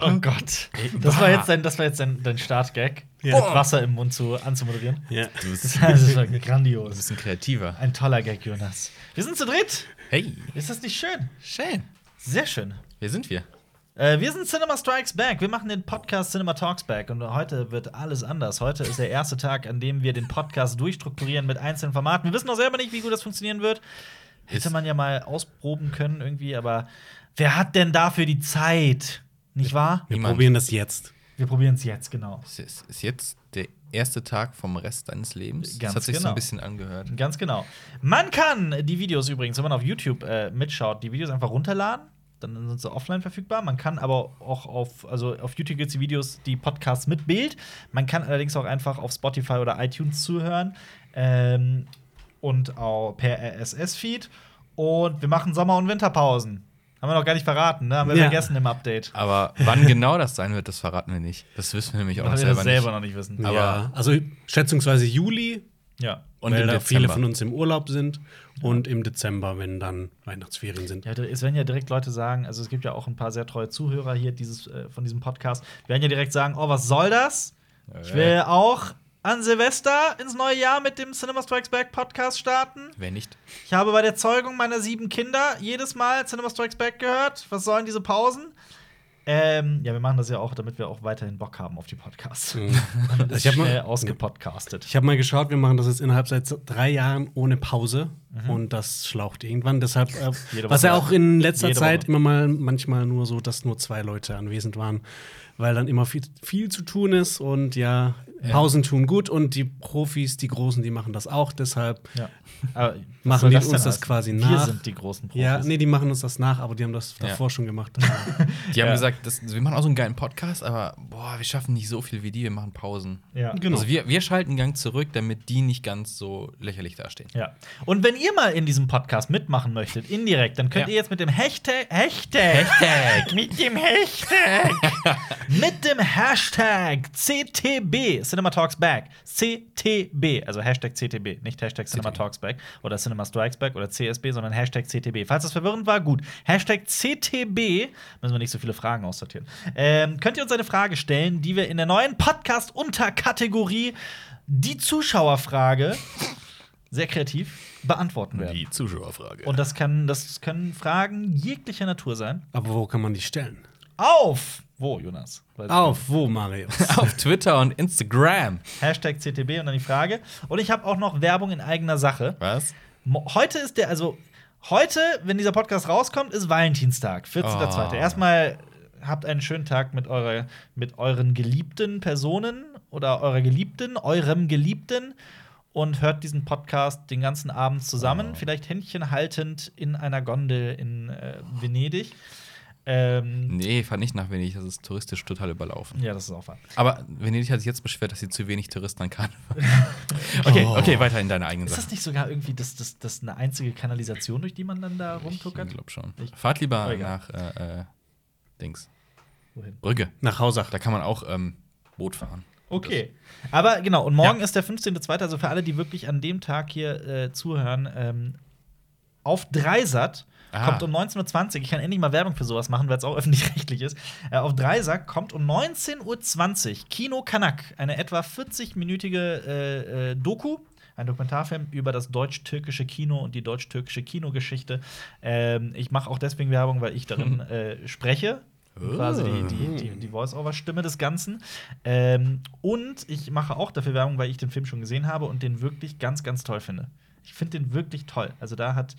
Oh Gott. Das war jetzt dein, das war jetzt dein, dein Startgag, Ja. mit Wasser im Mund zu, anzumoderieren. Ja. Du bist, Das, das war du grandios. bist ein Kreativer. Ein toller Gag, Jonas. Wir sind zu dritt. Hey, Ist das nicht schön? schön. Sehr schön. Wer sind wir? Äh, wir sind Cinema Strikes Back. Wir machen den Podcast Cinema Talks Back. Und heute wird alles anders. Heute ist der erste Tag, an dem wir den Podcast durchstrukturieren mit einzelnen Formaten. Wir wissen noch selber nicht, wie gut das funktionieren wird. Hätte Ist- man ja mal ausproben können irgendwie, aber wer hat denn dafür die Zeit? Nicht wahr? Wir Niemand. probieren das jetzt. Wir probieren es jetzt, genau. Es ist, ist jetzt der erste Tag vom Rest deines Lebens. Ganz das hat sich so genau. ein bisschen angehört. Ganz genau. Man kann die Videos übrigens, wenn man auf YouTube äh, mitschaut, die Videos einfach runterladen. Dann sind sie offline verfügbar. Man kann aber auch auf, also auf YouTube gibt es die Videos, die Podcasts mit Bild. Man kann allerdings auch einfach auf Spotify oder iTunes zuhören. Ähm, und auch per RSS-Feed. Und wir machen Sommer- und Winterpausen. Haben wir noch gar nicht verraten, ne? Haben wir Ja. vergessen im Update. Aber wann genau das sein wird, das verraten wir nicht. Das wissen wir nämlich auch noch wir das selber, selber nicht. noch nicht wissen. Aber- ja, also schätzungsweise Juli, Ja. Und weil da viele von uns im Urlaub sind. Und im Dezember, wenn dann Weihnachtsferien sind. Ja, es werden ja direkt Leute sagen, also es gibt ja auch ein paar sehr treue Zuhörer hier dieses, äh, von diesem Podcast, werden ja direkt sagen, oh, was soll das? Ich will auch an Silvester ins neue Jahr mit dem Cinema Strikes Back Podcast starten. Wer nicht? Ich habe bei der Zeugung meiner sieben Kinder jedes Mal Cinema Strikes Back gehört. Was sollen diese Pausen? Ähm, ja, wir machen das ja auch, damit wir auch weiterhin Bock haben auf die Podcasts. Mhm. Das Ich hab mal- schnell ausgepodcastet. Ich habe mal geschaut, wir machen das jetzt innerhalb seit drei Jahren ohne Pause. Mhm. Und das schlaucht irgendwann. Deshalb, äh, was ja auch in letzter Zeit immer mal, manchmal nur so, dass nur zwei Leute anwesend waren. Weil dann immer viel, viel zu tun ist. Und ja, Pausen tun gut. Und die Profis, die Großen, die machen das auch. Deshalb Ja. Machen die das uns das quasi Wir nach? sind die großen Profis. Ja, nee, die machen uns das nach, aber die haben das Ja. davor schon gemacht. Die haben Ja. gesagt, das, wir machen auch so einen geilen Podcast, aber boah, wir schaffen nicht so viel wie die, wir machen Pausen. Ja. Genau. Also wir, wir schalten einen Gang zurück, damit die nicht ganz so lächerlich dastehen. Ja. Und wenn ihr mal in diesem Podcast mitmachen möchtet, indirekt, dann könnt Ja. ihr jetzt mit dem Hashtag, Hashtag, Hashtag. mit dem Hashtag, mit dem Hashtag CTB, Cinema Talks Back, CTB, also Hashtag CTB, nicht Hashtag Cinema CTB. Talks Back oder Cinema Strikes Back oder CSB, sondern Hashtag CTB. Falls das verwirrend war, gut. Hashtag CTB, müssen wir nicht so viele Fragen aussortieren. Ähm, könnt ihr uns eine Frage stellen, die wir in der neuen Podcast-Unterkategorie die Zuschauerfrage sehr kreativ beantworten werden. Die Zuschauerfrage. Und das, kann, das können Fragen jeglicher Natur sein. aber wo kann man die stellen? Auf! Wo, Jonas? Weiß Auf, wo, Marius? auf Twitter und Instagram. Hashtag CTB und dann die Frage. Und ich habe auch noch Werbung in eigener Sache. Was? Heute ist der, also heute, wenn dieser Podcast rauskommt, ist Valentinstag, 14.02. Oh. Erstmal habt einen schönen Tag mit, eurer, mit euren geliebten Personen oder eurer Geliebten, eurem Geliebten und hört diesen Podcast den ganzen Abend zusammen, Oh. vielleicht Händchen haltend in einer Gondel in äh, Venedig. Ähm, Nee, fahr nicht nach Venedig, das ist touristisch total überlaufen. ja, das ist auch wahr. Aber Venedig hat sich jetzt beschwert, dass sie zu wenig Touristen an Karneval Okay, okay, weiter in deine eigenen Ist das Sachen. nicht sogar irgendwie das, das, das eine einzige Kanalisation, durch die man dann da Ich rumtuckert? glaube schon. Ich- Fahrt lieber Oh, nach äh, äh, Dings. Wohin? Brügge. Nach Hausach. Da kann man auch ähm, Boot fahren. Okay. Aber genau, und morgen Ja. ist der 15.02., also für alle, die wirklich an dem Tag hier äh, zuhören, ähm, auf Dreisat Ah. kommt um 19.20 Uhr. Ich kann endlich mal Werbung für sowas machen, weil es auch öffentlich-rechtlich ist. Äh, auf Dreisat kommt um 19.20 Uhr Kino Kanak, eine etwa 40-minütige äh, äh, Doku. Ein Dokumentarfilm über das deutsch-türkische Kino und die deutsch-türkische Kinogeschichte. Ähm, ich mache auch deswegen Werbung, weil ich darin äh, spreche. Quasi die, die, die, die Voice-Over-Stimme des Ganzen. Ähm, und ich mache auch dafür Werbung, weil ich den Film schon gesehen habe und den wirklich ganz, ganz toll finde. Ich finde den wirklich toll. Also da hat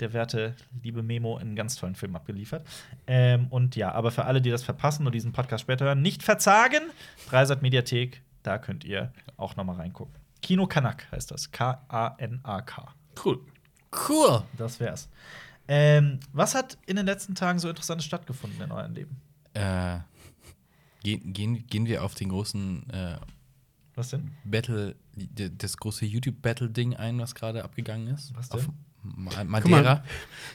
der werte liebe Memo einen ganz tollen Film abgeliefert. Ähm, und ja, aber für alle, die das verpassen und diesen Podcast später hören, nicht verzagen. Dreisat Mediathek, da könnt ihr auch noch mal reingucken. Kino Kanak heißt das. K-A-N-A-K. Cool. Cool. Das wär's. Ähm, was hat in den letzten Tagen so Interessantes stattgefunden in eurem Leben? Äh, gehen, gehen, gehen wir auf den großen äh, Was denn? Battle, das große YouTube-Battle-Ding ein, was gerade abgegangen ist? Was denn? Auf Madeira.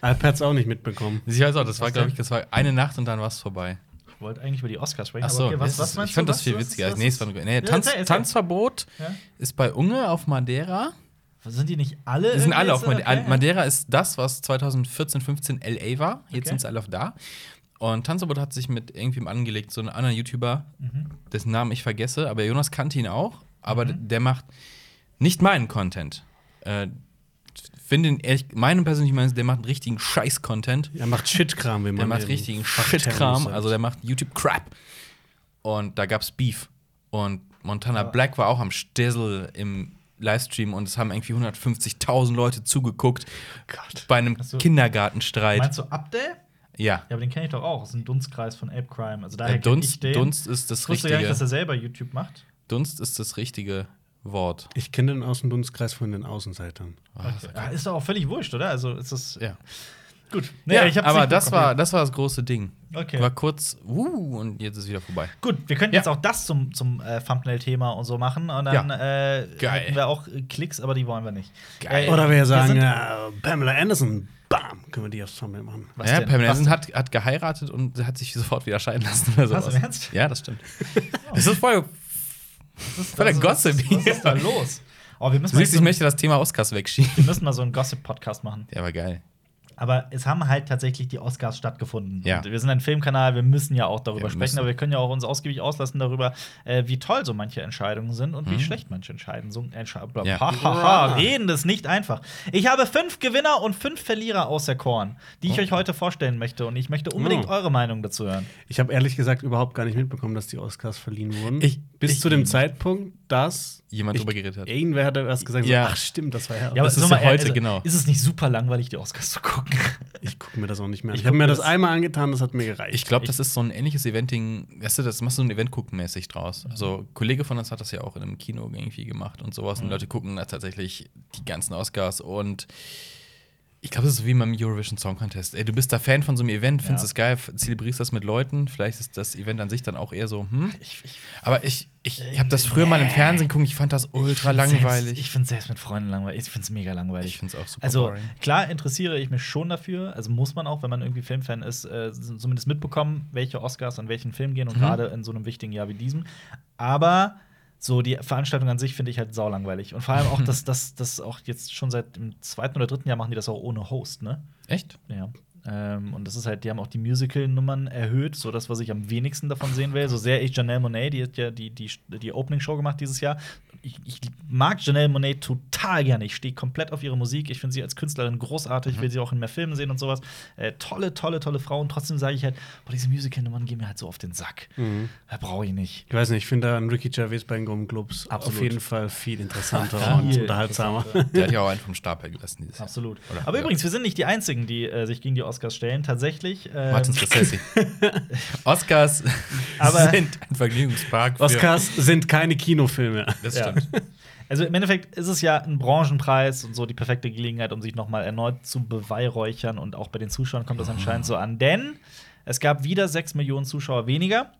Alp hat's auch nicht mitbekommen. Ich weiß auch, das war, Was glaube ich, das war eine Nacht und dann war es vorbei. Ich wollte eigentlich über die Oscars sprechen. Ach so, okay, was, was ich fand das viel witziger. was- nee, es war, nee, Ja, Tanz, erzähl. Tanzverbot Ja? ist bei Unge auf Madeira. Sind die nicht alle? Die sind alle auf? Madeira. Okay. Madeira ist das, was 2014, 15 LA war. Jetzt Okay. sind sie alle auf da. Und Tanzverbot hat sich mit irgendwem angelegt, so einem anderen YouTuber, Mhm. dessen Namen ich vergesse, aber Jonas kannte ihn auch. Aber der macht nicht meinen Content. Äh, finde ihn ehrlich, meinen persönlichen Meinung, der macht einen richtigen Scheiß-Content. Er macht Shitkram, wie man Der macht richtigen Shit-Kram, also der macht YouTube-Crap. Und da gab's Beef. Und Montana Aber- Black war auch am Stissel im Livestream und es haben irgendwie 150.000 Leute zugeguckt Gott. bei einem du- Kindergartenstreit. Meinst du Update? ja. Ja, aber den kenne ich doch auch. Das ist ein Dunstkreis von Ape Crime. Also daher Äh, kenn ich Dunst, den. Dunst ist das ich wusste gar nicht, dass richtige. er selber YouTube macht. Dunst ist das richtige Wort. Ich kenne den Außendunstkreis von den Außenseitern. Ah, Okay. Ja, ist doch auch völlig wurscht, oder? Also ist das Ja. gut. ja, ich hab's aber das war, das war das große Ding. Okay. War kurz, uh, und jetzt ist wieder vorbei. Gut, wir könnten Ja. jetzt auch das zum, zum äh, Thumbnail-Thema und so machen. Und dann äh, Geil. hätten wir auch äh, Klicks, aber die wollen wir nicht. Geil. Äh, Oder wir sagen, sind- ja, Pamela Anderson, bam, können wir die aufs Thumbnail machen. Was ja, denn? Pamela Was Anderson hat, hat geheiratet und hat sich sofort wieder scheiden lassen. Oder Was, sowas. im Ernst? Ja, das stimmt. Das ist voll. Was ist, Voll der was ist- Gossip Was ist da los? Oh, wir müssen, Du siehst, so, ich möchte das Thema Oscars wegschieben. wir müssen mal so einen Gossip-Podcast machen. Ja, aber geil. Aber es haben halt tatsächlich die Oscars stattgefunden. Ja. Und wir sind ein Filmkanal, wir müssen ja auch darüber Ja, sprechen, müssen. aber wir können ja auch uns ausgiebig auslassen darüber, äh, wie toll so manche Entscheidungen sind und wie Mhm. schlecht manche Entscheidungen sind. Entsche Ja. ha, ha, ha. Reden ist nicht einfach. Ich habe fünf Gewinner und fünf Verlierer auserkoren, die ich Oh. euch heute vorstellen möchte. Und ich möchte unbedingt Oh. eure Meinung dazu hören. Ich habe ehrlich gesagt überhaupt gar nicht mitbekommen, dass die Oscars verliehen wurden. Ich- Bis ich- zu dem Zeitpunkt, dass Jemand ich, drüber geredet hat. Irgendwer hat erst gesagt, Ja. so, ach stimmt, das war ja. Ja, aber Das ist ja heute, also, genau. Ist es nicht super langweilig, die Oscars zu gucken? ich gucke mir das auch nicht mehr an. Ich Ich, habe mir das das- einmal angetan, das hat mir gereicht. Ich glaube, das ist so ein ähnliches Eventing, weißt du, das machst du so ein Event gucken mäßig Mhm. draus. Also, ein Kollege von uns hat das ja auch in einem Kino irgendwie gemacht und sowas. Mhm. Und Leute gucken da tatsächlich die ganzen Oscars und ich glaube, das ist wie beim Eurovision Song Contest. Ey, du bist da Fan von so einem Event, findest Ja. es geil, zelebrierst das mit Leuten. Vielleicht ist das Event an sich dann auch eher so, hm. Ich, ich, Aber ich, ich, ich habe das früher mal im Fernsehen geguckt, ich fand das ultra langweilig. Selbst, ich finde es selbst mit Freunden langweilig. Ich finde es mega langweilig. Ich finde es auch super Also boring. klar interessiere ich mich schon dafür. Also muss man auch, wenn man irgendwie Filmfan ist, äh, zumindest mitbekommen, welche Oscars an welchen Film gehen und Mhm. gerade in so einem wichtigen Jahr wie diesem. Aber so die Veranstaltung an sich finde ich halt saulangweilig. Und vor allem auch, dass das das auch jetzt schon seit dem zweiten oder dritten Jahr machen die das auch ohne Host, ne? Echt? Ja. Ähm, und das ist halt, die haben auch die Musical-Nummern erhöht, so das, was ich am wenigsten davon sehen will. So sehr ich Janelle Monet, die hat ja die, die, die Opening-Show gemacht dieses Jahr. Ich, ich mag Janelle Monet total gerne. Ich stehe komplett auf ihre Musik. Ich finde sie als Künstlerin großartig. Ich will sie auch in mehr Filmen sehen und sowas. Äh, tolle, tolle, tolle Frau. Und trotzdem sage ich halt, boah, diese Musical-Nummern gehen mir halt so auf den Sack. Mhm. Da brauche ich nicht. Ich weiß nicht, ich finde da einen Ricky Gervais bei den Golden Globes Absolut. auf jeden Fall viel interessanter Viel und unterhaltsamer. interessanter. Der hat ja auch einen vom Stapel gelassen. Absolut. Oder- Aber ja. übrigens, wir sind nicht die Einzigen, die äh, sich gegen die Oscars stellen. Tatsächlich. Ähm, Martin Scorsese. Oscars Aber- sind ein Vergnügungspark. für- Oscars sind keine Kinofilme. Das Ja. Stimmt. Also im Endeffekt ist es ja ein Branchenpreis und so die perfekte Gelegenheit, um sich noch mal erneut zu beweihräuchern. Und auch bei den Zuschauern kommt das anscheinend so an. Denn es gab wieder 6 Millionen Zuschauer weniger.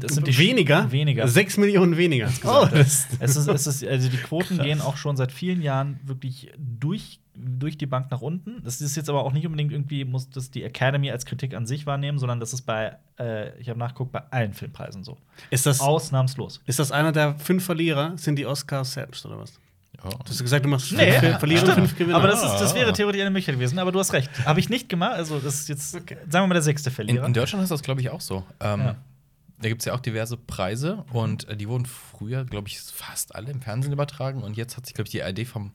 Das sind die weniger? Weniger. Sechs Millionen weniger. Oh, Es ist, es ist, also die Quoten gehen auch schon seit vielen Jahren wirklich durch, durch die Bank nach unten. Das ist jetzt aber auch nicht unbedingt irgendwie, muss das die Academy als Kritik an sich wahrnehmen, sondern das ist bei, äh, ich habe nachgeguckt, bei allen Filmpreisen so. ist, das, Ausnahmslos. ist das einer der fünf Verlierer? Sind die Oscars selbst oder was? Oh. Du hast gesagt, du machst Nee, fünf Ver- Verlierer Stimmt. fünf Gewinner. Aber das, ist, das wäre Ah. theoretisch eine Möglichkeit gewesen, aber du hast recht. Habe ich nicht gemacht. Also, das ist jetzt, sagen wir mal, der sechste In, Verlierer. in Deutschland ist das, glaube ich, auch so. Ähm, Ja. Da gibt es ja auch diverse Preise und äh, die wurden früher, glaube ich, fast alle im Fernsehen übertragen und jetzt hat sich, glaube ich, die ARD vom,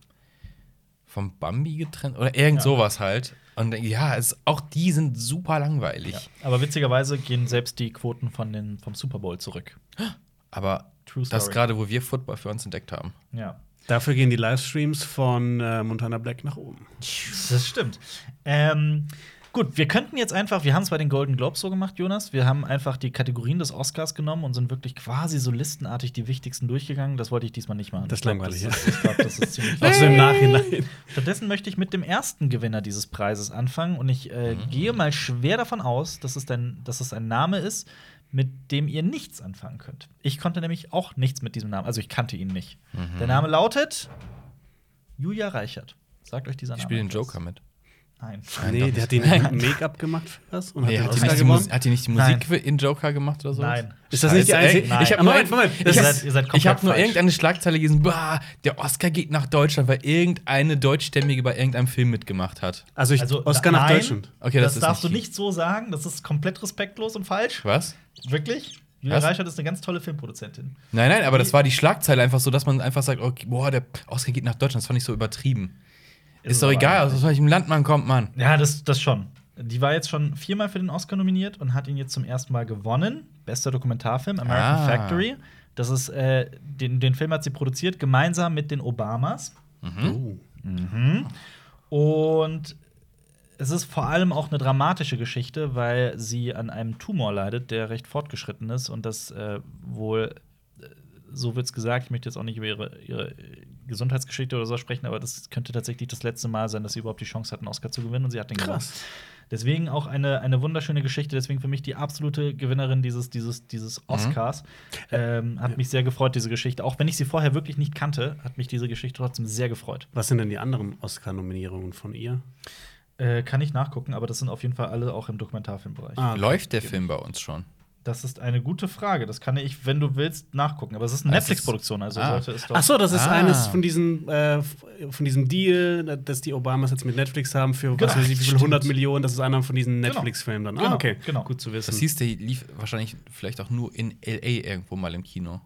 vom Bambi getrennt oder irgend Ja. sowas halt. Und äh, ja, es, auch die sind super langweilig. ja. Aber witzigerweise gehen selbst die Quoten von den, vom Super Bowl zurück. Aber das gerade, wo wir Football für uns entdeckt haben. Ja. Dafür gehen die Livestreams von äh, Montana Black nach oben. Das stimmt. Ähm, gut, wir könnten jetzt einfach, wir haben es bei den Golden Globes so gemacht, Jonas. Wir haben einfach die Kategorien des Oscars genommen und sind wirklich quasi so listenartig die wichtigsten durchgegangen. Das wollte ich diesmal nicht machen. Das Ich glaub, langweilig, das ist, Ich glaube, das ist ziemlich Also im Nachhinein. Stattdessen möchte ich mit dem ersten Gewinner dieses Preises anfangen und ich äh, Mhm. gehe mal schwer davon aus, dass es, ein, dass es ein Name ist, mit dem ihr nichts anfangen könnt. Ich konnte nämlich auch nichts mit diesem Namen, also ich kannte ihn nicht. Mhm. Der Name lautet Julia Reichert. Sagt euch dieser Ich Name. spiele den? Joker mit. Nein. Nein, nee, der hat den Nein. Make-up gemacht für das und Nee, hat hat, den die Oscar nicht die gewonnen. Musik, hat die nicht die Musik in Joker gemacht oder so? Nein. Ist das nicht die einzige? Nein. Ich hab, Moment, Moment. Ihr Das seid- ist, ihr seid Ich komplett habe nur falsch. irgendeine Schlagzeile gelesen, bah, der Oscar geht nach Deutschland, weil irgendeine Deutschstämmige bei irgendeinem Film mitgemacht hat. also, ich, Also, Oscar nach nein, Deutschland. Okay, das, das ist darfst nicht du nicht so sagen. Das ist komplett respektlos und falsch. Was? Wirklich? Julia Was? Reichert ist eine ganz tolle Filmproduzentin. Nein, nein, aber das war die Schlagzeile einfach so, dass man einfach sagt, okay, boah, der Oscar geht nach Deutschland. Das fand ich so übertrieben. Ist, doch egal, aus welchem Land man kommt, Mann. Ja, das, das schon. Die war jetzt schon viermal für den Oscar nominiert und hat ihn jetzt zum ersten Mal gewonnen. Bester Dokumentarfilm, American Ah. Factory. Das ist, äh, den, den Film hat sie produziert, gemeinsam mit den Obamas. Oh. Und es ist vor allem auch eine dramatische Geschichte, weil sie an einem Tumor leidet, der recht fortgeschritten ist und das äh, wohl, äh, so wird es gesagt, ich möchte jetzt auch nicht über ihre, ihre Gesundheitsgeschichte oder so sprechen, aber das könnte tatsächlich das letzte Mal sein, dass sie überhaupt die Chance hat, einen Oscar zu gewinnen und sie hat den Krass. gewonnen. Deswegen auch eine, eine wunderschöne Geschichte, deswegen für mich die absolute Gewinnerin dieses, dieses, dieses Oscars. Ähm, hat mich sehr gefreut, diese Geschichte. Auch wenn ich sie vorher wirklich nicht kannte, hat mich diese Geschichte trotzdem sehr gefreut. Was sind denn die anderen Oscar-Nominierungen von ihr? Äh, kann ich nachgucken, aber das sind auf jeden Fall alle auch im Dokumentarfilmbereich. Ah. Läuft der Film bei uns schon? Das ist eine gute Frage. Das kann ich, wenn du willst, nachgucken. Aber es ist eine ist- Netflix-Produktion, also Ah. sollte es doch. Ach so, das ist Ah. eines von diesen äh, von diesem Deal, das die Obamas jetzt mit Netflix haben für was Genau, weiß ich, wie viel stimmt. 100 Millionen. Das ist einer von diesen Genau. Netflix-Filmen dann. Genau, Ah, okay, genau. gut zu wissen. Das hieß, der lief wahrscheinlich vielleicht auch nur in L.A. irgendwo mal im Kino.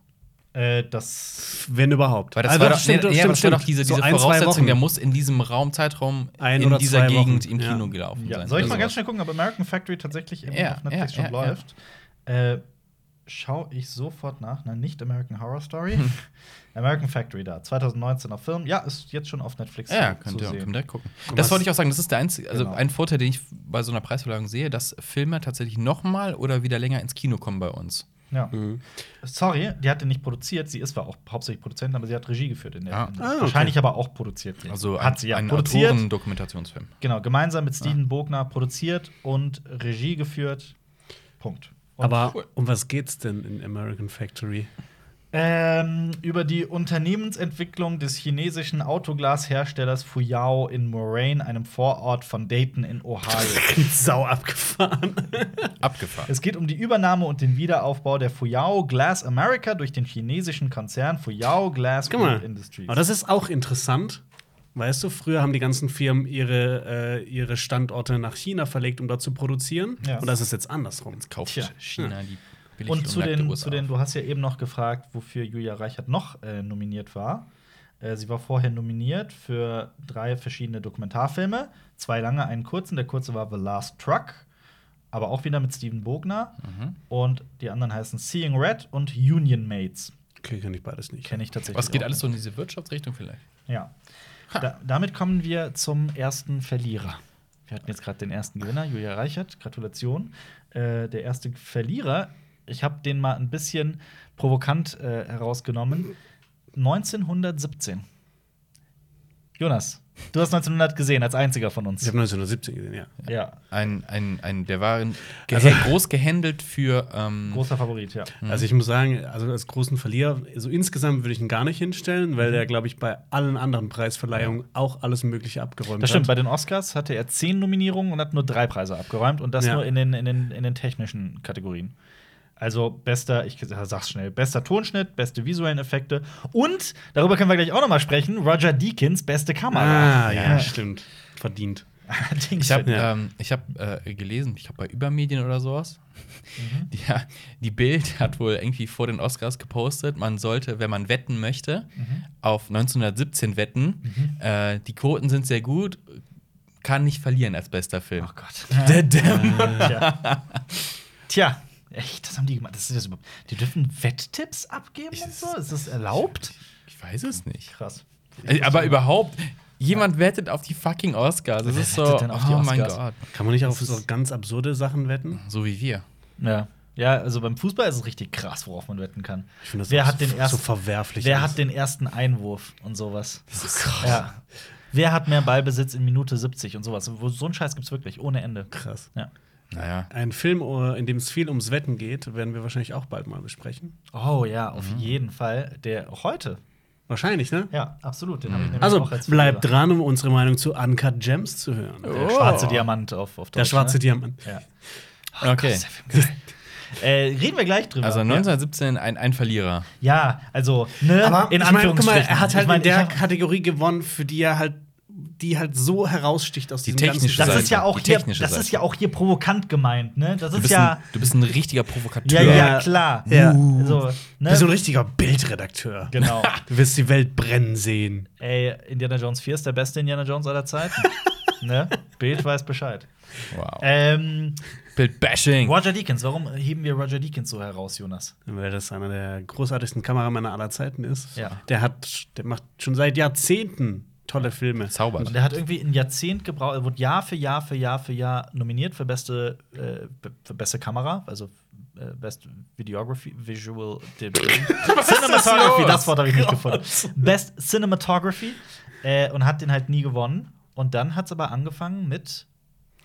Äh, das. Wenn überhaupt. Weil das Also, war doch, stimmt, nee, stimmt, war doch stimmt. diese, So diese ein, Voraussetzung, der muss in diesem Raumzeitraum Ein in oder dieser zwei Gegend Wochen, im ja. Kino gelaufen Ja, sein. soll ich mal Irgendwie ganz schnell gucken, ob American Factory tatsächlich Ja, auf Netflix ja, schon ja, ja. Äh, Schau ich sofort nach. Nein, nicht American Horror Story. Hm. American Factory da. 2019 auf Film. Ja, ist jetzt schon auf Netflix Ja, zu könnt ihr, sehen. könnt ihr gucken. Und Das was- wollte ich auch sagen, das ist der einzige, also Genau. ein Vorteil, den ich bei so einer Preisverleihung sehe, dass Filme tatsächlich nochmal oder wieder länger ins Kino kommen bei uns. Ja. Mhm. Sorry, die hat den nicht produziert. Sie ist zwar auch hauptsächlich Produzentin, aber sie hat Regie geführt in der. Ah. Ah, okay. Wahrscheinlich aber auch produziert. Also hat sie ja ein produziert. Autoren-Dokumentationsfilm. Genau, gemeinsam mit Ah. Steven Bogner produziert und Regie geführt. Punkt. Und, Aber Cool. um was geht's denn in American Factory? ähm, über die Unternehmensentwicklung des chinesischen Autoglasherstellers Fuyao in Moraine, einem Vorort von Dayton in Ohio. Sau abgefahren. Abgefahren. Es geht um die Übernahme und den Wiederaufbau der Fuyao Glass America durch den chinesischen Konzern Fuyao Glass Guck mal. Group Industries. Aber das ist auch interessant. Weißt du, früher haben die ganzen Firmen ihre, äh, ihre Standorte nach China verlegt, um dort zu produzieren. Ja. Und das ist jetzt andersrum. Kauft Tja. China die Und zu den, zu den, du hast ja eben noch gefragt, wofür Julia Reichert noch äh, nominiert war. Äh, sie war vorher nominiert für drei verschiedene Dokumentarfilme, zwei lange, einen kurzen. Der kurze war The Last Truck, aber auch wieder mit Steven Bogner. Mhm. Und die anderen heißen Seeing Red und Union Mates. Okay, kenne ich beides nicht. Kenne ich tatsächlich. Was geht auch alles nicht. so in diese Wirtschaftsrichtung vielleicht? Ja. Da, damit kommen wir zum ersten Verlierer. Wir hatten jetzt gerade den ersten Gewinner, Julia Reichert. Gratulation. Äh, der erste Verlierer, ich habe den mal ein bisschen provokant äh, herausgenommen. 1917. Jonas, du hast 1900 gesehen, als einziger von Ich uns. habe 1917 gesehen, ja. Ja, Ein, ein, ein, der war geha Also- groß gehandelt für ähm, großer Favorit, ja. Also ich muss sagen, also als großen Verlierer, so insgesamt würde ich ihn gar nicht hinstellen, Mhm. weil der, glaube ich, bei allen anderen Preisverleihungen auch alles Mögliche abgeräumt Das stimmt, bei hat. den Oscars hatte er zehn Nominierungen und hat nur drei Preise abgeräumt und das Ja. nur in den, in, den, in den technischen Kategorien. Also bester, ich sag's schnell, bester Tonschnitt, beste visuellen Effekte und darüber können wir gleich auch noch mal sprechen. Roger Deakins beste Kamera. Ah, ja, stimmt. Verdient. Allerdings Ich habe Ja. ähm, ich hab, äh, gelesen, ich glaube bei Übermedien oder sowas. Mhm. Die, ja, die Bild hat wohl irgendwie vor den Oscars gepostet, man sollte, wenn man wetten möchte, Mhm. auf 1917 wetten. Äh, die Quoten sind sehr gut, kann nicht verlieren als bester Film. Oh Gott. Tja. Tja, echt, das haben die gemacht. Das ist das überhaupt. Die dürfen Wetttipps abgeben und so? Ist das erlaubt? Ich weiß es nicht. Krass. Äh, Aber überhaupt, jemand wettet auf die fucking Oscars. Das Wer ist so, denn auf die oh mein Oscars? Gott. Kann man nicht auf so ist- ganz absurde Sachen wetten? So wie wir. Ja. Ja, also beim Fußball ist es richtig krass, worauf man wetten kann. Ich finde das Wer hat so, den ersten so verwerflich. Wer ist. hat den ersten Einwurf und sowas? Das ist krass. Ja. Wer hat mehr Ballbesitz in Minute 70 und sowas? Wo- So einen Scheiß gibt's wirklich, ohne Ende. Krass. Ja. Naja. Ein Film, äh, in dem es viel ums Wetten geht, werden wir wahrscheinlich auch bald mal besprechen. Oh ja, auf Mhm. jeden Fall. Der heute Wahrscheinlich, ne? Ja, absolut. Den hab ich Also als bleibt dran, um unsere Meinung zu Uncut Gems zu hören. Der schwarze Diamant auf, auf Der Deutsch, schwarze ne? Diamant. Ja. Okay. Äh, reden wir gleich drüber. Also ja. 1917 ein, ein Verlierer. Ja, also, ne, Aber in ich mein, Anführungsstrichen. guck mal, er hat halt Ich mein, in der Kategorie gewonnen, für die er halt, die halt so heraussticht aus Die diesem technische das Seite. ist ja auch hier, das ist ja auch hier provokant gemeint, ne? Das Du ist bist, ja ein, du bist ein richtiger Provokateur. ja, ja, Ja. klar. Ja. Du ne? bist so ein richtiger Bildredakteur. Genau. Du wirst die Welt brennen sehen. Ey, Indiana Jones 4 ist der beste Indiana Jones aller Zeiten. ne? Bild weiß Bescheid. Wow. Ähm, Bildbashing. Roger Deakins, warum heben wir Roger Deakins so heraus, Jonas? Weil das einer der großartigsten Kameramänner aller Zeiten ist. Ja. Der hat, der macht schon seit Jahrzehnten tolle Filme. Zaubert. Und der hat irgendwie ein Jahrzehnt gebraucht, er wurde Jahr für Jahr für Jahr für Jahr nominiert für beste, äh, für beste Kamera, also äh, Best Videography, Visual Cinematography, das Wort habe ich nicht gefunden. Best Cinematography äh, und hat den halt nie gewonnen. Und dann hat es aber angefangen mit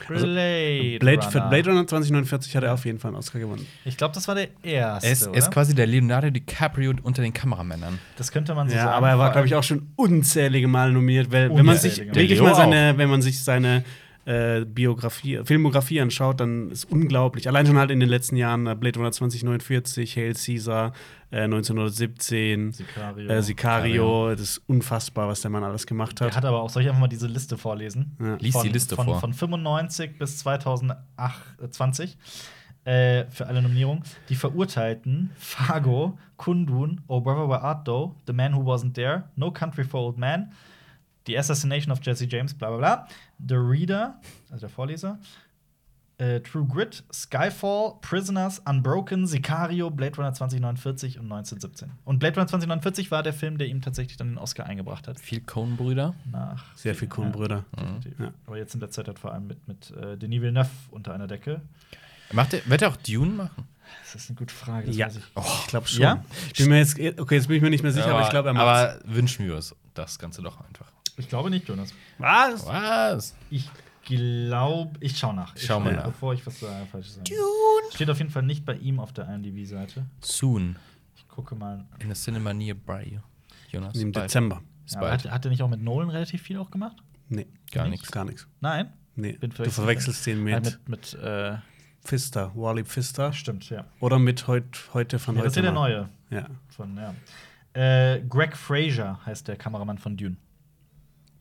Blade, Blade, für Runner. Blade Runner 2049 hat er auf jeden Fall einen Oscar gewonnen. Ich glaube, das war der erste. Er ist, er ist quasi der Leonardo DiCaprio unter den Kameramännern. das könnte man so Ja, sagen. aber er war, glaube ich, auch schon unzählige Mal nominiert, weil wenn man sich Unzählige wirklich mal seine, wenn man sich seine äh, Biografie, Filmografie anschaut, dann ist unglaublich. Allein schon halt in den letzten Jahren äh, Blade Runner 2049, Hail Caesar, äh, 1917, Sicario. äh, Sicario, das ist unfassbar, was der Mann alles gemacht Er hat. hat aber auch, soll ich einfach mal diese Liste vorlesen? Ja. Lies von, die Liste von, vor. Von 95 bis 2020 äh, für alle Nominierungen. Die Verurteilten: Fargo, Kundun, Oh Brother Where Art Thou, The Man Who Wasn't There, No Country for Old Men, The Assassination of Jesse James, bla bla bla, The Reader, also der Vorleser, äh, True Grit, Skyfall, Prisoners, Unbroken, Sicario, Blade Runner 2049 und 1917. Und Blade Runner 2049 war der Film, der ihm tatsächlich dann den Oscar eingebracht hat. Viel Coen-Brüder. Nach Sehr viel Coen-Brüder. definitiv. Ja. Aber jetzt in der Zeit hat vor allem mit, mit äh, Denis Villeneuve unter einer Decke. Macht er, wird er auch Dune machen? Das ist eine gute Frage. Das Ja, weiß ich. ich glaube schon. Ja? Ich bin mir jetzt, okay, jetzt bin ich mir nicht mehr sicher, aber ich glaube, er macht Aber wünschen wir uns das Ganze doch einfach. Ich glaube nicht, Jonas. Was? Was? Ich glaube, ich schau nach. Ich Schau mal nach. Bevor ich was sage, falsches sage. Steht auf jeden Fall nicht bei ihm auf der IMDb-Seite. Soon. Ich gucke mal. In a cinema nearby you. Jonas. Im bald. Dezember. Ist Ja, bald. hat, hat er nicht auch mit Nolan relativ viel auch gemacht? Nee, Gar nicht? nichts. gar nichts. Nein? Nee, Bin du verwechselst den Äh, mit, mit, mit äh, Pfister, Wally Pfister. stimmt, ja. Oder mit heut, heute von ja heute. das ist ja der neue. Ja. Von, ja. Äh, Greg Fraser heißt der Kameramann von Dune.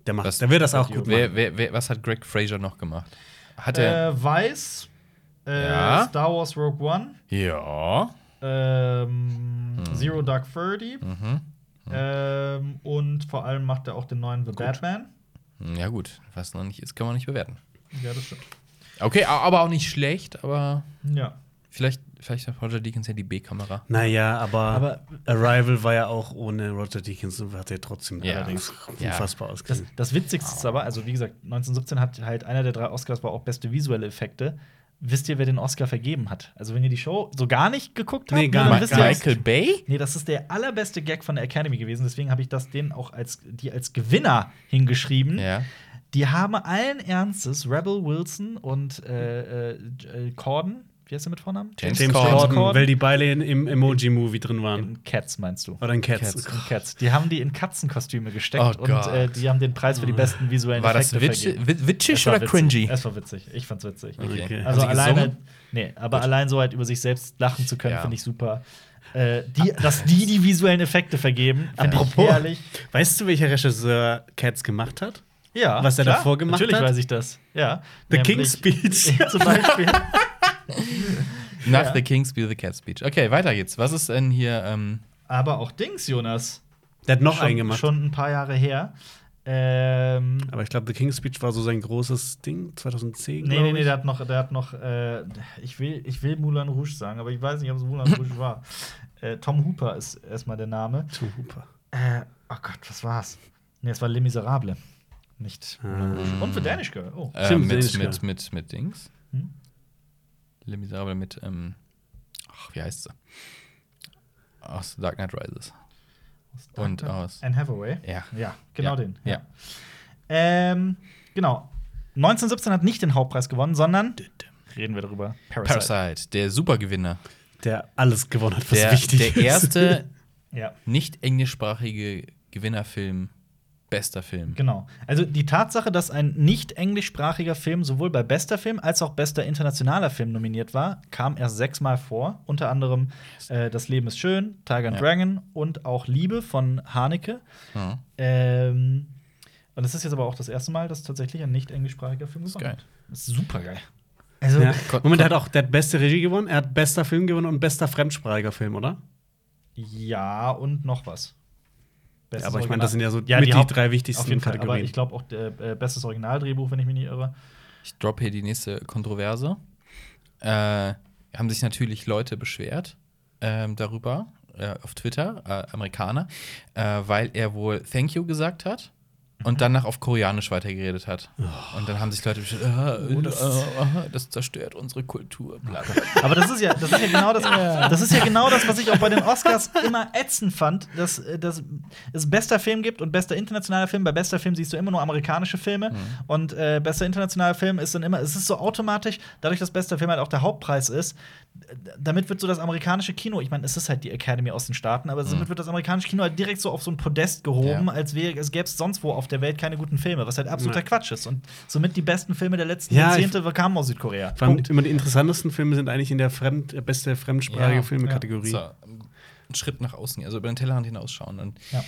Der macht, Was- der wird das auch gut Wer, machen. wer, wer, was hat Greg Fraser noch gemacht? Hat er. Äh, Weiß, äh, Ja. Star Wars Rogue One, ja. ähm, Zero Dark Thirty Mhm. ähm, und vor allem macht er auch den neuen The Batman. Hm, Ja, gut. Was noch nicht ist, kann man nicht bewerten. Ja, das stimmt. Okay, aber auch nicht schlecht, aber Ja. Vielleicht, vielleicht hat Roger Deakins ja die B-Kamera. Naja, aber, Aber- Arrival war ja auch ohne Roger Deakins und hat er trotzdem Ja. allerdings Ja. unfassbar Das, ausgesehen. das Witzigste ist aber, also wie gesagt, 1917 hat halt einer der drei Oscars war auch beste visuelle Effekte. Wisst ihr, wer den Oscar vergeben hat? Also, wenn ihr die Show so gar nicht geguckt habt, Nee, gar dann nicht, wisst gar ihr. Michael Bay? Nee, das ist der allerbeste Gag von der Academy gewesen. Deswegen habe ich das denen auch als, die als Gewinner hingeschrieben. Ja. Die haben allen Ernstes Rebel Wilson und äh, äh, äh, Corden, wie heißt der mit Vornamen? James James Corden. Corden, weil die beide in, im Emoji-Movie drin waren. In Cats meinst du? Oder in Cats. Cats. In Cats. Die haben die in Katzenkostüme gesteckt Oh und äh, die haben den Preis für die besten visuellen War das Effekte witsch, vergeben. wi- witschig Es war oder witzig. cringy? Es war witzig. Ich fand's witzig. Okay. Okay. Also alleine, nee, aber allein so halt über sich selbst lachen zu können, Ja. finde ich super. Äh, die, dass die die visuellen Effekte vergeben, finde ich Apropos. herrlich. Weißt du, welcher Regisseur Cats gemacht hat? Ja, Was er klar, davor gemacht natürlich hat? weiß ich das. Ja. The King's Speech. Zum Beispiel. Nach Ja. The King's Be the Cat Speech. Okay, weiter geht's. Was ist denn hier? Ähm, Aber auch Dings, Jonas. Der hat noch schon, einen gemacht. Schon ein paar Jahre her. Ähm, Aber ich glaube, The King's Speech war so sein großes Ding, 2010. nee, nee, nee, ich. der hat noch, der hat noch äh, ich, will, ich will Moulin Rouge sagen, aber ich weiß nicht, ob es Moulin Rouge war. Äh, Tom Hooper ist erstmal der Name. Tom Hooper. Äh, oh Gott, was war's? Nee, es war Les Miserables. Nicht Moulin Rouge. Ah. Und The Danish Girl. Oh. äh, mit, Danish mit, mit, mit Dings. Hm? Les Miserables mit, ähm, ach, wie heißt sie? Aus Dark Knight Rises. Und aus. Anne Hathaway. Ja. Ja, genau Ja. den. Ja. Ähm, genau. 1917 hat nicht den Hauptpreis gewonnen, sondern reden wir darüber. Parasite. Parasite, der Supergewinner. Der alles gewonnen hat, was Der, wichtig der ist. erste Ja. nicht englischsprachige Gewinnerfilm, bester Film. Genau. Also die Tatsache, dass ein nicht englischsprachiger Film sowohl bei bester Film als auch bester internationaler Film nominiert war, kam erst sechsmal vor. Unter anderem äh, Das Leben ist schön, Tiger and Ja. Dragon und auch Liebe von Haneke. Ja. Ähm, und das ist jetzt aber auch das erste Mal, dass tatsächlich ein nicht englischsprachiger Film gewonnen geil. hat. Das ist super geil. Also, Ja. Moment, er hat auch der hat beste Regie gewonnen, er hat bester Film gewonnen und bester fremdsprachiger Film, oder? ja, und noch was. Bestes Ja, aber ich Original- meine, das sind ja so Ja, mit die die, drei wichtigsten Auf jeden Fall, aber Kategorien. ich glaube auch der, äh, bestes Originaldrehbuch, wenn ich mich nicht irre. Ich droppe hier die nächste Kontroverse. Äh, haben sich natürlich Leute beschwert ähm, darüber äh, auf Twitter, äh, Amerikaner, äh, weil er wohl Thank you gesagt hat und danach auf Koreanisch weitergeredet hat. Und dann haben sich Leute beschwert, äh, das- äh, das zerstört unsere Kultur. Aber das ist ja, das ist ja genau das, das ist ja genau das, was ich auch bei den Oscars immer ätzend fand, dass, äh, dass es bester Film gibt und bester internationaler Film. Bei bester Film siehst du immer nur amerikanische Filme und äh, bester internationaler Film ist dann immer, es ist so automatisch, dadurch, dass bester Film halt auch der Hauptpreis ist, damit wird so das amerikanische Kino, ich meine, es ist halt die Academy aus den Staaten, aber damit wird das amerikanische Kino halt direkt so auf so ein Podest gehoben, Ja. als wäre es gäbe es sonst wo auf der Welt keine guten Filme, was halt absoluter Ja. Quatsch ist und somit die besten Filme der letzten Ja, Jahrzehnte kamen aus Südkorea. Punkt. immer die interessantesten Filme sind eigentlich in der Fremd äh, beste fremdsprachige Ja, Filme-Kategorie. So, ein Schritt nach außen, also über den Tellerrand hinausschauen. Und Ja.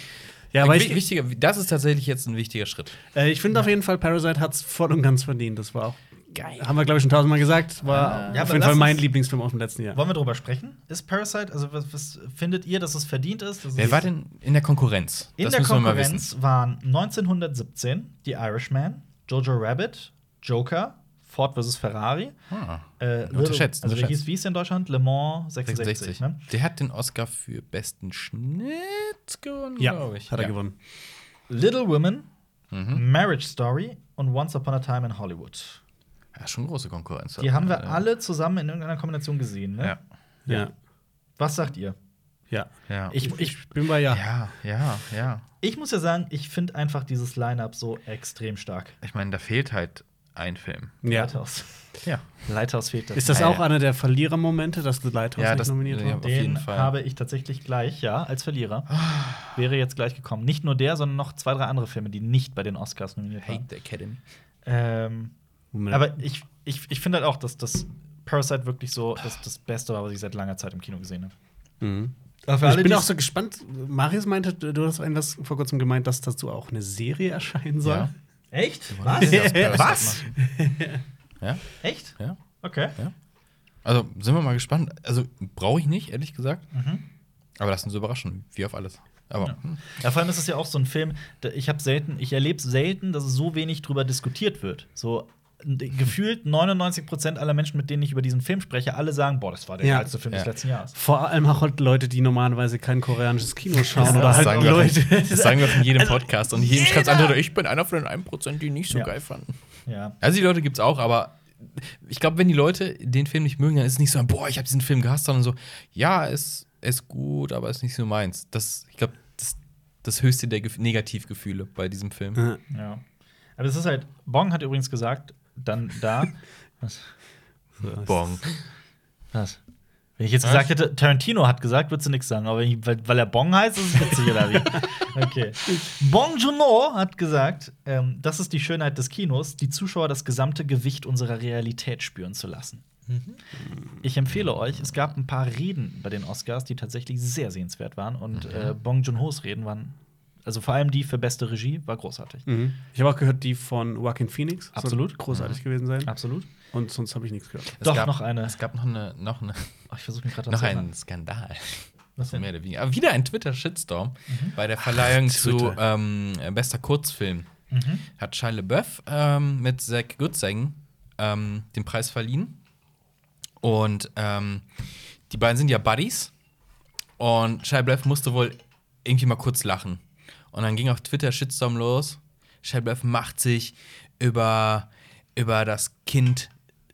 Ja, aber ich, wichtiger, das ist tatsächlich jetzt ein wichtiger Schritt. äh, ich finde auf jeden Fall, Parasite hat es voll und ganz verdient. Das war auch geil. Haben wir, glaube ich, schon tausendmal gesagt. War Ja, auf jeden Fall mein uns- Lieblingsfilm aus dem letzten Jahr. Wollen wir drüber sprechen? Ist Parasite, also was, was findet ihr, dass es verdient ist? Wer es war denn in der Konkurrenz? in Das der müssen wir mal Konkurrenz waren 1917 The Irishman, Jojo Rabbit, Joker, Ford vs. Ferrari, Ah, äh, unterschätzt, also der hieß, wie hieß der in Deutschland? Le Mans 66, 66. ne? Der hat den Oscar für besten Schnitt gewonnen, Ja, glaube ich. hat er ja. gewonnen. Little Women, Mhm. Marriage Story und Once Upon a Time in Hollywood. Ja, schon große Konkurrenz. Die haben wir Äh, alle zusammen in irgendeiner Kombination gesehen, ne? Ja. Ja. Was sagt ihr? Ja. Ja. Ich, ich, bin bei ja. ja, ja, ja. ich muss ja sagen, ich finde einfach dieses Line-Up so extrem stark. Ich meine, da fehlt halt ein Film. ja. Lighthouse. Ja. Lighthouse fehlt das. Ist das Ja, auch ja. einer der Verlierermomente, dass The Lighthouse Ja, nicht das- nominiert ja, war? auf Den jeden Fall. habe ich tatsächlich gleich, ja, als Verlierer. Wäre jetzt gleich gekommen. Nicht nur der, sondern noch zwei, drei andere Filme, die nicht bei den Oscars nominiert Hate waren. the Academy. Ähm. Aber ich, ich, ich finde halt auch, dass das Parasite wirklich so das, das Beste war, was ich seit langer Zeit im Kino gesehen habe. Mhm. Aber für ich alle, bin auch so gespannt. Marius meinte, du hast etwas vor kurzem gemeint, dass dazu auch eine Serie erscheinen soll. Ja. Echt? Was? Was? Ja, Echt? ja. Okay. Also sind wir mal gespannt. Also brauche ich nicht, ehrlich gesagt. Mhm. Aber lass uns überraschen, wie auf alles. Aber Ja. hm, Ja, vor allem ist es ja auch so ein Film, ich habe selten, ich erlebe selten, dass so wenig drüber diskutiert wird. So gefühlt 99% aller Menschen, mit denen ich über diesen Film spreche, alle sagen, boah, das war der Ja. geilste Film des Ja. letzten Jahres. Vor allem auch halt Leute, die normalerweise kein koreanisches Kino schauen Das oder halt sagen, wir Leute. das sagen wir in jedem Also, Podcast. Und jedem schreibt andere, ich bin einer von den 1%, die nicht so Ja. geil fanden. Ja. Also die Leute gibt's auch, aber ich glaube, wenn die Leute den Film nicht mögen, dann ist es nicht so, boah, ich habe diesen Film gehasst, sondern so, ja, es ist gut, aber es ist nicht so meins. Das, ich glaube, das, das höchste der Gef Negativgefühle bei diesem Film. Ja. ja. Aber es ist halt, Bong hat übrigens gesagt, dann da. Was? Bong. Was? Wenn ich jetzt gesagt hätte, Tarantino hat gesagt, würdest du nichts sagen. Aber wenn ich, weil, weil er Bong heißt, ist es witzig, oder wie? Okay. Bong Joon-ho hat gesagt, ähm, das ist die Schönheit des Kinos, die Zuschauer das gesamte Gewicht unserer Realität spüren zu lassen. Ich empfehle euch, es gab ein paar Reden bei den Oscars, die tatsächlich sehr sehenswert waren. Und äh, Bong Joon-hos Reden waren, also vor allem die für beste Regie, war großartig. Mhm. Ich habe auch gehört, die von Joaquin Phoenix. Absolut. großartig gewesen sein. Absolut. Und sonst habe ich nichts gehört. Es Doch, gab, noch eine. Es gab noch, eine, noch, eine, Oh, ich versuche mich gerade noch zu einen. Skandal. Was denn? Mehr oder weniger. Aber wieder ein Twitter-Shitstorm bei der Verleihung zu Twitter. ähm, bester Kurzfilm. Mhm. Hat Shia LaBeouf ähm, mit Zach Goodsang ähm, den Preis verliehen. Und ähm, die beiden sind ja Buddies. Und Shia LaBeouf musste wohl irgendwie mal kurz lachen. Und dann ging auf Twitter Shitstorm los. LaBeouf macht sich über, über das Kind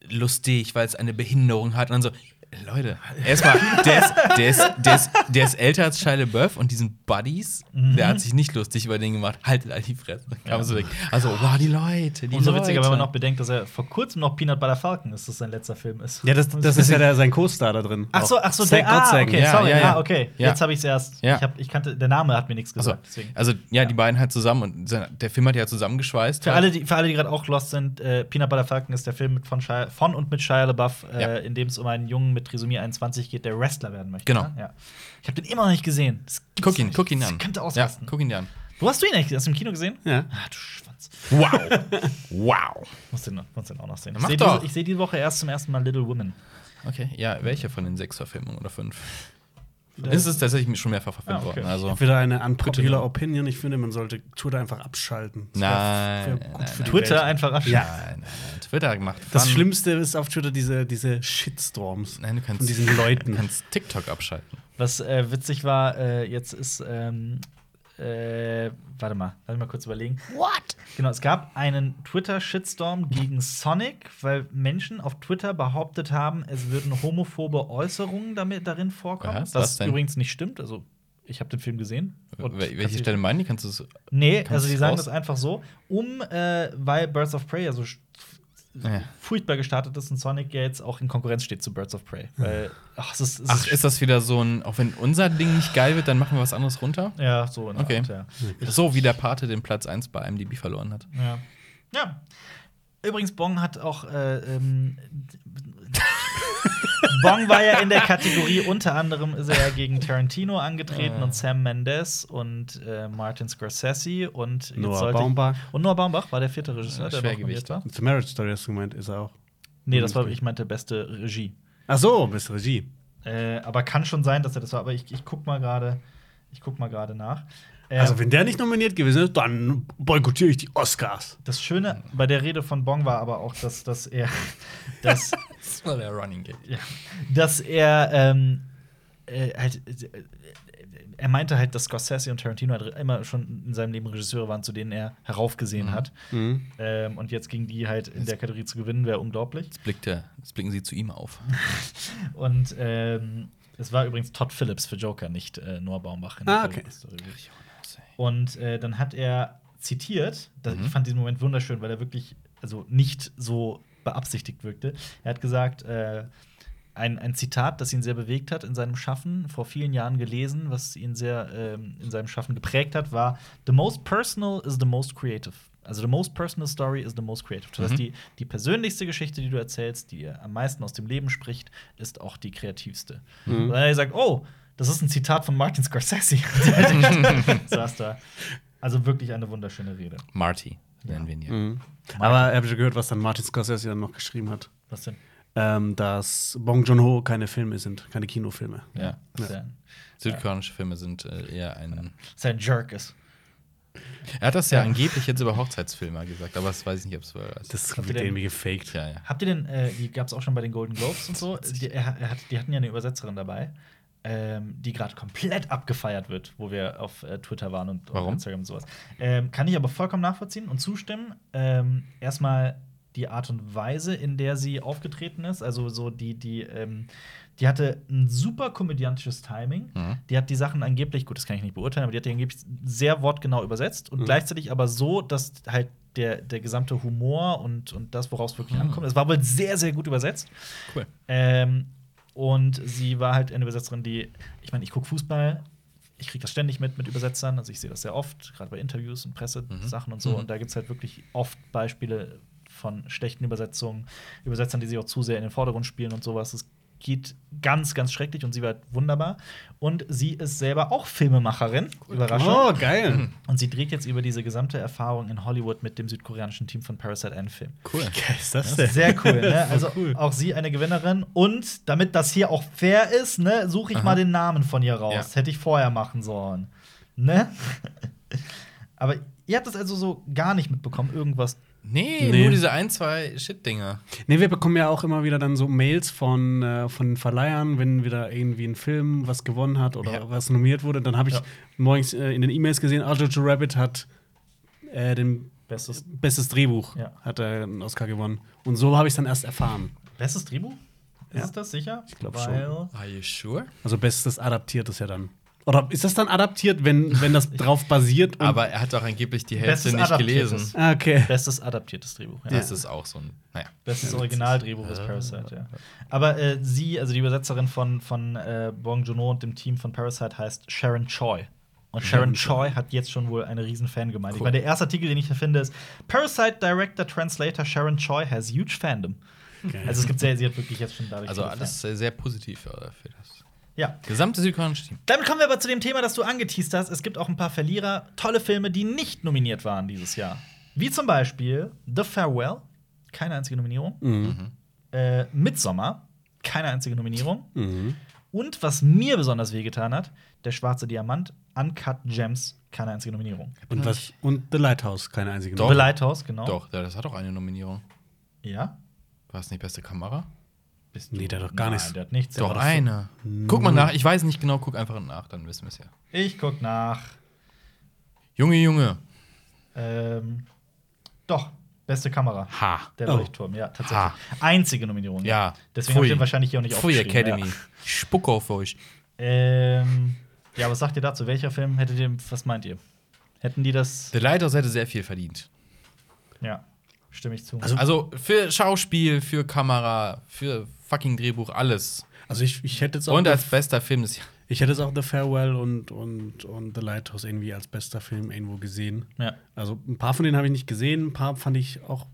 lustig, weil es eine Behinderung hat. Und dann so, Leute, erstmal, der ist, der, ist, der, ist, der ist älter als Shia LaBeouf und diesen Buddies, der hat sich nicht lustig über den gemacht. Haltet all die Fresse. Kam so weg. Also, wow, die Leute, die Umso Leute. witziger, wenn man noch bedenkt, dass er vor kurzem noch Peanut Butter Falcon ist, das sein letzter Film ist. Ja, das, das ist ja der, sein Co-Star da drin. Ach so, ach so, der, ah, okay, Ja, sorry, ja, ja. ah, okay. Ja. Jetzt habe ich es erst. Ja. Ich, hab, ich kannte, der Name hat mir nichts Also, gesagt. deswegen. also, ja, die beiden halt zusammen und der Film hat ja zusammengeschweißt. Für alle, die, für alle, die gerade auch lost sind, äh, Peanut Butter Falcon ist der Film mit von, Shia, von und mit Shia LaBeouf, äh, Ja. in dem es um einen Jungen mit Trisomie 21 geht, der Wrestler werden möchte. Genau. Ne? Ja. Ich habe den immer noch nicht gesehen. Das Guck ihn, guck ihn Das an. könnte ja, ausrasten. guck ihn dir an. Wo hast du ihn eigentlich? Hast du ihn im Kino gesehen? Ja. Ah, du Schwanz. Wow. wow. Muss den, muss den auch noch sehen. Ich Mach sehe doch. diese, ich seh diese Woche erst zum ersten Mal Little Women. Okay, ja, welche von den sechs Verfilmungen oder fünf? Es ist tatsächlich schon mehrfach verfilmt Ah, okay. worden. Also, Wieder eine unpopular. Opinion. Ich finde, man sollte Twitter einfach abschalten. Das Nein, für- nein, gut nein, Twitter Welt. einfach absch- Ja. nein, nein, nein. Twitter gemacht. Das. Schlimmste ist auf Twitter diese, diese Shitstorms Nein, du kannst, von diesen Leuten. Du kannst TikTok abschalten. Was äh, witzig war, äh, jetzt ist, ähm, äh, warte mal, lass mich mal kurz überlegen. What? Genau, es gab einen Twitter-Shitstorm gegen Sonic, weil Menschen auf Twitter behauptet haben, es würden homophobe Äußerungen damit, darin vorkommen. Was? Was, denn? übrigens nicht stimmt. Also, ich habe den Film gesehen. und Wel- kannst Welche Stelle meinen die? Kannst du es. Nee, also die sagen das einfach so, um, äh, weil Birds of Prey ja so Ja. furchtbar gestartet ist und Sonic ja jetzt auch in Konkurrenz steht zu Birds of Prey. Weil, ach, es ist, es Ach, ist das wieder so ein, auch wenn unser Ding nicht geil wird, dann machen wir was anderes runter? Ja, so in Okay. Art, ja. So wie der Pate den Platz 1 bei IMDb verloren hat. Ja. ja. Übrigens, Bong hat auch. Äh, ähm, Bong war ja in der Kategorie, unter anderem ist er ja gegen Tarantino angetreten Ah. und Sam Mendes und äh, Martin Scorsese und Noah Baumbach. Und Noah Baumbach war der vierte Regisseur, der Schwergewicht. war. The Marriage Story hast du gemeint, ist er auch. Nee, das war, ich meinte, beste Regie. Ach so, bist Regie. Äh, aber kann schon sein, dass er das war. Aber ich, ich guck mal gerade. Ich guck mal gerade nach. Ähm, Also, wenn der nicht nominiert gewesen ist, dann boykottiere ich die Oscars. das Schöne bei der Rede von Bong war aber auch, dass, dass er, dass, Das war der Running Gag. ja, dass er ähm, äh, halt, äh, er meinte halt, dass Scorsese und Tarantino halt immer schon in seinem Leben Regisseure waren, zu denen er heraufgesehen Mhm. hat. Ähm, und jetzt gegen die halt in der Kategorie zu gewinnen, wäre unglaublich. Jetzt, blickt er, jetzt blicken sie zu ihm auf. Und ähm, es war übrigens Todd Phillips für Joker, nicht äh, Noah Baumbach. in Ah, der okay. Und äh, dann hat er zitiert, das, ich fand diesen Moment wunderschön, weil er wirklich also nicht so beabsichtigt wirkte. Er hat gesagt, äh, ein, ein Zitat, das ihn sehr bewegt hat in seinem Schaffen, vor vielen Jahren gelesen, was ihn sehr ähm, in seinem Schaffen geprägt hat, war: The most personal is the most creative. Also, the most personal story is the most creative. Das heißt, Mhm. die, die persönlichste Geschichte, die du erzählst, die am meisten aus dem Leben spricht, ist auch die kreativste. Und dann hat er gesagt: Oh, das ist ein Zitat von Martin Scorsese. Saß da. Also wirklich eine wunderschöne Rede. Marty nennen wir ihn hier. Aber ich habe schon gehört, was dann Martin Scorsese dann noch geschrieben hat. Was denn? Ähm, dass Bong Joon-ho keine Filme sind, keine Kinofilme. Ja. Er, Südkoreanische Filme sind äh, eher ein. dass er ein Jerk ist. Er hat das ja angeblich jetzt über Hochzeitsfilme gesagt, aber das weiß ich nicht, ob es ist. Das Habt ihr wird irgendwie gefaked. ja, ja. Habt ihr denn, äh, die gab es auch schon bei den Golden Globes und so, die, er, er hat, die hatten ja eine Übersetzerin dabei, ähm, die gerade komplett abgefeiert wird, wo wir auf äh, Twitter waren und, und? Instagram und sowas. Ähm, kann ich aber vollkommen nachvollziehen und zustimmen. Ähm, erstmal die Art und Weise, in der sie aufgetreten ist, also so die, die, ähm, die hatte ein super komödiantisches Timing. Mhm. Die hat die Sachen angeblich, gut, das kann ich nicht beurteilen, aber die hat die angeblich sehr wortgenau übersetzt und gleichzeitig aber so, dass halt der, der gesamte Humor und, und das, woraus es wirklich Mhm. ankommt, es war wohl sehr, sehr gut übersetzt. Cool. Ähm, und sie war halt eine Übersetzerin, die, ich meine, ich gucke Fußball, ich kriege das ständig mit mit Übersetzern, also ich sehe das sehr oft, gerade bei Interviews und Pressesachen und so. Mhm. Und da gibt es halt wirklich oft Beispiele von schlechten Übersetzungen, Übersetzern, die sich auch zu sehr in den Vordergrund spielen und sowas. Es geht ganz, ganz schrecklich und sie war wunderbar. Und sie ist selber auch Filmemacherin. Überraschung. Oh, geil. Und sie dreht jetzt über diese gesamte Erfahrung in Hollywood mit dem südkoreanischen Team von Parasite einen Film. Cool. geil ist das Das ist denn? sehr cool, ne? Also auch sie eine Gewinnerin. Und damit das hier auch fair ist, ne, suche ich Aha. mal den Namen von ihr raus. Ja. Hätte ich vorher machen sollen. Ne? Aber ihr habt das also so gar nicht mitbekommen, irgendwas. Nee, Nee. nur diese ein, zwei Shit-Dinger. Nee, wir bekommen ja auch immer wieder dann so Mails von, äh, von Verleihern, wenn wieder irgendwie ein Film was gewonnen hat oder Ja. was nominiert wurde. Dann habe ich Ja. morgens äh, in den E-Mails gesehen, ah, Jojo Rabbit hat äh, den Bestes, bestes Drehbuch Ja. hat er einen Oscar gewonnen. Und so habe ich es dann erst erfahren. bestes Drehbuch? Ist das sicher? Ich glaub Weil- schon. Are you sure? Also bestes adaptiert ist ja dann. Oder ist das dann adaptiert, wenn, wenn das drauf basiert? und- Aber er hat doch angeblich die Hälfte Bestes nicht gelesen. Ah, okay. Bestes adaptiertes Drehbuch. Ja. Das ist auch so ein. Naja. Bestes Originaldrehbuch ist Parasite, ja. Aber äh, sie, also die Übersetzerin von, von äh, Bong Joon-ho und dem Team von Parasite heißt Sharon Choi. Und Sharon Choi hat jetzt schon wohl eine riesen Fangemeinde. Ich Cool. meine, der erste Artikel, den ich hier finde, ist Parasite Director Translator Sharon Choi has huge fandom. Okay. Also es gibt sehr, sie hat wirklich jetzt schon dadurch Also alles sehr, sehr positiv äh, für das. Ja. gesamte südkoreanische Team. Damit kommen wir aber zu dem Thema, das du angeteased hast. Es gibt auch ein paar Verlierer, tolle Filme, die nicht nominiert waren dieses Jahr. Wie zum Beispiel The Farewell, keine einzige Nominierung. Mhm. Äh, Midsommar, keine einzige Nominierung. Mhm. Und was mir besonders wehgetan hat, Der schwarze Diamant, Uncut Gems, keine einzige Nominierung. Und, was, und The Lighthouse, keine einzige Doch. The Lighthouse, genau. Doch, das hat auch eine Nominierung. Ja. War es nicht beste Kamera? Bist Nee, der hat doch gar nichts. Der hat nichts. Der Doch, so- eine. Guck mal nach. Ich weiß nicht genau, guck einfach nach, dann wissen wir es ja. Ich guck nach. Junge, Junge. Ähm, doch, beste Kamera. Ha. Der Oh. Leuchtturm, ja, tatsächlich. Ha. Einzige Nominierung. Ja. Deswegen habe ich den wahrscheinlich hier auch nicht Pfui. Academy. Ich spucke auf euch. Ja. Ähm, ja, was sagt ihr dazu? Welcher Film hättet ihr, was meint ihr? Hätten die das? The Lighthouse hätte sehr viel verdient. Ja, stimme ich zu. Also für Schauspiel, für Kamera, für fucking Drehbuch, alles. Also ich, ich hätte jetzt auch Und als bester Film des Jahres. ich hätte jetzt auch The Farewell und, und, und The Lighthouse irgendwie als bester Film irgendwo gesehen. ja. Also ein paar von denen habe ich nicht gesehen, ein paar fand ich auch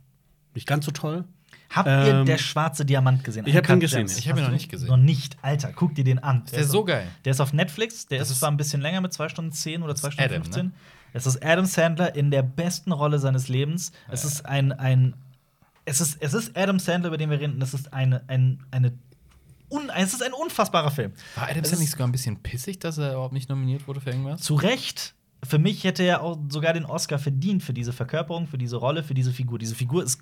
nicht ganz so toll. Habt ihr Ähm, der schwarze Diamant gesehen? ich hab Uncut ihn gesehen? Ich hab ihn noch nicht gesehen. Noch nicht, Alter, guck dir den an. Der ist so geil. Der ist auf Netflix, der Das ist zwar ein bisschen länger mit 2 Stunden 10 oder 2 Stunden Adam, 15. ne? Es ist Adam Sandler in der besten Rolle seines Lebens. Es ist ein, ein es, ist, es ist Adam Sandler, über den wir reden, und es ist eine, ein, eine un, es ist ein unfassbarer Film. War Adam Sandler nicht sogar ein bisschen pissig, dass er überhaupt nicht nominiert wurde für irgendwas? Zu Recht. Für mich hätte er auch sogar den Oscar verdient für diese Verkörperung, für diese Rolle, für diese Figur. Diese Figur ist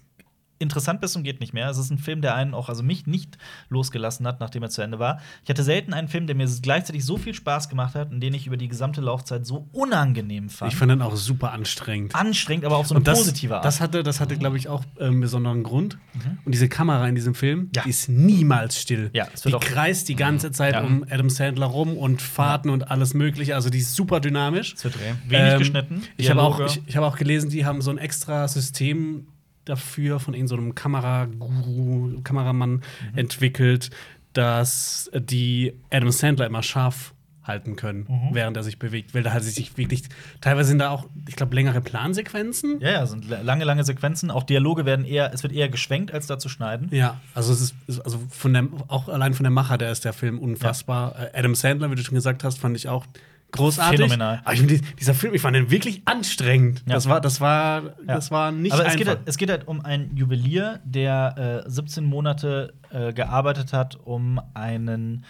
interessant bis zum geht nicht mehr. Es ist ein Film, der einen auch, also mich nicht losgelassen hat, nachdem er zu Ende war. Ich hatte selten einen Film, der mir gleichzeitig so viel Spaß gemacht hat und den ich über die gesamte Laufzeit so unangenehm fand. Ich fand den auch super anstrengend. anstrengend, aber auf so eine das, positive Art. das hatte, das hatte glaube ich, auch äh, einen besonderen Grund. Mhm. Und diese Kamera in diesem Film, Ja. die ist niemals still. Ja, die kreist die ganze Zeit Ja. um Adam Sandler rum und Fahrten und alles Mögliche. Also die ist super dynamisch. es wird Okay. wenig Ähm, geschnitten. Ich habe auch, Dialoge. ich, ich habe auch gelesen, die haben so ein extra System dafür von irgendeinem so einem Kameraguru, Kameramann Mhm. entwickelt, dass die Adam Sandler immer scharf halten können, Mhm. während er sich bewegt. Weil da hat sie sich wirklich, teilweise sind da auch, ich glaube, längere Plansequenzen. ja, ja, sind la- lange, lange Sequenzen. Auch Dialoge werden eher, es wird eher geschwenkt, als da zu schneiden. Ja, also es ist, also von der, auch allein von der Macher, der ist der Film unfassbar. Äh, Adam Sandler, wie du schon gesagt hast, fand ich auch großartig. Phänomenal. Aber ich finde, dieser Film, ich fand den wirklich anstrengend. Ja. Das war, das war, das war nicht Aber es einfach. geht, halt, es geht halt um einen Juwelier, der äh, 17 Monate äh, gearbeitet hat, um einen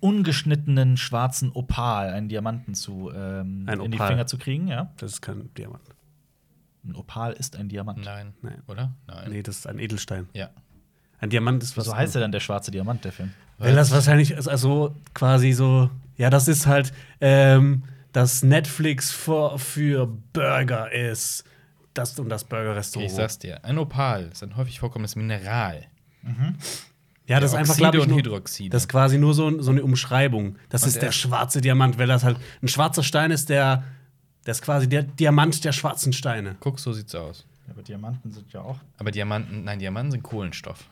ungeschnittenen schwarzen Opal, einen Diamanten zu ähm, Ein in die. Finger zu kriegen. Ja, das ist kein Diamant. ein Opal ist ein Diamant. Nein. Nein. Oder? Nein. Nee, das ist ein Edelstein. Ja. Ein Diamant ist was. So heißt er dann der schwarze Diamant, der Film. Weil das wahrscheinlich ist also quasi so, ja, das ist halt ähm, das Netflix für, für Burger ist. Das und das Burger-Restaurant. ich sag's dir. Ein Opal ist ein häufig vorkommendes Mineral. ja, das ist einfach, Oxide glaube ich, und nur, Hydroxide. das ist quasi nur so, so eine Umschreibung. Das Und ist er- der schwarze Diamant, weil das halt ein schwarzer Stein ist, der, der ist quasi der Diamant der schwarzen Steine. Guck, so sieht's aus. Aber Diamanten sind ja auch. Aber Diamanten, nein, Diamanten sind Kohlenstoff.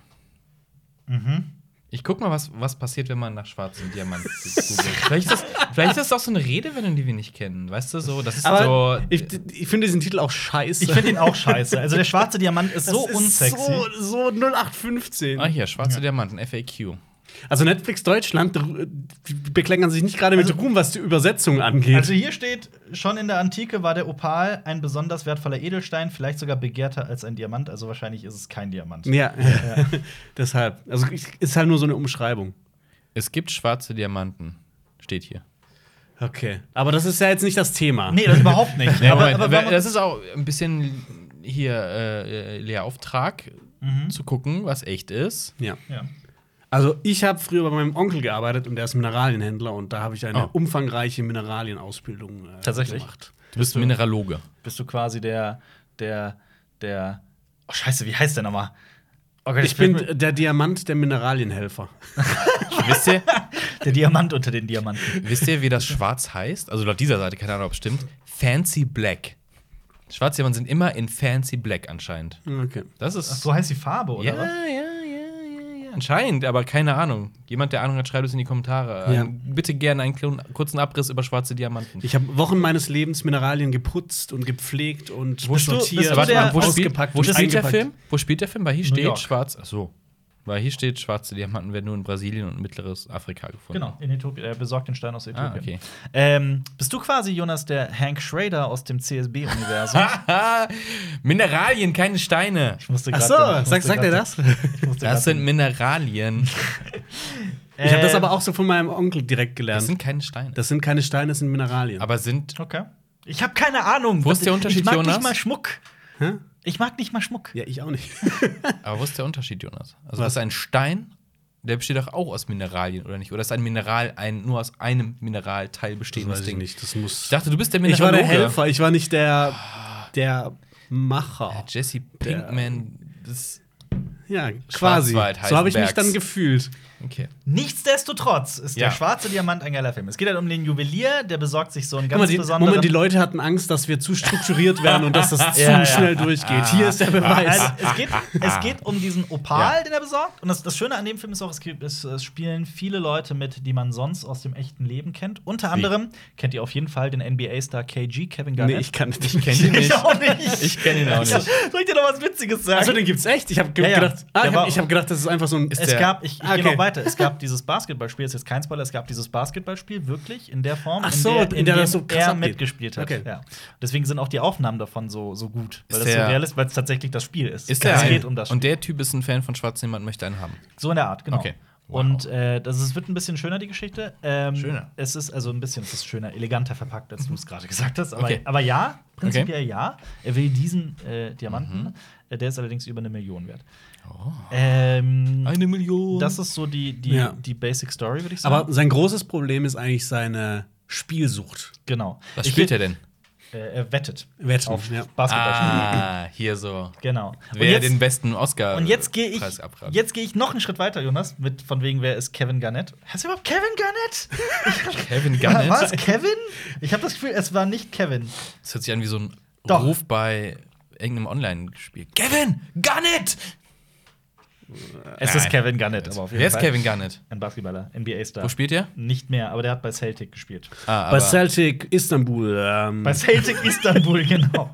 Mhm. Ich guck mal, was, was passiert, wenn man nach schwarzen Diamanten googelt. vielleicht, ist das, vielleicht ist das doch so eine Redewendung, die wir nicht kennen. Weißt du, so, das ist Aber so. ich, ich finde diesen Titel auch scheiße. Ich finde ihn auch scheiße. Also der schwarze Diamant ist Das so ist unsexy. So, so 0815. ah, hier, schwarze Diamanten, FAQ. Also Netflix Deutschland äh, bekleckern sich nicht gerade mit Also- Ruhm, was die Übersetzung angeht. Also hier steht, schon in der Antike war der Opal ein besonders wertvoller Edelstein, vielleicht sogar begehrter als ein Diamant. Also wahrscheinlich ist es kein Diamant. ja, deshalb. Also ist halt nur so eine Umschreibung. Es gibt schwarze Diamanten. Steht hier. Okay. Aber das ist ja jetzt nicht das Thema. Nee, das überhaupt nicht. Ja, aber, aber, aber das ist auch ein bisschen hier äh, Lehrauftrag Mhm. zu gucken, was echt ist. Ja. ja. Also ich habe früher bei meinem Onkel gearbeitet und der ist Mineralienhändler und da habe ich eine Oh. umfangreiche Mineralienausbildung äh, Tatsächlich? gemacht. Du bist Mineraloge. Bist du quasi der, der, der. Oh, Scheiße, wie heißt der nochmal? Oh Gott, Ich bin der Diamant der Mineralienhelfer. wisst, ihr, der Diamant unter den Diamanten. wisst ihr, wie das Schwarz heißt? Also laut dieser Seite, keine Ahnung, ob es stimmt. Fancy Black. Schwarzdiamanten sind immer in Fancy Black anscheinend. Okay. Das ist. Ach, so heißt die Farbe, oder? ja, was? ja, ja, ja, ja. Anscheinend, aber keine Ahnung. Jemand, der Ahnung hat, schreibt es in die Kommentare. Ja. Bitte gerne einen kurzen Abriss über schwarze Diamanten. Ich habe Wochen meines Lebens Mineralien geputzt und gepflegt und Wo du- sortiert, bist du der- wo wo spielt der. Film? Wo spielt der Film? Weil hier New steht York. schwarz. Ach so. Weil hier steht, schwarze Diamanten werden nur in Brasilien und mittleres Afrika gefunden. Genau, in Äthiopien. Er besorgt den Stein aus Äthiopien. Ah, okay. ähm, bist du quasi, Jonas, der Hank Schrader aus dem CSB-Universum? Haha, Mineralien, keine Steine. Ich musste Ach grad so, den- sag, sagt er das? Das sind Mineralien. Ich habe das Äh, aber auch so von meinem Onkel direkt Das gelernt. sind keine Steine. Das sind keine Steine, das sind Mineralien. aber sind. Okay. Ich habe keine Ahnung. Wo ist der Unterschied, Ich mag Jonas? nicht mal Schmuck. Hä? Ich mag nicht mal Schmuck. Ja, ich auch nicht. Aber wo ist der Unterschied, Jonas? Also, Was? ist ein Stein? Der besteht doch auch aus Mineralien, oder nicht? Oder ist ein Mineral ein nur aus einem Mineralteil bestehendes weiß ich Ding? nicht. Das muss. Ich dachte, du bist der ich war Mineraloge. der Helfer, ich war nicht der, der Macher. Jesse Pinkman. Das, Ja, quasi. Schwarzwald, So habe ich mich Heisenbergs. dann gefühlt. Okay. Nichtsdestotrotz ist Ja. der schwarze Diamant ein geiler Film. Es geht halt um den Juwelier, der besorgt sich so einen Guck mal, ganz die, besonderen. Moment, die Leute hatten Angst, dass wir zu strukturiert werden und dass das zu Ja, ja. schnell durchgeht. Hier ist der Beweis. Also, es, geht, es geht um diesen Opal, Ja. den er besorgt. Und das, das Schöne an dem Film ist auch, es, gibt, es, es spielen viele Leute mit, die man sonst aus dem echten Leben kennt. Unter anderem kennt ihr auf jeden Fall den NBA-Star KG, Kevin Garnett. nee, ich kann nicht. Ich kenne ihn nicht. Ich auch nicht. Ich kenn ihn auch nicht. Soll ich dir noch was Witziges sagen? Also, den gibt's echt. Ich habe Ja, ja. gedacht, ah, ich habe hab gedacht, das ist einfach so ein. Ist es der- gab, ich, ich Ah, gehe okay. noch weiter. Es gab dieses Basketballspiel, ist jetzt kein Spoiler, es gab dieses Basketballspiel wirklich in der Form, Ach so, in der dem das so krass er abgeht. mitgespielt hat. Okay. Ja. Deswegen sind auch die Aufnahmen davon so, so gut, weil Ist das so der- real ist, weil es tatsächlich das Spiel ist. Ist der es geht um das Spiel. Und der Typ ist ein Fan von Schwarzen, jemand möchte einen haben. So in der Art, genau. Okay. Wow. Und äh, das ist, wird ein bisschen schöner, die Geschichte. Ähm, Schöner. Es ist also ein bisschen es ist schöner, eleganter verpackt, als du es gerade gesagt hast. Aber, Okay. aber ja, prinzipiell ja. Er will diesen äh, Diamanten. Mhm. Äh, Der ist allerdings über eine Million wert. Ähm, Oh. Eine Million. das ist so die, die, Ja. die Basic Story, würde ich sagen. aber sein großes Problem ist eigentlich seine Spielsucht. genau. Was Ich- spielt er denn? Äh, er wettet. Wetten, Auf ja. Basketballspiele. Ah, hier so. Genau. Und Wer jetzt, den besten Oscar und jetzt gehe ich, jetzt gehe ich noch einen Schritt weiter, Jonas, mit von wegen, wer ist Kevin Garnett? Heißt er überhaupt Kevin Garnett? Kevin Garnett. War es Kevin? Ich habe das Gefühl, es war nicht Kevin. Das hört sich an wie so ein Doch. Ruf bei irgendeinem Online-Spiel. Kevin Garnett! Es ist Kevin Garnett, aber auf jeden Wer ist Fall. Kevin Garnett? Ein Basketballer, NBA-Star. Wo spielt er? Nicht mehr, aber der hat bei Celtic gespielt. Ah, Bei Celtic Istanbul. Ähm, Bei Celtic Istanbul, genau.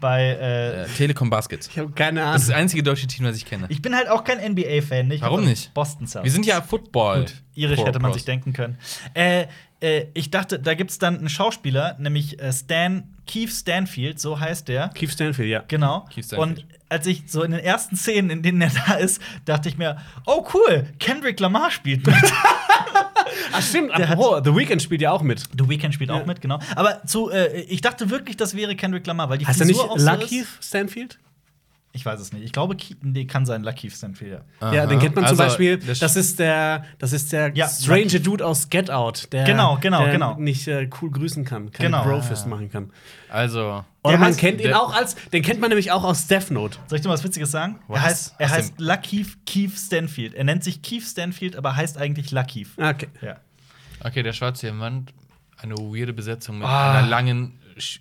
bei, äh, äh, Telekom Baskets. ich habe keine Das ist das Ahnung. einzige deutsche Team, was ich kenne. ich bin halt auch kein NBA-Fan. Ich Warum hab nicht? Boston Celtics. Wir sind ja Football. Gut, irisch hätte man sich denken können. Äh, äh, ich dachte, da gibt es dann einen Schauspieler, nämlich äh, Stan, Keith Stanfield, so heißt der. Keith Stanfield, ja. Genau. Keith Stanfield. Und als ich so in den ersten Szenen, in denen er da ist, dachte ich mir, oh cool, Kendrick Lamar spielt mit. Ach, stimmt. Der hat- Apropos, The Weeknd spielt ja auch mit. The Weeknd spielt Ja. auch mit, genau. Aber zu, äh, ich dachte wirklich, das wäre Kendrick Lamar, weil die Heißt er nicht Frisur auch so. Stanfield? Ich weiß es nicht. Ich glaube, nee, kann sein, Lakeith Stanfield. Ja. Ja, den kennt man zum Also, Beispiel. das- ist der, das ist der Ja, strange Lucky. Dude aus Get Out, der, Genau, genau, der genau. nicht äh, cool grüßen kann, keine Genau. Brofist machen kann. Also, Oder Der man heißt- kennt ihn auch als, den kennt man nämlich auch aus Death Note. Soll ich dir mal was Witziges sagen? Was? Er heißt, er heißt Lakeith Keith Stanfield. Er nennt sich Keith Stanfield, aber heißt eigentlich Lakeith. Okay. Ja. okay, der schwarze Diamant, eine weirde Besetzung mit Ah. einer langen,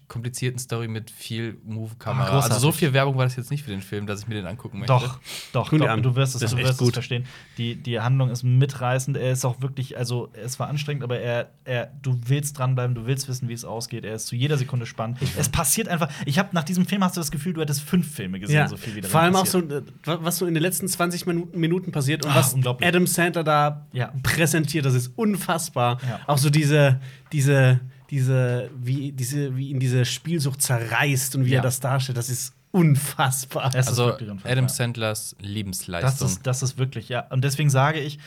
komplizierten Story mit viel Move-Kamera. Ah, also so viel Werbung war das jetzt nicht für den Film, dass ich mir den angucken möchte. Doch, doch, Guck doch. Du wirst es, du echt wirst es gut. verstehen. Die, die Handlung ist mitreißend. Er ist auch wirklich, also es war anstrengend, aber er, er, du willst dranbleiben, du willst wissen, wie es ausgeht. Er ist zu jeder Sekunde spannend. Es passiert einfach. Ich habe nach diesem Film hast du das Gefühl, du hättest fünf Filme gesehen, Ja. so viel wie Vor allem auch so, äh, wa- was so in den letzten 20 Minuten, Minuten passiert und Ah, was. Adam Sandler da Ja. präsentiert, das ist unfassbar. Ja. Auch so diese, diese, diese, wie, diese, wie ihn diese Spielsucht zerreißt und wie Ja. er das darstellt, das ist unfassbar. Ist Also wirklich unfassbar. Adam Sandlers Das Lebensleistung. ist, das ist wirklich, ja. Und deswegen sage ich,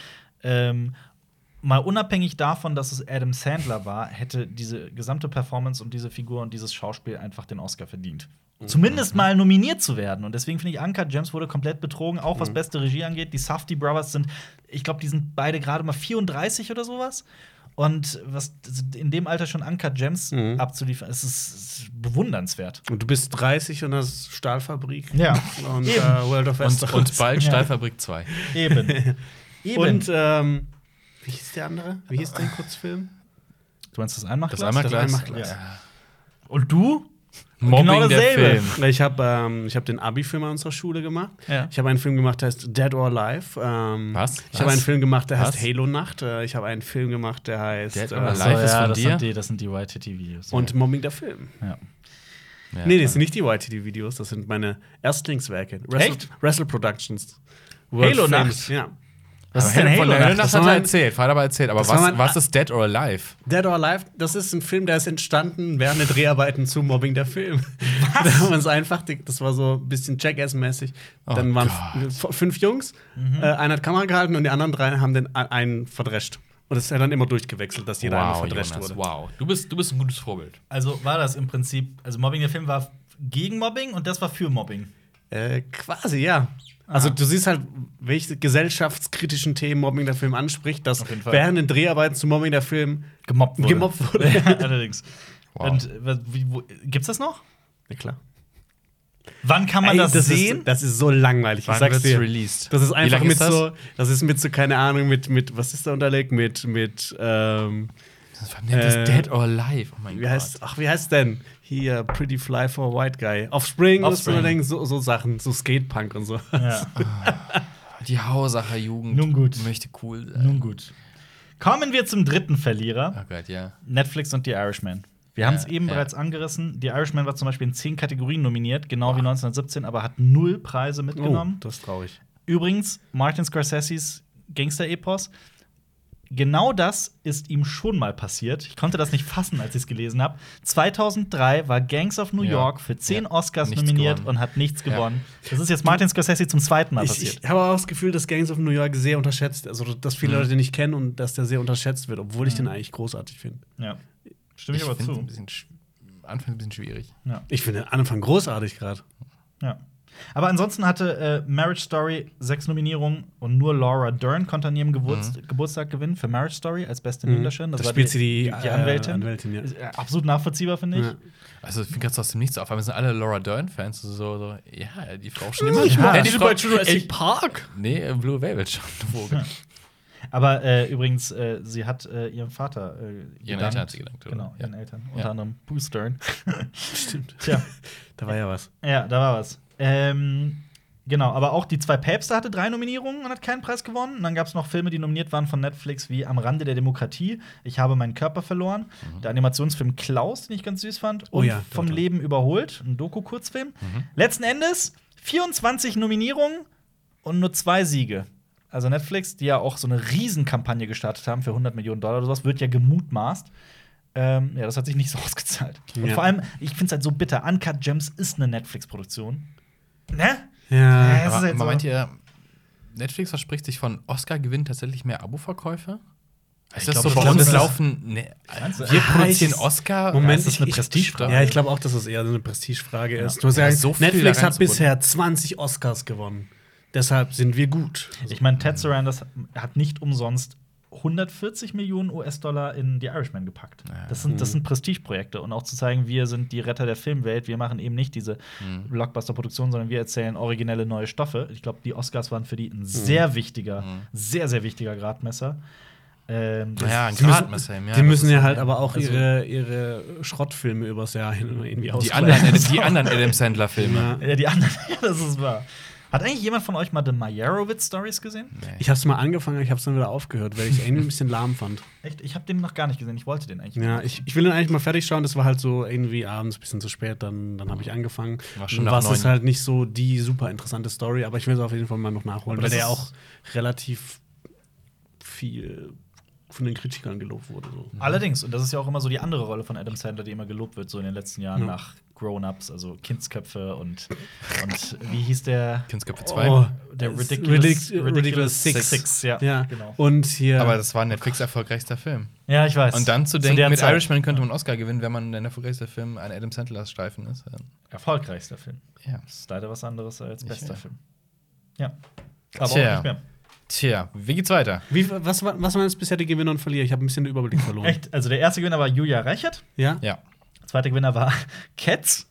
ähm, mal unabhängig davon, dass es Adam Sandler war, hätte diese gesamte Performance und diese Figur und dieses Schauspiel einfach den Oscar verdient. Zumindest mal nominiert zu werden. Und deswegen finde ich, Anka James wurde komplett betrogen, auch was beste Regie angeht. Die Safdie Brothers sind, ich glaube, die sind beide gerade mal 34 oder sowas. Und was in dem Alter schon Uncut Gems Mhm. abzuliefern, es ist, es ist bewundernswert. Und du bist 30 und hast Stahlfabrik. Ja. Und Eben. äh, World of Und, Westeros. und bald. Stahlfabrik 2. Eben. Eben. Und ähm, wie hieß der andere? Wie hieß dein Kurzfilm? du meinst das Einmachglas? Das Einmachglas. Einmachglas. Ja. Und du? Mobbing Genau der dasselbe. Film. Ich habe ähm, ich hab den Abi-Film an unserer Schule gemacht. Ja. Ich habe einen Film gemacht, der heißt Dead or Alive. Ähm, Was? Ich habe einen Film gemacht, der heißt Was? Halo Nacht. Äh, ich habe einen Film gemacht, der heißt Dead äh, or Achso, Alive ist von das dir? Sind die, das sind die YTT-Videos. und Mobbing der Film. ja. Ja. Nee, das sind nicht die YTD-Videos, das sind meine Erstlingswerke. Wrestle, Echt? Wrestle Productions. Halo famous, Nacht? Ja. Was Aber ist denn Halo-? Von der Das hat er erzählt, Vater aber erzählt. Aber Das was, was ist Dead or Alive? Dead or Alive, das ist ein Film, der ist entstanden während der Dreharbeiten zu Mobbing der Film. Was? Da haben wir uns einfach, das war so ein bisschen Jackass-mäßig. Oh Dann waren fünf Jungs, äh, einer hat Kamera gehalten und die anderen drei haben den einen verdrescht. Und es ist ja dann immer durchgewechselt, dass jeder einmal verdrescht Jonas, wurde. wow. Du bist, du bist ein gutes Vorbild. Also war das im Prinzip, also Mobbing der Film war gegen Mobbing und das war für Mobbing. Äh, quasi, ja. Also du siehst halt, welche gesellschaftskritischen Themen Mobbing der Film anspricht, dass während den Dreharbeiten zu Mobbing der Film Gemobbt wurde. gemobbt wurde. Ja, allerdings. Wow. Und was- wie, wo, gibt's das noch? ja, klar. Wann kann man Ey, das, sehen? Ist, das ist so langweilig. Wann ich sag's wird's dir. released? Das ist einfach mit ist das? so, das ist mit so, keine Ahnung, mit, mit was ist da unterlegt? Mit, mit, ähm, Das war das Äh, Dead or Alive. Oh mein wie Gott. heißt, ach, wie heißt denn? Hier, Pretty Fly for a White Guy. Offspring, Offspring. Offspring. So, so Sachen, so Skatepunk und so. ja. Die Hausacher Jugend Nun gut. möchte cool sein. Nun gut. Kommen wir zum dritten Verlierer: Oh Gott, ja. Netflix und The Irishman. Wir haben es Ja, eben ja. bereits angerissen. The Irishman war zum Beispiel in zehn Kategorien nominiert, genau wie 1917, aber hat null Preise mitgenommen. Oh, das ist traurig. Übrigens, Martin Scorseses Gangster-Epos. Genau das ist ihm schon mal passiert. Ich konnte das nicht fassen, als ich es gelesen habe. 2003 war Gangs of New Ja. York für zehn Ja. Oscars Nichts nominiert gewonnen. und hat nichts Ja. gewonnen. Das ist jetzt Martin Scorsese zum zweiten Mal Ich, passiert. ich habe auch das Gefühl, dass Gangs of New York sehr unterschätzt, also dass viele Mhm. Leute den nicht kennen und dass der sehr unterschätzt wird, obwohl ich Mhm. den eigentlich großartig finde. ja. Stimme ich, aber find's zu. Ein bisschen, sch- Anfang ein bisschen schwierig. Ja. Ich finde den Anfang großartig gerade. Ja. Aber ansonsten hatte äh, Marriage Story sechs Nominierungen und nur Laura Dern konnte an ihrem Geburts Geburtstag gewinnen für Marriage Story als beste Mhm. Nebendarstellerin. Da war spielt sie die, die, äh, Anwältin. Anwältin, ja. Äh, absolut nachvollziehbar, finde ich. Ja. Also, ich finde ganz aus dem Nichts auf. einmal sind alle Laura Dern-Fans so, so, ja, die Frau schon immer. ich Ja, mochte die die bei Jurassic ich, Park. Nee, äh, Blue Velvet schon. Ja. Aber äh, übrigens, äh, sie hat äh, ihrem Vater äh, Ihren. Eltern hat sie gedankt, oder? Genau, Ja. ihren Eltern. Ja. Unter anderem Bruce Stern. Stimmt. Tja, Da war ja was. ja, da war was. Ähm, genau, aber auch die zwei Päpste hatte drei Nominierungen und hat keinen Preis gewonnen. Und dann gab es noch Filme, die nominiert waren von Netflix, wie Am Rande der Demokratie, Ich habe meinen Körper verloren, der Animationsfilm Klaus, den ich ganz süß fand, Mhm. Oh und ja, Vom. Leben überholt, ein Doku-Kurzfilm. Mhm. Letzten Endes 24 Nominierungen und nur zwei Siege. Also Netflix, die ja auch so eine Riesenkampagne gestartet haben für 100 Millionen Dollar oder sowas, wird ja gemutmaßt. Ähm, ja, das hat sich nicht so ausgezahlt. Und Ja. vor allem, ich finde es halt so bitter. Uncut Gems ist eine Netflix-Produktion. Ne? Ja. Ja, Aber, halt so. meint ihr, Netflix verspricht sich von Oscar-Gewinn tatsächlich mehr Abo-Verkäufe? Ist das glaub, so? das Bei ist- uns das laufen. Ne, du? wir Ja, produzieren ich- Oscar. Moment, Ja, ist ich- eine ich- Prestigefrage. Ja, ich glaube auch, dass es eher eine Prestigefrage Ja. ist. Du musst Ja, so Netflix hat bisher 20 Oscars gewonnen. Deshalb sind wir gut. Also, Ich meine, Ted Sarandos hat nicht umsonst 140 Millionen US-Dollar in The Irishman gepackt. Ja. Das sind, das Mhm. sind Prestigeprojekte. Und auch zu zeigen, wir sind die Retter der Filmwelt. Wir machen eben nicht diese Mhm. Blockbuster-Produktion, sondern wir erzählen originelle neue Stoffe. Ich glaube, die Oscars waren für die ein sehr wichtiger, Mhm. sehr, sehr wichtiger Gradmesser. Ähm, Naja, ein Die müssen- Gradmesser Jahr, die müssen ja halt aber auch Also- ihre, ihre Schrottfilme übers Jahr hin irgendwie Die ausgleichen. anderen, die anderen Adam Sandler-Filme. Ja. ja, die anderen, ja, das ist wahr. Hat eigentlich jemand von euch mal The Meyerowitz Stories gesehen? Nee. Ich habe es mal angefangen, ich habe es dann wieder aufgehört, weil ich es irgendwie ein bisschen lahm fand. Echt? Ich habe den noch gar nicht gesehen. Ich wollte den eigentlich. Ja, ich, ich will den eigentlich mal fertig schauen. Das war halt so irgendwie abends ein bisschen zu spät. Dann, dann habe ich angefangen. War schon Und was ist halt nicht so die super interessante Story, aber ich will es auf jeden Fall mal noch nachholen, Aber weil der auch relativ viel von den Kritikern gelobt wurde. So. Allerdings, und das ist ja auch immer so die andere Rolle von Adam Sandler, die immer gelobt wird, so in den letzten Jahren Ja. nach Grown-Ups, also Kindsköpfe und, und wie hieß der? Kindsköpfe 2. Oh, Der es- Ridiculous, Ridic- Ridiculous Six. ja, Ja, genau. Und hier. Aber das war Netflix erfolgreichster Film. Ja, ich weiß. Und dann zu Zu denken, der mit Zeit. Irishman könnte man einen Oscar gewinnen, wenn man ein erfolgreichster Film ein Adam Sandler-Streifen ist. Ähm, Erfolgreichster Film. Ja. Das ist leider was anderes als bester. Film. Ja. Aber Tja. auch nicht mehr. Tja, wie geht's weiter? Wie, was, war- was waren jetzt bisher die Gewinner und Verlierer? Ich habe ein bisschen den Überblick verloren. Echt? Also der erste Gewinner war Julia Reichert, Ja? Ja. Zweiter Gewinner war Cats,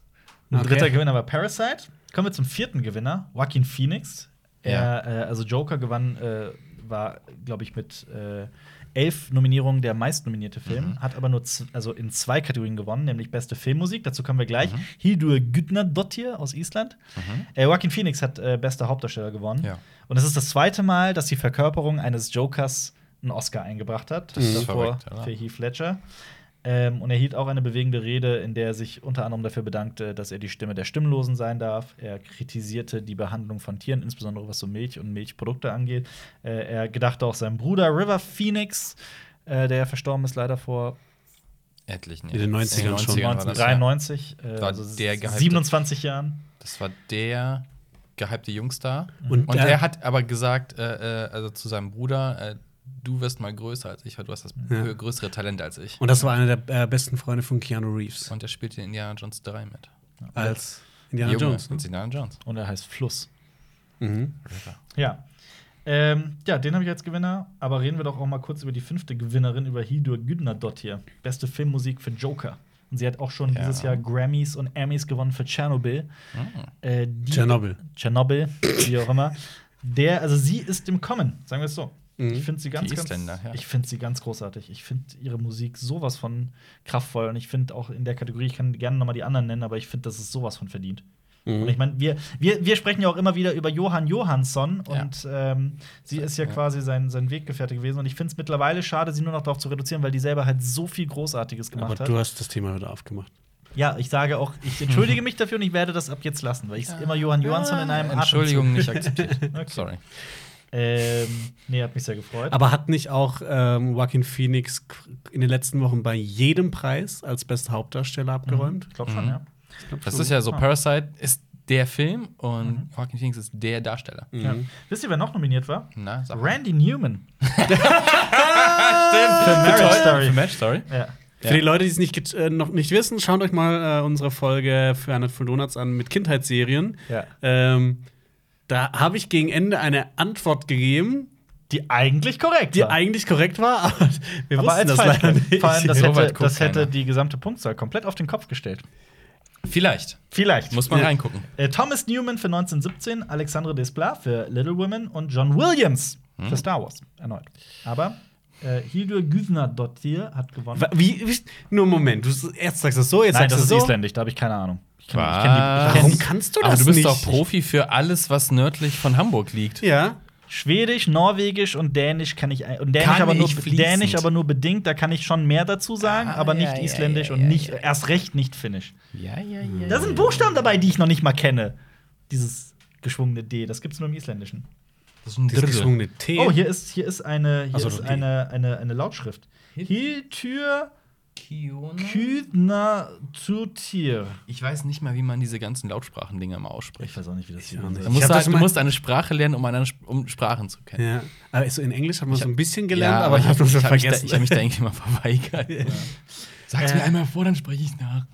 Okay. dritter Gewinner war Parasite. Kommen wir zum vierten Gewinner, Joaquin Phoenix. Er, äh, also Joker gewann, äh, war, glaube ich, mit äh, elf Nominierungen der meistnominierte Film, hat aber nur also in zwei Kategorien gewonnen, nämlich beste Filmmusik. Dazu kommen wir gleich. Hildur Gudnadottir aus Island. Äh, Joaquin Phoenix hat äh, bester Hauptdarsteller gewonnen. Ja. Und es ist das zweite Mal, dass die Verkörperung eines Jokers einen Oscar eingebracht hat. Das ist davor verrückt, oder? für Heath Ledger. Ähm, und er hielt auch eine bewegende Rede, in der er sich unter anderem dafür bedankte, dass er die Stimme der Stimmlosen sein darf. Er kritisierte die Behandlung von Tieren, insbesondere was so Milch und Milchprodukte angeht. Äh, er gedachte auch seinem Bruder River Phoenix, äh, der verstorben ist leider vor Etlichen. In den 90ern schon. war das, ja. 1993, äh, also der gehypte- 27 Jahren. Das war der gehypte Jungstar. Und Und er hat aber gesagt, äh, äh, also zu seinem Bruder, äh, du wirst mal größer als ich, weil du hast das Ja. größere Talent als ich. Und das war einer der äh, besten Freunde von Keanu Reeves. Und er spielte in Indiana Jones 3 mit. als Indiana Junge, Jones. Ne? als Indiana Jones. Und er heißt Fluss. Mhm. River. Ja. Ähm, ja, den habe ich als Gewinner. Aber reden wir doch auch mal kurz über die fünfte Gewinnerin, über Hildur Gudnadottir. Beste Filmmusik für Joker. Und sie hat auch schon Ja. dieses Jahr Grammys und Emmys gewonnen für Tschernobyl. Mhm. Äh, Tschernobyl. Tschernobyl, wie auch immer. Der, also sie ist im Kommen, sagen wir es so. Mhm. Ich finde sie ganz, ganz, ja. ich finde sie ganz großartig. Ich finde ihre Musik sowas von kraftvoll und ich finde auch in der Kategorie, ich kann gerne noch mal die anderen nennen, aber ich finde, das ist sowas von verdient. Mhm. Und ich meine, wir, wir, wir sprechen ja auch immer wieder über Johann Johansson und ähm, sie ist ja, Ja. quasi sein, sein Weggefährte gewesen. Und ich finde es mittlerweile schade, sie nur noch darauf zu reduzieren, weil die selber halt so viel Großartiges gemacht Aber hat. du hast das Thema wieder aufgemacht. Ja, ich sage auch, ich entschuldige mich dafür und ich werde das ab jetzt lassen, weil ich immer Johann Johansson in einem Entschuldigung, nicht akzeptiert. Okay. Sorry. Ähm, nee, hat mich sehr gefreut. Aber hat nicht auch ähm, Joaquin Phoenix in den letzten Wochen bei jedem Preis als bester Hauptdarsteller abgeräumt? ich glaube schon, Mhm. ja. Das ist ja so, Ah. Parasite ist der Film und Mhm. Joaquin Phoenix ist der Darsteller. ja. Wisst ihr, wer noch nominiert war? Na. Randy Newman. Stimmt. Für Marriage Story. Für Marriage Story. Ja. Für die Leute, die es nicht, äh, noch nicht wissen, schaut euch mal äh, unsere Folge für eine Full Donuts an mit Kindheitsserien. ja. Ähm, da habe ich gegen Ende eine Antwort gegeben, Die eigentlich korrekt die war. eigentlich korrekt war, aber wir aber wussten das leider nicht. Vor allem, das So hätte, das hätte die gesamte Punktzahl komplett auf den Kopf gestellt. Vielleicht. Vielleicht. Muss man Ja. reingucken. Äh, Thomas Newman für 1917, Alexandre Desplat für Little Women und John Williams Hm. für Star Wars. Erneut. Aber äh, Hildur Gudnadottir hat gewonnen. Wie, wie, nur einen Moment, du erst sagst du es so, jetzt Nein, sagst das du ist so. isländisch, da habe ich keine Ahnung. Ich kenn- ich kenn die- ich Warum kannst du Aber das du bist nicht? doch Profi für alles, was nördlich von Hamburg liegt. Ja. Schwedisch, Norwegisch und Dänisch kann ich und Dänisch Kann aber nur. Dänisch aber nur bedingt, da kann ich schon mehr dazu sagen, Ah, aber ja, nicht ja, Isländisch ja, und nicht ja. erst recht nicht Finnisch. Ja, ja, ja. Da sind Buchstaben dabei, die ich noch nicht mal kenne. Dieses geschwungene D, das gibt's nur im Isländischen. Das ist ein geschwungene T. Oh, hier ist hier ist eine hier Ach so, ist eine, eine eine Lautschrift. Hiltür Kiona? Kydna Tutir. Ich weiß nicht mal, wie man diese ganzen Lautsprachendinger immer ausspricht. Ich weiß auch nicht, wie das hier auch nicht. Du ist. musst, hab halt, du mal- musst eine Sprache lernen, um, eine, um Sprachen zu kennen. Ja. Aber so in Englisch hat man Ich so hab- ein bisschen gelernt, Ja, aber ich habe das ich schon hab da, vergessen. ich hab mich da irgendwie mal verweigert. Sag's Äh. mir einmal vor, dann spreche ich nach.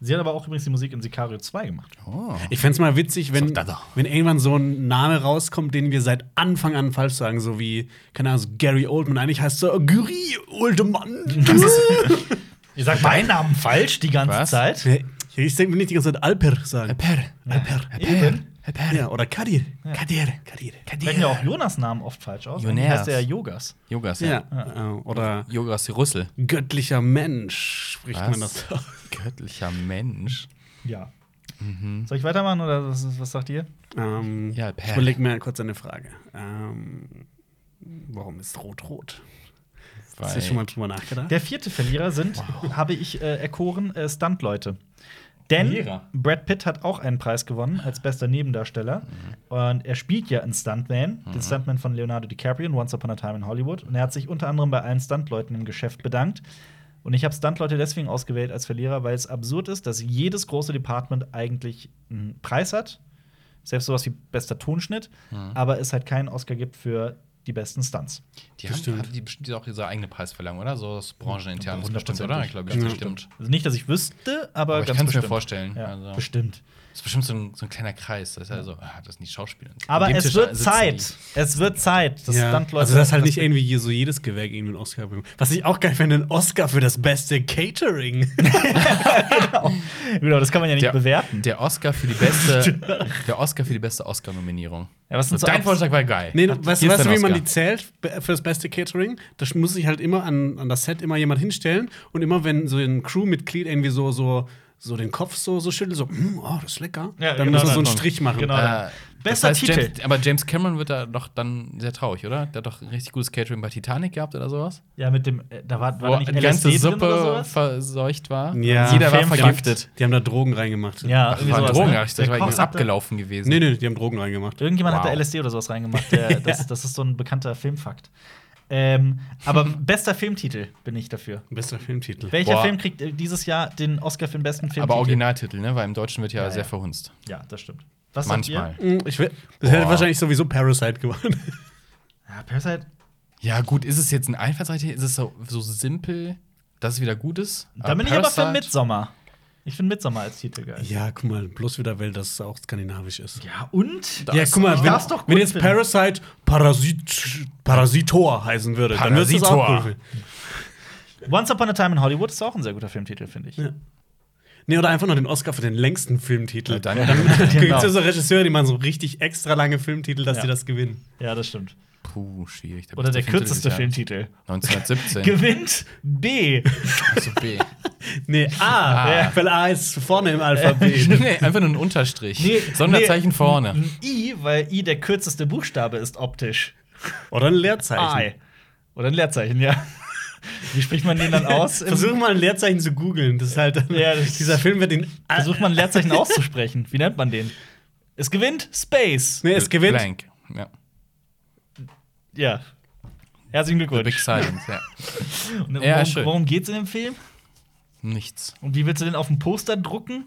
Sie hat aber auch übrigens die Musik in Sicario 2 gemacht. Oh. Ich fände es mal witzig, wenn, wenn irgendwann so ein Name rauskommt, den wir seit Anfang an falsch sagen, so wie, keine Ahnung, so Gary Oldman. Eigentlich heißt so Gary Oldman. Ihr sagt meinen Namen falsch die ganze Was? Zeit. Ich denke, wenn ich die ganze Zeit Alper sagen. Per. Alper. Eben. Ja, oder Kadir. Kadir. Kadir. Sprechen ja auch Jonas Namen oft falsch aus. Jonas. Heißt er ja Yogas. Yogas, Ja. ja. äh, Oder Yogas Rüssel. göttlicher Mensch spricht Was? man das. Göttlicher Mensch. Ja. Mhm. Soll ich weitermachen oder was, was sagt ihr? Ähm, Ja, ich Per. überlege mir kurz eine Frage. Ähm, warum ist Rot-Rot? Hast du schon mal drüber nachgedacht? Der vierte Verlierer sind, habe ich äh, erkoren, äh, Stunt-Leute. Denn Verlierer? Brad Pitt hat auch einen Preis gewonnen als bester Nebendarsteller. Und er spielt ja einen Stuntman, den Stuntman von Leonardo DiCaprio in Once Upon a Time in Hollywood. Und er hat sich unter anderem bei allen Stuntleuten im Geschäft bedankt. Und ich habe Stuntleute deswegen ausgewählt als Verlierer, weil es absurd ist, dass jedes große Department eigentlich einen Preis hat. Selbst sowas wie bester Tonschnitt. Aber es halt keinen Oscar gibt für die besten Stunts. Die haben stimmt. haben die bestimmt auch ihre eigene Preisverleihung, oder? So das branchenintern bestimmt, oder? Ich glaube, Ganz das bestimmt. stimmt. Also nicht, dass ich wüsste, aber, Aber ich ganz kann es mir vorstellen. Ja, Also, bestimmt. Das ist bestimmt so ein, so ein kleiner Kreis. Das ist ja so, ah, das sind die Schauspieler. Aber es Tisch wird Zeit. Es wird Zeit, dass ja. Stuntleute. Also das ist halt nicht das- irgendwie hier so jedes Gewerk irgendwie einen Oscar bekommt. Was ich auch geil finde, ein Oscar für das beste Catering. Genau, das kann man ja nicht Der- bewerten. Der Oscar für die beste, der Oscar für die beste Oscar-Nominierung. Ja, was sind so Dein Vorschlag war geil. Nee, Hat- weißt, du, wie man die zählt für das beste Catering? Da muss sich halt immer an, an das Set immer jemand hinstellen und immer wenn so ein Crewmitglied irgendwie so, so, so den Kopf so, so schüttelt, so, "Mm, oh, das ist lecker, Ja, dann genau, muss er so einen Strich machen. genau. Äh, Bester das heißt, Titel. James, aber James Cameron wird da doch dann sehr traurig, oder? Der hat doch ein richtig gutes Catering bei Titanic gehabt oder sowas. Ja, mit dem. äh, Da war, war Wo nicht die ganze LSD Suppe verseucht war. Ja. Jeder war vergiftet. Die haben da Drogen reingemacht. Ja, Ach, irgendwie war sowas, Drogen, ne? das Der war irgendwie abgelaufen gewesen. Nee, nee, die haben Drogen reingemacht. Irgendjemand hat da Wow. LSD oder sowas reingemacht. Der, das, das ist so ein bekannter Filmfakt. Ähm, aber bester Filmtitel bin ich dafür. Bester Filmtitel. Welcher Boah. Film kriegt äh, dieses Jahr den Oscar für den besten Filmtitel? Aber Originaltitel, ne? Weil im Deutschen wird ja, Ja, sehr ja. verhunzt. Ja, das stimmt. Was Manchmal. Mm, Ich will, das hätte wahrscheinlich sowieso Parasite gewonnen. Ja, Parasite. Ja, gut, ist es jetzt ein Einfallsreicher? Ist es so, so simpel, dass es wieder gut ist? Da bin ich aber für Midsommar. Ich finde Midsommar als Titel geil. ja, guck mal, bloß wieder, weil das auch skandinavisch ist. Ja, und? ja, guck mal, wenn, doch wenn jetzt finden. Parasite Parasit, Parasitor heißen würde, dann würdest du es auch Parasitor. cool. Once Upon a Time in Hollywood ist auch ein sehr guter Filmtitel, finde ich. Ja. Nee, oder einfach noch den Oscar für den längsten Filmtitel. Ja, dann- dann gibt es Genau. ja so Regisseure, die machen so richtig extra lange Filmtitel, dass Ja. die das gewinnen. Ja, das stimmt. Puh, schwierig. Da Oder der kürzeste Filmtitel Filmtitel. des Jahres. 1917. Gewinnt B. also B. Nee, A. Ah. Weil A ist vorne im Alphabet. nee, einfach nur ein Unterstrich. Sonderzeichen nee, vorne. Ein I, weil I der kürzeste Buchstabe ist optisch. Oder ein Leerzeichen. I. Oder ein Leerzeichen, ja. Wie spricht man den dann aus? Versuch mal ein Leerzeichen zu googeln. Das ist halt Ja, das- dieser Film wird den Versucht man ein Leerzeichen auszusprechen. Wie nennt man den? Es gewinnt Space. Nee, es gewinnt. Blank. Ja. Ja. Herzlichen The Big Glückwunsch. Silence, ja. Und Ja, worum, schön. worum geht's in dem Film? Nichts. Und wie willst du den auf dem Poster drucken?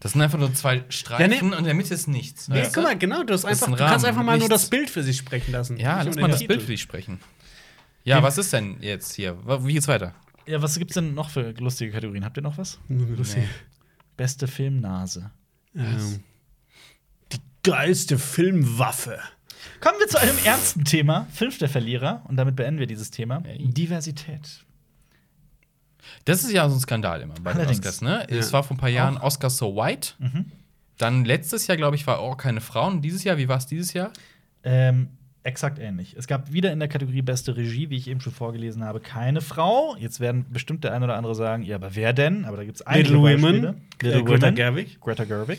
Das sind einfach nur zwei Streifen Ja, nee. und in der Mitte ist nichts. Nee, guck mal, genau, du, hast einfach, ein du kannst einfach mal nur nichts. das Bild für sich sprechen lassen. Ja, lass nur mal das Titel. Bild für dich sprechen. Ja, was ist denn jetzt hier? Wie geht's weiter? Ja, was gibt's denn noch für lustige Kategorien? Habt ihr noch was? Nee. Beste Filmnase. Ähm, die geilste Filmwaffe. Kommen wir zu einem ernsten Thema. Fünf der Verlierer. Und damit beenden wir dieses Thema. Hey. Diversität. Das ist ja so ein Skandal immer bei den Allerdings. Oscars, ne? Ja. Es war vor ein paar Jahren Oscar So White. Mhm. Dann letztes Jahr, glaube ich, war auch keine Frauen. Dieses Jahr, wie war es dieses Jahr? Ähm, exakt ähnlich. Es gab wieder in der Kategorie Beste Regie, wie ich eben schon vorgelesen habe, keine Frau. Jetzt werden bestimmt der ein oder andere sagen, ja, aber wer denn? Aber da gibt es einige Little Beispiele. Women. Little äh, Greta Women. Gerwig. Greta Gerwig.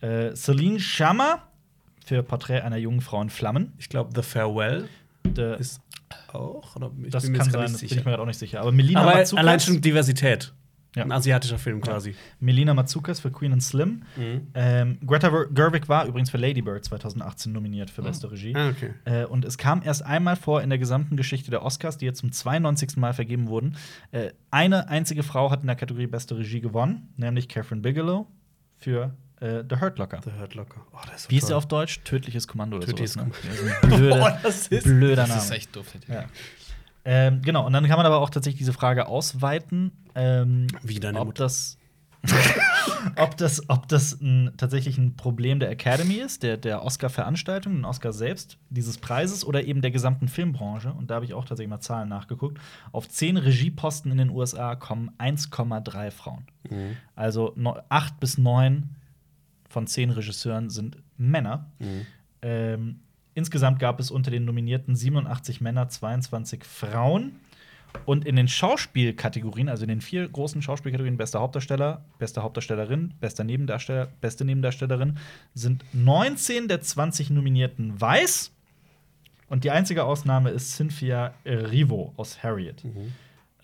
Äh, Celine Sciamma für Porträt einer jungen Frau in Flammen. Ich glaube, The Farewell Der, ist auch. Oder ich das bin kann sein, das bin ich mir gerade auch nicht sicher. Aber Melina Aber Matsoukas, allein schon Diversität. Ja. Ein asiatischer Film quasi. Melina Matsoukas für Queen and Slim. Mhm. Ähm, Greta Gerwig war übrigens für Lady Bird 2018 nominiert für beste Regie. Ah, okay. Äh, und es kam erst einmal vor in der gesamten Geschichte der Oscars, die jetzt zum 92. Mal vergeben wurden. Äh, eine einzige Frau hat in der Kategorie Beste Regie gewonnen, nämlich Catherine Bigelow für äh, The Hurt Locker. The Hurt Locker. Oh, der ist so Wie ist der auf Deutsch? Tödliches Kommando oder Tödliches sowas. Ne? Ein blöder, Oh, das ist- blöder Name. Das ist echt doof. Ja. Ähm, genau, und dann kann man aber auch tatsächlich diese Frage ausweiten, ähm, Wie deine ob Mutter. das ob das, ob das ein, tatsächlich ein Problem der Academy ist, der, der Oscar-Veranstaltung, den Oscar selbst, dieses Preises oder eben der gesamten Filmbranche. Und da habe ich auch tatsächlich mal Zahlen nachgeguckt. Auf zehn Regieposten in den USA kommen 1,3 Frauen. Mhm. Also no, acht bis neun von zehn Regisseuren sind Männer. Mhm. Ähm, insgesamt gab es unter den Nominierten 87 Männer, 22 Frauen. Und in den Schauspielkategorien, also in den vier großen Schauspielkategorien, bester Hauptdarsteller, beste Hauptdarstellerin, bester Nebendarsteller, beste Nebendarstellerin, sind 19 der 20 Nominierten weiß. Und die einzige Ausnahme ist Cynthia Erivo aus Harriet. Mhm.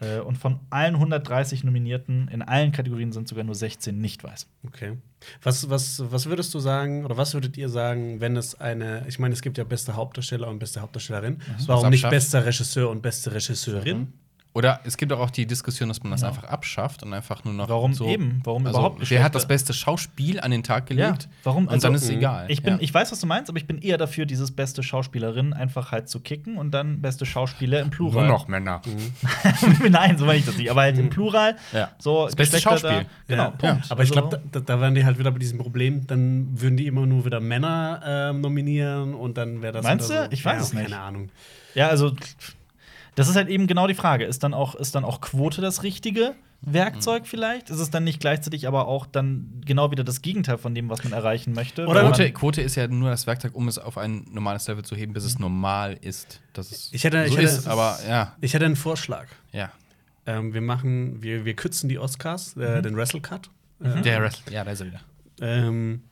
Äh, und von allen 130 Nominierten in allen Kategorien sind sogar nur 16 nicht weiß. Okay. Was, was, was würdest du sagen, oder was würdet ihr sagen, wenn es eine, ich meine, es gibt ja beste Hauptdarsteller und beste Hauptdarstellerin. Warum Was nicht bester Regisseur und beste Regisseurin? Oder es gibt auch, die Diskussion, dass man das Ja. einfach abschafft und einfach nur noch Warum so eben? Warum also, überhaupt Wer hat das beste Schauspiel an den Tag gelegt? Ja, warum? Und Also, dann ist es egal. Ich, bin, ja. ich weiß, was du meinst, aber ich bin eher dafür, dieses beste Schauspielerin einfach halt zu kicken und dann beste Schauspieler im nur Plural. noch Männer. Nein, so meine ich das nicht. Aber halt im Plural. Ja. So Das beste Schauspiel. Da, genau, Ja. Punkt. Aber ich Also, glaube, da, da wären die halt wieder bei diesem Problem, dann würden die immer nur wieder Männer ähm, nominieren und dann wäre das Meinst du? Ich weiß ja, es nicht. Keine Ahnung. Ja, also das ist halt eben genau die Frage. Ist dann auch, ist dann auch Quote das richtige Werkzeug Mhm. vielleicht? Ist es dann nicht gleichzeitig aber auch dann genau wieder das Gegenteil von dem, was man erreichen möchte? Oder- Quote, Quote ist ja nur das Werkzeug, um es auf ein normales Level zu heben, bis es normal ist. Dass es Ich hätte- so ich hätte- ist, aber ja, Ich hätte einen Vorschlag. ja. Ähm, wir machen, wir, wir kürzen die Oscars, äh, den Wrestle Cut. Äh, Der Rest, ja, da ist er wieder. ähm,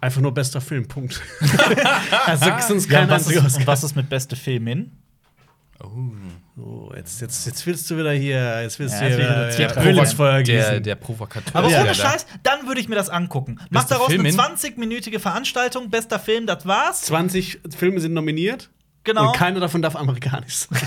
einfach nur bester Film, Punkt. also sonst ja, kein und was, ist, was ist mit beste Filmin? Oh. Oh, jetzt, jetzt, jetzt willst du wieder hier, jetzt willst Ja, du wieder, wieder ja, Provokateur. Öl ins Feuer Der, der Provokateur. Aber Ja, ohne Scheiß, dann würde ich mir das angucken. Mach daraus eine Filmin? 20-minütige Veranstaltung, bester Film, das war's. 20 Filme sind nominiert Genau. und keiner davon darf amerikanisch sein.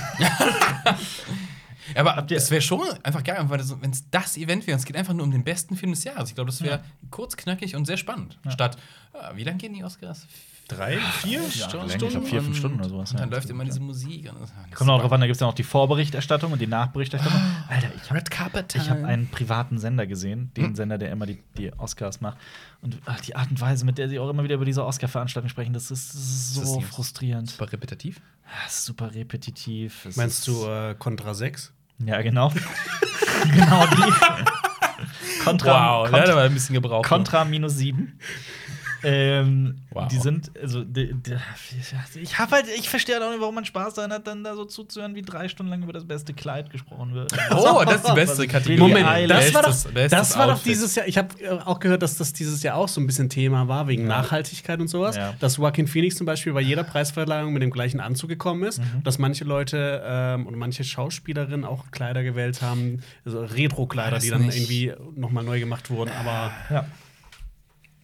Aber Habt ihr- es wäre schon einfach geil, wenn es das Event wäre. Es geht einfach nur um den besten Film des Jahres. Ich glaube, das wäre kurz, knackig und sehr spannend. Statt, äh, wie lange gehen die Oscars? Drei, vier Ja, länger, ich glaub, vier, fünf Stunden oder sowas, Und dann ja. läuft immer diese Musik. Und das, ah, Kommt auch ist darauf an, da gibt es ja noch die Vorberichterstattung und die Nachberichterstattung. Alter, ich Red Carpet. Ich habe einen privaten Sender gesehen, Hm. den Sender, der immer die, die Oscars macht. Und ach, die Art und Weise, mit der sie auch immer wieder über diese Oscar-Veranstaltung sprechen, das ist, das ist so Das ist nicht- frustrierend. super repetitiv. Ist super repetitiv. Es Meinst du äh, Contra 6? Ja, genau. genau die. Contra, der hat Contra, aber ein bisschen gebraucht. Contra minus sieben. Ähm, Wow. Die sind, also, die, die, ich habe halt, ich verstehe halt auch nicht, warum man Spaß daran hat, dann da so zuzuhören, wie drei Stunden lang über das beste Kleid gesprochen wird. Oh, das ist die beste Kategorie. Moment, das war doch, das war doch dieses Jahr. Ich habe äh, auch gehört, dass das dieses Jahr auch so ein bisschen Thema war, wegen Nachhaltigkeit und sowas. Ja. Dass Joaquin Phoenix zum Beispiel bei jeder Preisverleihung mit dem gleichen Anzug gekommen ist. Mhm. Dass manche Leute ähm, und manche Schauspielerinnen auch Kleider gewählt haben, also Retro-Kleider, die dann nicht. irgendwie nochmal neu gemacht wurden. Aber Ja.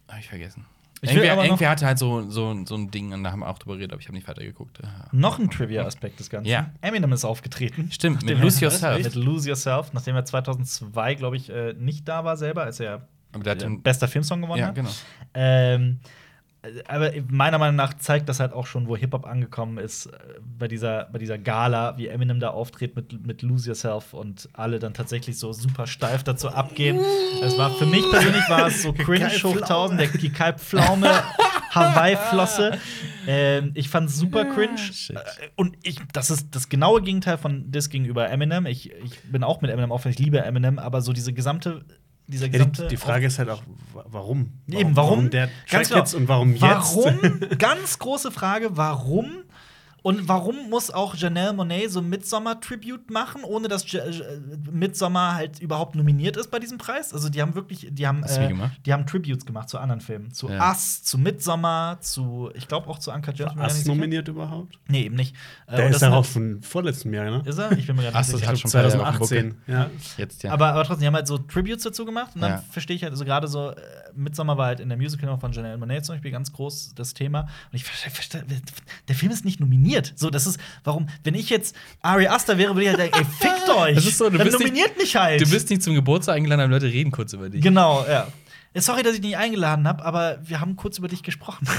Hab ich vergessen. Ich irgendwer, hatte halt so, so, so ein Ding und da haben wir auch drüber geredet, aber ich habe nicht weitergeguckt. Noch ein Trivia-Aspekt des Ganzen. Ja. Eminem ist aufgetreten. Stimmt, mit Lose Yourself. Mit Lose Yourself, nachdem er 2002, glaube ich, äh, nicht da war selber, als er hat bester Filmsong gewonnen ja, hat. genau. Ähm, äh, aber meiner Meinung nach zeigt das halt auch schon, wo Hip-Hop angekommen ist, äh, bei dieser, bei dieser Gala, wie Eminem da auftritt mit, mit Lose Yourself und alle dann tatsächlich so super steif dazu abgehen. Es war für mich persönlich war es so cringe hoch 1000, der die Kalbpflaume, Hawaii-Flosse. Ähm, ich fand es super cringe. shit. Äh, Und ich, das ist das genaue Gegenteil von das gegenüber Eminem. Ich, ich bin auch mit Eminem auf, ich liebe Eminem, aber so diese gesamte, dieser ja, gesamte die, die Frage ist halt auch, wa- warum? Eben, warum? der Ganz Track genau. jetzt und warum jetzt? Warum? Ganz große Frage, warum? Und warum muss auch Janelle Monet so Midsommar-Tribute machen, ohne dass Midsommar halt überhaupt nominiert ist bei diesem Preis? Also die haben wirklich, die haben, äh, gemacht? die haben Tributes gemacht zu anderen Filmen. Zu Ja. Us, zu Midsommar, zu, ich glaube auch zu mir gar War sicher. nominiert überhaupt? Nee, eben nicht. Äh, Der und ist das darauf hat- von vorletztem Jahr, ne? Ist er? Ich bin mir gar nicht Us, das sicher. hat schon ein paar Jahre auf dem 2018. Ja. Jetzt, ja. Aber, aber trotzdem, die haben halt so Tributes dazu gemacht und dann Ja. verstehe ich halt, also gerade so, äh, Midsommar war halt in der Musical von Janelle Monáe zum Beispiel ganz groß das Thema. Und ich verstehe, verstehe, der Film ist nicht nominiert. So, das ist, warum, wenn ich jetzt Ari Aster wäre, würde ich halt denken, ey, fickt euch! Das ist so, du dann bist nicht- nominiert mich halt! du bist nicht zum Geburtstag eingeladen, aber Leute reden kurz über dich. Genau, ja. Ja, Sorry, dass ich dich nicht eingeladen habe, aber wir haben kurz über dich gesprochen.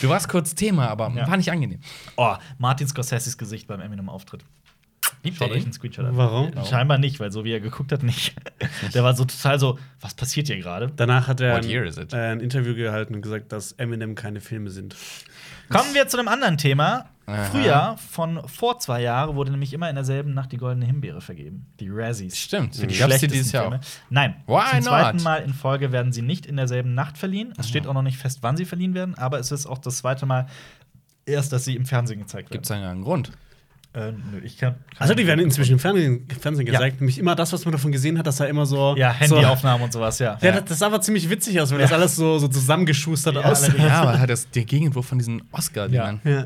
Du warst kurz Thema, aber Ja. war nicht angenehm. oh, Martin Scorseses Gesicht beim Eminem-Auftritt. Liebt Schaut er euch einen Screenshot an. Warum? Scheinbar nicht, weil so wie er geguckt hat, nicht. Der war so total so, was passiert hier gerade? Danach hat er ein, äh, ein Interview gehalten und gesagt, dass Eminem keine Filme sind. Kommen wir zu einem anderen Thema. Aha. Früher, von vor zwei Jahren, wurde nämlich immer in derselben Nacht die Goldene Himbeere vergeben. Die Razzies. Stimmt. Für die Gab's die schlechtesten dieses Jahr Filme. auch? Nein. Why Zum zweiten not? Mal in Folge werden sie nicht in derselben Nacht verliehen. Es steht auch noch nicht fest, wann sie verliehen werden, aber es ist auch das zweite Mal erst, dass sie im Fernsehen gezeigt Gibt werden. es einen Grund? Äh, nö, ich kann. kann Also die werden inzwischen im Fernsehen, Fernsehen Ja. gezeigt. Nämlich immer das, was man davon gesehen hat, dass er immer so. Ja, so, Handyaufnahmen und sowas, ja. Ja, das, sah aber ziemlich witzig aus, weil das alles so, so zusammengeschustert Ja, aussah. Ja, aber halt das, der Gegenentwurf von diesen Oscar-Dingern. Ja.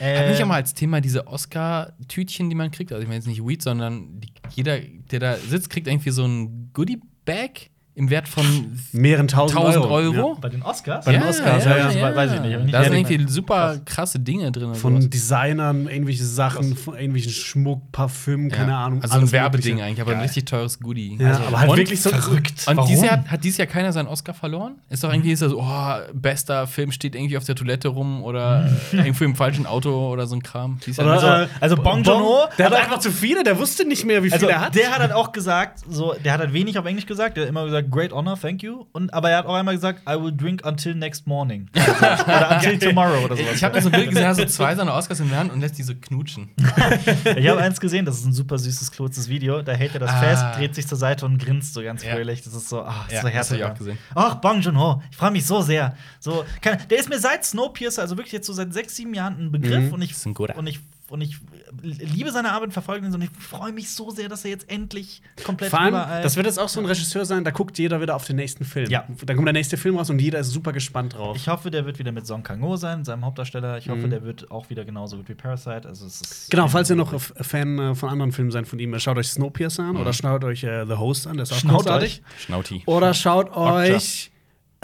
Hat nicht Äh, auch mal als Thema diese Oscar-Tütchen, die man kriegt? Also, ich meine jetzt nicht Weed, sondern die, jeder, der da sitzt, kriegt irgendwie so ein Goodie-Bag im Wert von Mehreren tausend, 1000 Euro. Euro. Bei den Oscars? Bei den Oscars, ja, ja. Weiß ich nicht, hab ich nicht Da sind irgendwie super krasse Dinge drin. Von sowas. Designern, irgendwelche Sachen, von irgendwelchen Schmuck, Parfüm, keine Ja. Ahnung. Also ein Werbeding eigentlich, aber ein richtig teures Goodie. Ja, Also- aber halt und wirklich so verrückt. Und Warum? dieses Jahr hat dieses Jahr keiner seinen Oscar verloren? Ist doch irgendwie ist er so, oh, bester Film steht irgendwie auf der Toilette rum oder irgendwo im falschen Auto oder so ein Kram. Oder, äh, also Bong Joon-ho Der hat einfach zu viele, der wusste nicht mehr, wie Also, er hat. der hat halt auch gesagt, so, der hat halt wenig auf Englisch gesagt, der hat immer gesagt, great honor, thank you. Und, aber er hat auch einmal gesagt, I will drink until next morning. oder until tomorrow oder sowas. ich habe da so ein Bild gesehen, er hat so zwei seiner Oscars in der Hand und lässt die so knutschen. Ich habe eins gesehen, das ist ein super süßes, kurzes Video. Da hält er das Ah. fest, dreht sich zur Seite und grinst so ganz fröhlich. Das ist so, ach, Ja, so das herzlich. hab ich auch gesehen. Ach, Bong Joon-ho, ich freue mich so sehr. So, kann, der ist mir seit Snowpiercer, also wirklich jetzt so seit sechs, sieben Jahren ein Begriff. Mhm. Und, ich, Ist ein guter. und, ich, und ich liebe seine Arbeit, verfolge ihn so. Und ich freue mich so sehr, dass er jetzt endlich komplett Vor allem, überall das wird jetzt auch so ein Regisseur sein, da guckt jeder wieder auf den nächsten Film. Ja. Dann kommt der nächste Film raus und jeder ist super gespannt drauf. Ich hoffe, der wird wieder mit Song Kang-ho sein, seinem Hauptdarsteller. Ich hoffe, der wird auch wieder genauso gut wie Parasite. Also es ist Genau, falls ihr noch Fan äh, von anderen Filmen seid von ihm, schaut euch Snowpiercer an oder schaut euch äh, The Host an, der ist auch Schnaut großartig. Schnauti. Oder schaut euch.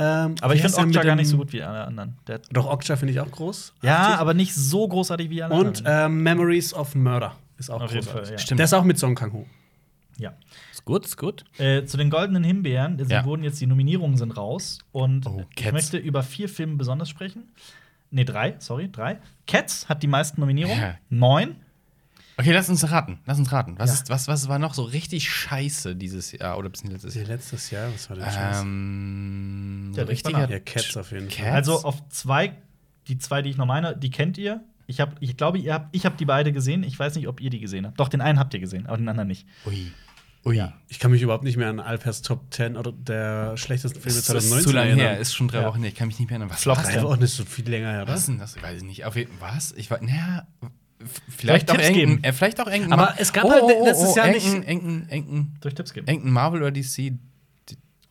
Ähm, Aber ich finde Okja gar nicht so gut wie alle anderen. Der, Doch, Okja finde ich auch groß. ja, aber nicht so großartig wie alle Und anderen. ähm, Memories of Murder ist auch Auf großartig. Fall, ja. Stimmt. Der ist auch mit Song Kang-ho. ja. Ist gut, ist gut. Äh, zu den goldenen Himbeeren, sie Ja. wurden jetzt, die Nominierungen sind raus. Und Oh, ich möchte über vier Filme besonders sprechen. Nee, drei, sorry, drei. Cats hat die meisten Nominierungen. Ja. Neun. Okay, lass uns raten. Lass uns raten. Was, Ja. ist, was, was war noch so richtig scheiße dieses Jahr oder bis letztes Jahr? Letztes Jahr, was war der Scheiß? Ähm, Ja, richtiger nach. Ja, Cats auf jeden Fall. Cats? Also auf zwei, die zwei, die ich noch meine, die kennt ihr. Ich, hab, ich glaube, ihr habt, ich habe die beide gesehen. Ich weiß nicht, ob ihr die gesehen habt. Doch, den einen habt ihr gesehen, aber den anderen nicht. Ui. Ui. Ich kann mich überhaupt nicht mehr an Alpers Top 10 oder der schlechtesten Filme Ist, 2019 ist zu lange erinnern. her, ist schon drei Ja. Wochen her. Ich kann mich nicht mehr erinnern. Was Flop Drei denn? Wochen ist so viel länger her, oder? Was ist denn das? Ich weiß es nicht. Auf jeden, was? Ich war, naja, vielleicht auch Tipps irgendein, geben. äh, vielleicht auch irgendein. Aber es gab halt letztes Jahr nicht- irgendein, irgendein, irgendein, Durch Tipps geben. irgendein Marvel oder DC.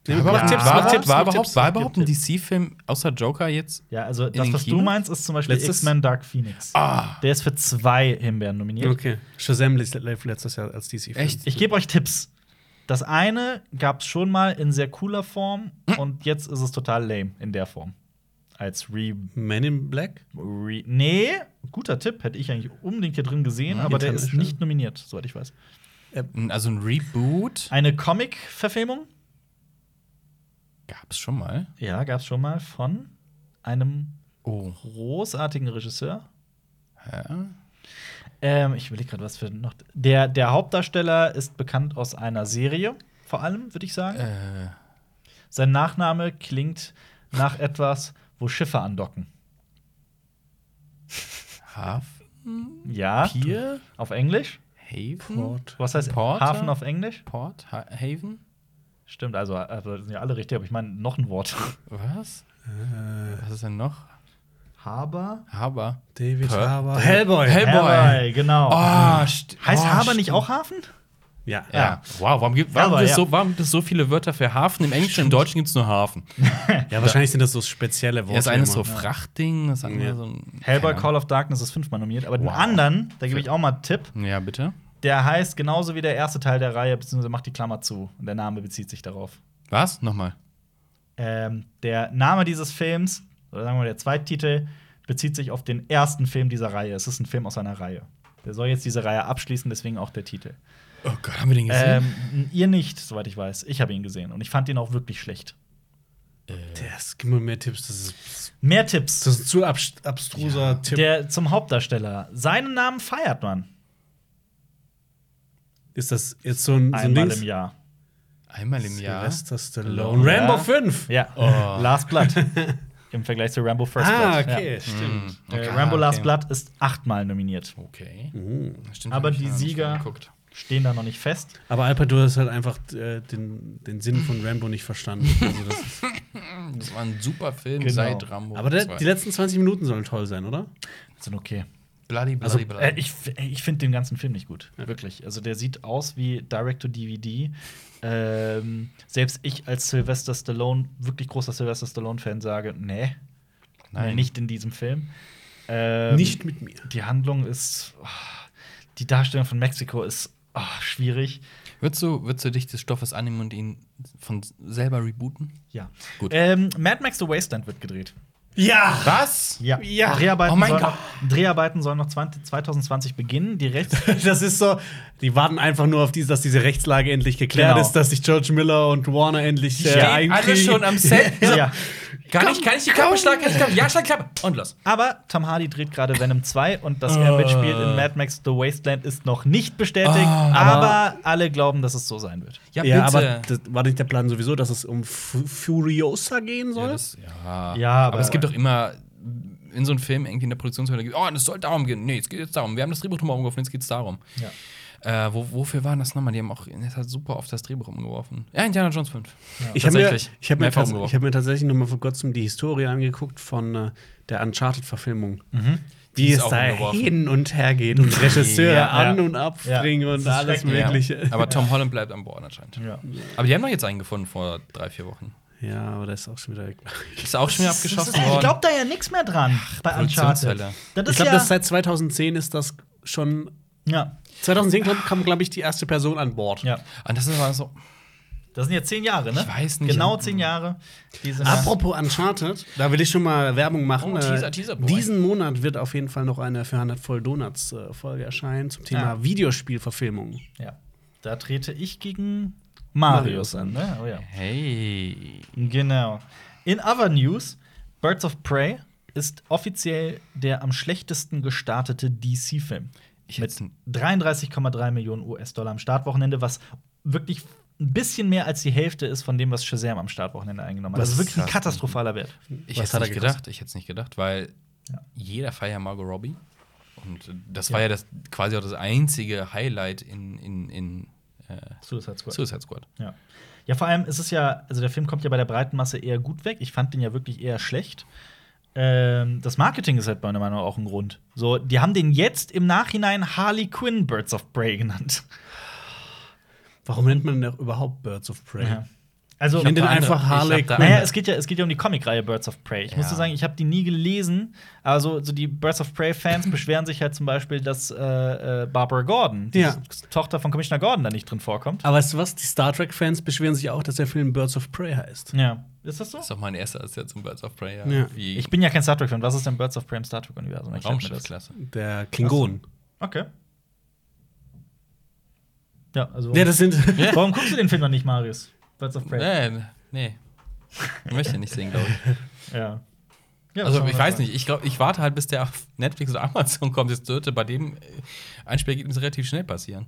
War, überhaupt- Tipps, war, mach überhaupt- Tipps, war mach überhaupt, Tipps. war Gib überhaupt ein. DC-Film außer Joker jetzt? Ja, also das, was du Kinos? meinst, ist zum Beispiel X-Men Dark Phoenix. Ah. Der ist für zwei Himbeeren nominiert. Okay. Shazam lief letztes Jahr als DC. -Film. Echt? Ich gebe euch Tipps. Das eine gab es schon mal in sehr cooler Form und jetzt ist es total lame in der Form. Als Re. Man in Black? Re nee, guter Tipp, hätte ich eigentlich unbedingt hier drin gesehen, Ja, aber der ist nicht nominiert, soweit ich weiß. Also ein Reboot Eine Comic-Verfilmung, gab es schon mal. ja, gab es schon mal von einem Oh. großartigen Regisseur. Ja. Ähm, ich überlege gerade, was für noch. Der, der Hauptdarsteller ist bekannt aus einer Serie, vor allem, würde ich sagen. Äh, Sein Nachname klingt nach etwas, wo Schiffe andocken. Hafen? Ja, Pier? auf Englisch. Haven? Port. Was heißt Porter? Hafen auf Englisch? Port? Ha Haven? Stimmt, also, also sind ja alle richtig, aber ich meine noch ein Wort. Was? Was ist denn noch? Haber? Haber. David Per- Harbour. Hellboy. Hellboy. genau. Oh, heißt oh, Haber nicht auch Hafen? Ja. Ja. Wow, warum gibt warum gibt es ja. so, warum gibt es so viele Wörter für Hafen? Im Englischen, im Deutschen gibt es nur Hafen. ja, wahrscheinlich sind das so spezielle Worte. das eine ist so. Frachtding, das andere Ja. so ein. Hellboy Call of Darkness ist fünfmal nominiert, aber den Wow. anderen, da gebe ich auch mal einen Tipp. Ja, bitte. der heißt genauso wie der erste Teil der Reihe, beziehungsweise macht die Klammer zu. Und der Name bezieht sich darauf. Was? Nochmal. Ähm, der Name dieses Films, oder sagen wir mal der Zweittitel, bezieht sich auf den ersten Film dieser Reihe. Es ist ein Film aus einer Reihe. Der soll jetzt diese Reihe abschließen, deswegen auch der Titel. Oh Gott, haben wir den gesehen? Ähm, ihr nicht, soweit ich weiß. Ich habe ihn gesehen und ich fand ihn auch wirklich schlecht. Das, gib mir mehr Tipps. Das ist, Mehr Tipps. das ist ein zu abst- abstruser Tipp. Der zum Hauptdarsteller. Seinen Namen feiert man ist das jetzt so ein, so ein einmal Dings? im Jahr. Einmal im Jahr. Sylvester Stallone. Ja. Rambo 5. Ja, Oh. Last Blood. Im Vergleich zu Rambo First Ah, Blood. okay, Ja. stimmt. Äh, Okay, Rambo Last okay. Blood ist achtmal nominiert. Okay. Mhm. Stimmt, Aber die Sieger-. Stehen da noch nicht fest. Aber Alper, du hast halt einfach äh, den, den Sinn von Rambo nicht verstanden. Also das Das war ein super Film Genau. seit Rambo. aber der, 2. die letzten 20 Minuten sollen toll sein, oder? Sind okay. Bloody, bloody, Also, bloody. Äh, ich f- ich finde den ganzen Film nicht gut. Wirklich. Also, der sieht aus wie Direct-to-DVD. Ähm, selbst ich als Sylvester Stallone, wirklich großer Sylvester Stallone-Fan, sage: Nee, Nein. nicht in diesem Film. Ähm, nicht mit mir. Die Handlung ist. oh, die Darstellung von Mexiko ist oh, schwierig. Würdest du, würdest du dich des Stoffes annehmen und ihn von selber rebooten? Ja. Gut. Ähm, Mad Max The Wasteland wird gedreht. Ja! Was? Ja. Ja. Dreharbeiten, Oh mein sollen, Gott. Dreharbeiten sollen noch 20, 2020 beginnen. Die Rechts Das ist so, die warten einfach nur auf diese, dass diese Rechtslage endlich geklärt Genau. ist, dass sich George Miller und Warner endlich äh, Stehen alle schon am Set. So, ja. Kann ich, kann ich die Klappe schlagen? Kann ich die Klappe? Ja, schlag die Klappe. Und los. Aber Tom Hardy dreht gerade Venom 2 und dass er Äh. mitspielt in Mad Max The Wasteland ist noch nicht bestätigt, Ah. aber alle glauben, dass es so sein wird. Ja, Ja, aber das war nicht der Plan sowieso, dass es um Fu- Furiosa gehen Ja, soll? das, ja. Ja, aber, aber- es gibt doch immer in so einem Film irgendwie in der Produktionshöhle, oh, das soll darum gehen. Nee, es geht jetzt darum. Wir haben das Drehbuch nochmal umgeworfen, jetzt geht's darum. Ja. Äh, wo, wofür waren das nochmal? Die haben auch das hat super oft das Drehbuch umgeworfen. Ja, Indiana Jones 5. Ich habe mir, Tatsächlich. ich hab mir, tats ich hab mir tatsächlich noch mal vor kurzem die Historie angeguckt von äh, der Uncharted-Verfilmung. Die Wie ist es da hin und her geht und Regisseure Ja, an ja. und abspringen Ja. und alles. Mögliche. Ja. Aber Tom Holland bleibt an Bord anscheinend. Ja. Aber die haben doch jetzt einen gefunden vor drei, vier Wochen. Ja, aber der ist auch schon wieder weg. Ist auch schon wieder abgeschossen Ich worden. glaube da ja nichts mehr dran bei Uncharted. Das Ich glaube, ja, das seit 2010 ist das schon. ja. 2010 glaub, kam, glaube ich, die erste Person an Bord. ja. Und das ist aber so. Das sind jetzt zehn Jahre, ne? Ich weiß nicht. Genau zehn Jahre. Apropos Uncharted, da will ich schon mal Werbung machen. Oh, Äh, Teaser, Teaser Boy. diesen Monat wird auf jeden Fall noch eine für 100 voll Donuts äh, Folge erscheinen zum Thema Ja. Videospielverfilmung. ja. Da trete ich gegen Marius an, ne? Oh ja. Hey. Genau. In other news, Birds of Prey ist offiziell der am schlechtesten gestartete DC-Film. Mit hätte- 33,3 Millionen US-Dollar am Startwochenende, was wirklich ein bisschen mehr als die Hälfte ist von dem, was Shazam am Startwochenende eingenommen hat. Das ist wirklich ein katastrophaler Wert. Ich Was hätte hat nicht gedacht. gekostet? Ich hätte es nicht gedacht, weil Ja. jeder feiert ja Margot Robbie. Und das Ja. war ja das, quasi auch das einzige Highlight in, in, in äh, Suicide Squad. Suicide Squad. Ja. Ja, vor allem ist es ja, also der Film kommt ja bei der breiten Masse eher gut weg. Ich fand den ja wirklich eher schlecht. Ähm, das Marketing ist halt meiner Meinung nach auch ein Grund. So, die haben den jetzt im Nachhinein Harley Quinn Birds of Prey genannt. Warum nennt man denn überhaupt Birds of Prey? Ja. Also, Ich nenne den einfach Harley ich naja, es geht ja, es geht ja um die Comicreihe Birds of Prey. Ich muss Ja. dir sagen, ich habe die nie gelesen. Also, so die Birds of Prey-Fans beschweren sich halt zum Beispiel, dass äh, äh, Barbara Gordon, die Ja. Tochter von Commissioner Gordon, da nicht drin vorkommt. Aber weißt du was? Die Star Trek-Fans beschweren sich auch, dass der Film Birds of Prey heißt. Ja. Ist das so? Das ist doch mein erster als jetzt zum Birds of Prey. Ja. Wie Ich bin ja kein Star Trek-Fan. Was ist denn Birds of Prey im Star Trek-Universum? Erklär mir das. Raumschiffsklasse. Der Klingon. Okay. Ja, also. Ja, das sind. warum guckst du den Film noch nicht, Marius? Birds of Prey. Nee, nee. Ich möchte nicht sehen, glaube ich. Ja. ja Also, ich mal. weiß nicht. Ich glaube, ich warte halt, bis der auf Netflix oder Amazon kommt. Das dürfte bei dem äh, Einspielergebnis relativ schnell passieren.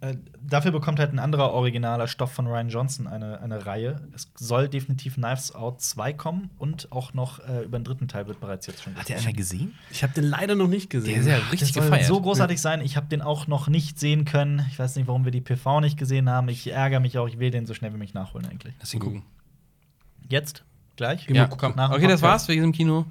Äh, dafür bekommt halt ein anderer originaler Stoff von Ryan Johnson eine, eine Reihe. Es soll definitiv Knives Out 2 kommen und auch noch äh, über den dritten Teil wird bereits jetzt schon Hat der einer gesehen? Ich habe den leider noch nicht gesehen. Der ist ja Das richtig soll gefeiert. so großartig sein. Ich habe den auch noch nicht sehen können. Ich weiß nicht, warum wir die PV nicht gesehen haben. Ich ärgere mich auch. Ich will den so schnell wie mich nachholen eigentlich. Lass ihn gucken. Jetzt? Gleich? Ja, komm. Nach Okay, das war's wegen diesem Kino.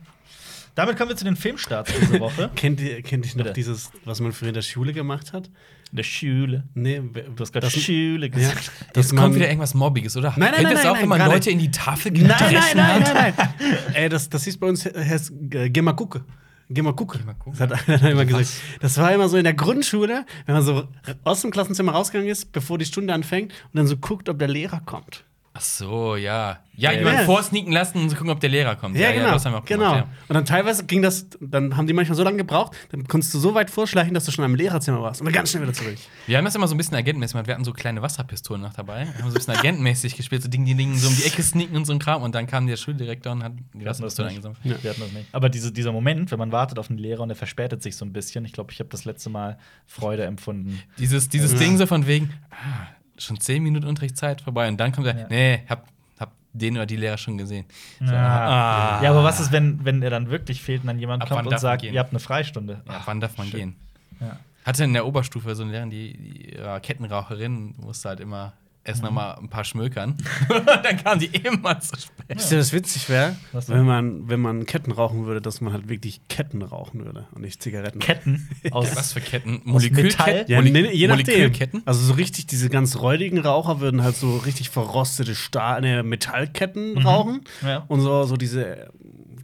Damit kommen wir zu den Filmstarts diese Woche. Kennt ihr, kennt ihr noch Bitte. dieses, was man früher in der Schule gemacht hat? In der Schule. Nee, Du hast gerade das- Schule Ja, gesagt. dass Jetzt kommt wieder irgendwas Mobbiges, oder? Nein, nein, nein, das nein, auch, nein, wenn man gar Leute in die Tafel Nein, nein, gedreschen nein, hat? nein, nein. Ey, das, das hieß bei uns, heißt, äh, geh mal gucken. Geh mal gucken. Geh mal gucken. Das hat einer immer gesagt. Was? Das war immer so in der Grundschule, wenn man so aus dem Klassenzimmer rausgegangen ist, bevor die Stunde anfängt und dann so guckt, ob der Lehrer kommt. Ach so, ja. Ja, Ja. jemanden Ja. vorsneaken lassen und so gucken, ob der Lehrer kommt. Ja, genau. das haben wir auch genau. gemacht, Und dann teilweise ging das, dann haben die manchmal so lange gebraucht, dann konntest du so weit vorschleichen, dass du schon am Lehrerzimmer warst und dann ganz schnell wieder zurück. ja. Wir haben das immer so ein bisschen agentmäßig gemacht. Wir hatten so kleine Wasserpistolen noch dabei. Wir haben so ein bisschen agentmäßig gespielt, so Ding, Ding, Ding, so um die Ecke sneaken und so ein Kram. Und dann kam der Schuldirektor und hat die Wir hatten das Wasserpistole nicht. eingesammelt. Wir hatten das nicht. Aber diese, dieser Moment, wenn man wartet auf einen Lehrer und er verspätet sich so ein bisschen, ich glaube, ich habe das letzte Mal Freude empfunden. Dieses, dieses Ja. Ding so von wegen, ah, schon zehn Minuten Unterrichtszeit vorbei. Und dann kommt er, Ja. nee, hab, hab den oder die Lehrer schon gesehen. So, Ah. ah. Ja, aber was ist, wenn, wenn er dann wirklich fehlt und dann jemand Ab kommt und sagt, ihr habt eine Freistunde? Ja, wann darf man gehen? Ja. Hatte in der Oberstufe so eine Lehrerin, die, die Kettenraucherin, musste halt immer erst noch mal ein paar schmökern. dann kam die immer zu spät. Wisst ihr, was witzig wäre, wenn man, wenn man Ketten rauchen würde, dass man halt wirklich Ketten rauchen würde und nicht Zigaretten. Ketten aus. Was für Ketten? Metall? Ja, Molek nee, je nachdem. Molekülketten? Also so richtig, diese ganz räudigen Raucher würden halt so richtig verrostete Stahl, ne, Metallketten Mhm. rauchen. Ja. Und so, so diese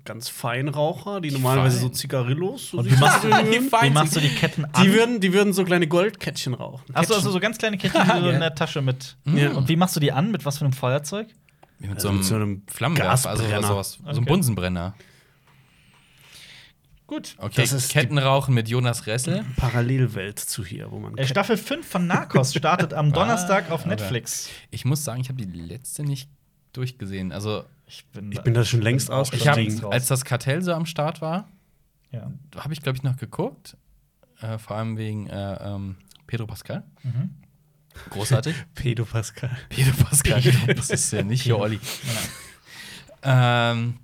ganz Feinraucher, die normalerweise so Zigarillos. So Und wie machst, du, anhören. wie machst du die Ketten an? die würden, die würden so kleine Goldkettchen rauchen. Achso, also so ganz kleine Ketten, die du in der Tasche mit. Ja. Und wie machst du die an? Mit was für einem Feuerzeug? Wie mit Also so einem, mit so einem Flammenwerfer, also sowas. So Okay. ein Bunsenbrenner. Gut. Okay, Das ist die- Kettenrauchen mit Jonas Ressel. Parallelwelt zu hier, wo man. Äh, Staffel 5 von Narcos startet am Donnerstag auf Netflix. Ich muss sagen, ich habe die letzte nicht durchgesehen. Also, Ich bin, ich bin da schon längst ausgestiegen. als das Kartell so am Start war, ja. habe ich, glaube ich, noch geguckt. Äh, vor allem wegen äh, ähm, Pedro Pascal. Mhm. Großartig. Pedo Pascal. Pedro Pascal. das ist ja nicht hier Olli. Ähm,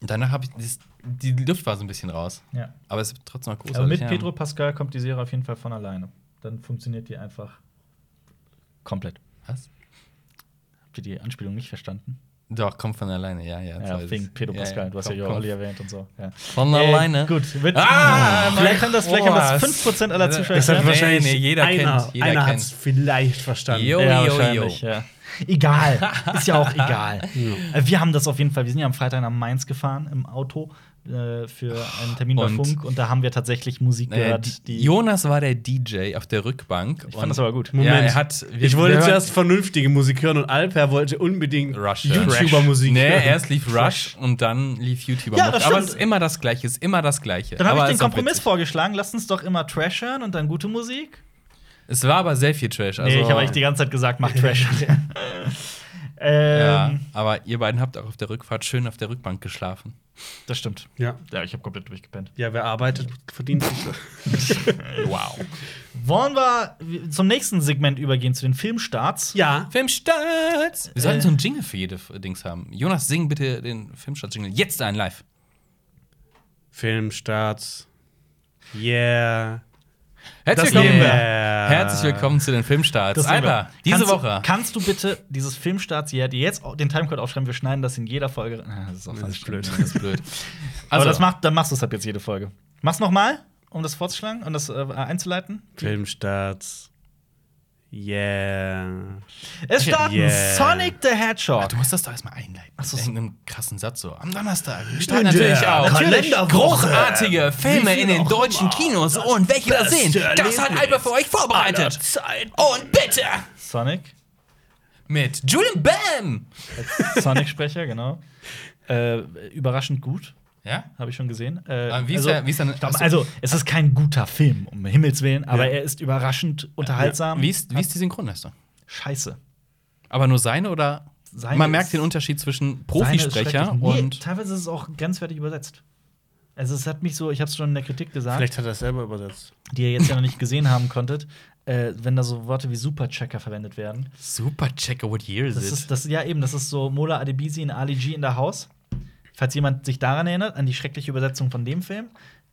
danach habe ich. Das, die Luft war so ein bisschen raus. ja. Aber es ist trotzdem noch großartig. Aber mit ja. Pedro Pascal kommt die Serie auf jeden Fall von alleine. Dann funktioniert die einfach komplett. Was? Habt ihr die Anspielung nicht verstanden? Doch, kommt von alleine, ja, ja. Ja, ich. Pedro Ja, Pascal. Du hast ja Olli erwähnt und so. Ja. Von Äh, alleine. Gut, wird, Ah, vielleicht haben das vielleicht haben das Gott. 5% aller Zuschauer. Das hat Nee, wahrscheinlich nee, jeder einer, kennt, jeder einer kennt. hat's vielleicht verstanden. Jo. ja, jo, wahrscheinlich, ja. Egal. Ist ja auch egal. Äh, Wir haben das auf jeden Fall. Wir sind ja am Freitag nach Mainz gefahren im Auto äh, für einen Termin bei Und- Funk und da haben wir tatsächlich Musik Äh, gehört. Die, Jonas war der DJ auf der Rückbank. ich fand das aber gut. Moment. Ja, er hat. wir- Ich wollte zuerst vernünftige Musik hören und Alper wollte unbedingt. YouTuber-Musik Nee, hören. erst lief Rush und dann lief YouTuber. Ja, das aber es ist immer das Gleiche, es ist immer das Gleiche. Dann habe ich den Kompromiss witzig. vorgeschlagen. Lasst uns doch immer Trash hören und dann gute Musik. Es war aber sehr viel Trash. Also, nee, ich habe eigentlich die ganze Zeit gesagt, mach Trash. ja, ähm, aber ihr beiden habt auch auf der Rückfahrt schön auf der Rückbank geschlafen. Das stimmt. Ja. Ja, ich habe komplett durchgepennt. ja, wer arbeitet, verdient sich. Wow. Wollen wir zum nächsten Segment übergehen, zu den Filmstarts? ja. Filmstart! Wir sollten Äh. so einen Jingle für jede Dings haben. Jonas, sing bitte den Filmstart-Jingle. Jetzt ein live. Filmstarts. Yeah. Herzlich willkommen, wir. Herzlich willkommen zu den Filmstarts. Alter, diese kannst Woche. Du, kannst du bitte dieses Filmstarts hier, die jetzt den Timecode aufschreiben, wir schneiden das in jeder Folge. Ah, Das ist auch Das ist blöd. Das ist blöd. Aber Also, das macht, dann machst du es ab jetzt jede Folge. Mach's noch mal, um das vorzuschlagen und das äh, einzuleiten. Filmstarts. Yeah. Es starten Yeah. Sonic the Hedgehog. du musst das doch erstmal einleiten. Ach so, Mit irgendeinem krassen Satz so. Am Donnerstag. Starten natürlich auch. Kalenderwoche. Großartige Filme in den deutschen immer. Kinos. Und welche das sind, beste das hat Alper für euch vorbereitet. Zeit. Und bitte Sonic, mit Julian Bam. als Sonic-Sprecher, genau. Äh, überraschend gut, Ja? habe ich schon gesehen. Äh, wie ist also, der- wie ist der- glaub, also, es ist kein guter Film, um Himmels Willen, aber Ja. er ist überraschend unterhaltsam. Wie ist, wie ist die Synchronleistung? Scheiße. Aber nur seine oder? Seine Man merkt den Unterschied zwischen Profisprecher schrecklich. Nee, und. teilweise ist es auch grenzwertig übersetzt. Also es hat mich so, ich habe es schon in der Kritik gesagt, Vielleicht hat er es selber übersetzt. die ihr jetzt ja noch nicht gesehen haben konntet, äh, wenn da so Worte wie Superchecker verwendet werden. Super Checker, what year is Das it? ist das ja eben, das ist so Mola Adebisi in Ali G in der Haus. Falls jemand sich daran erinnert, an die schreckliche Übersetzung von dem Film,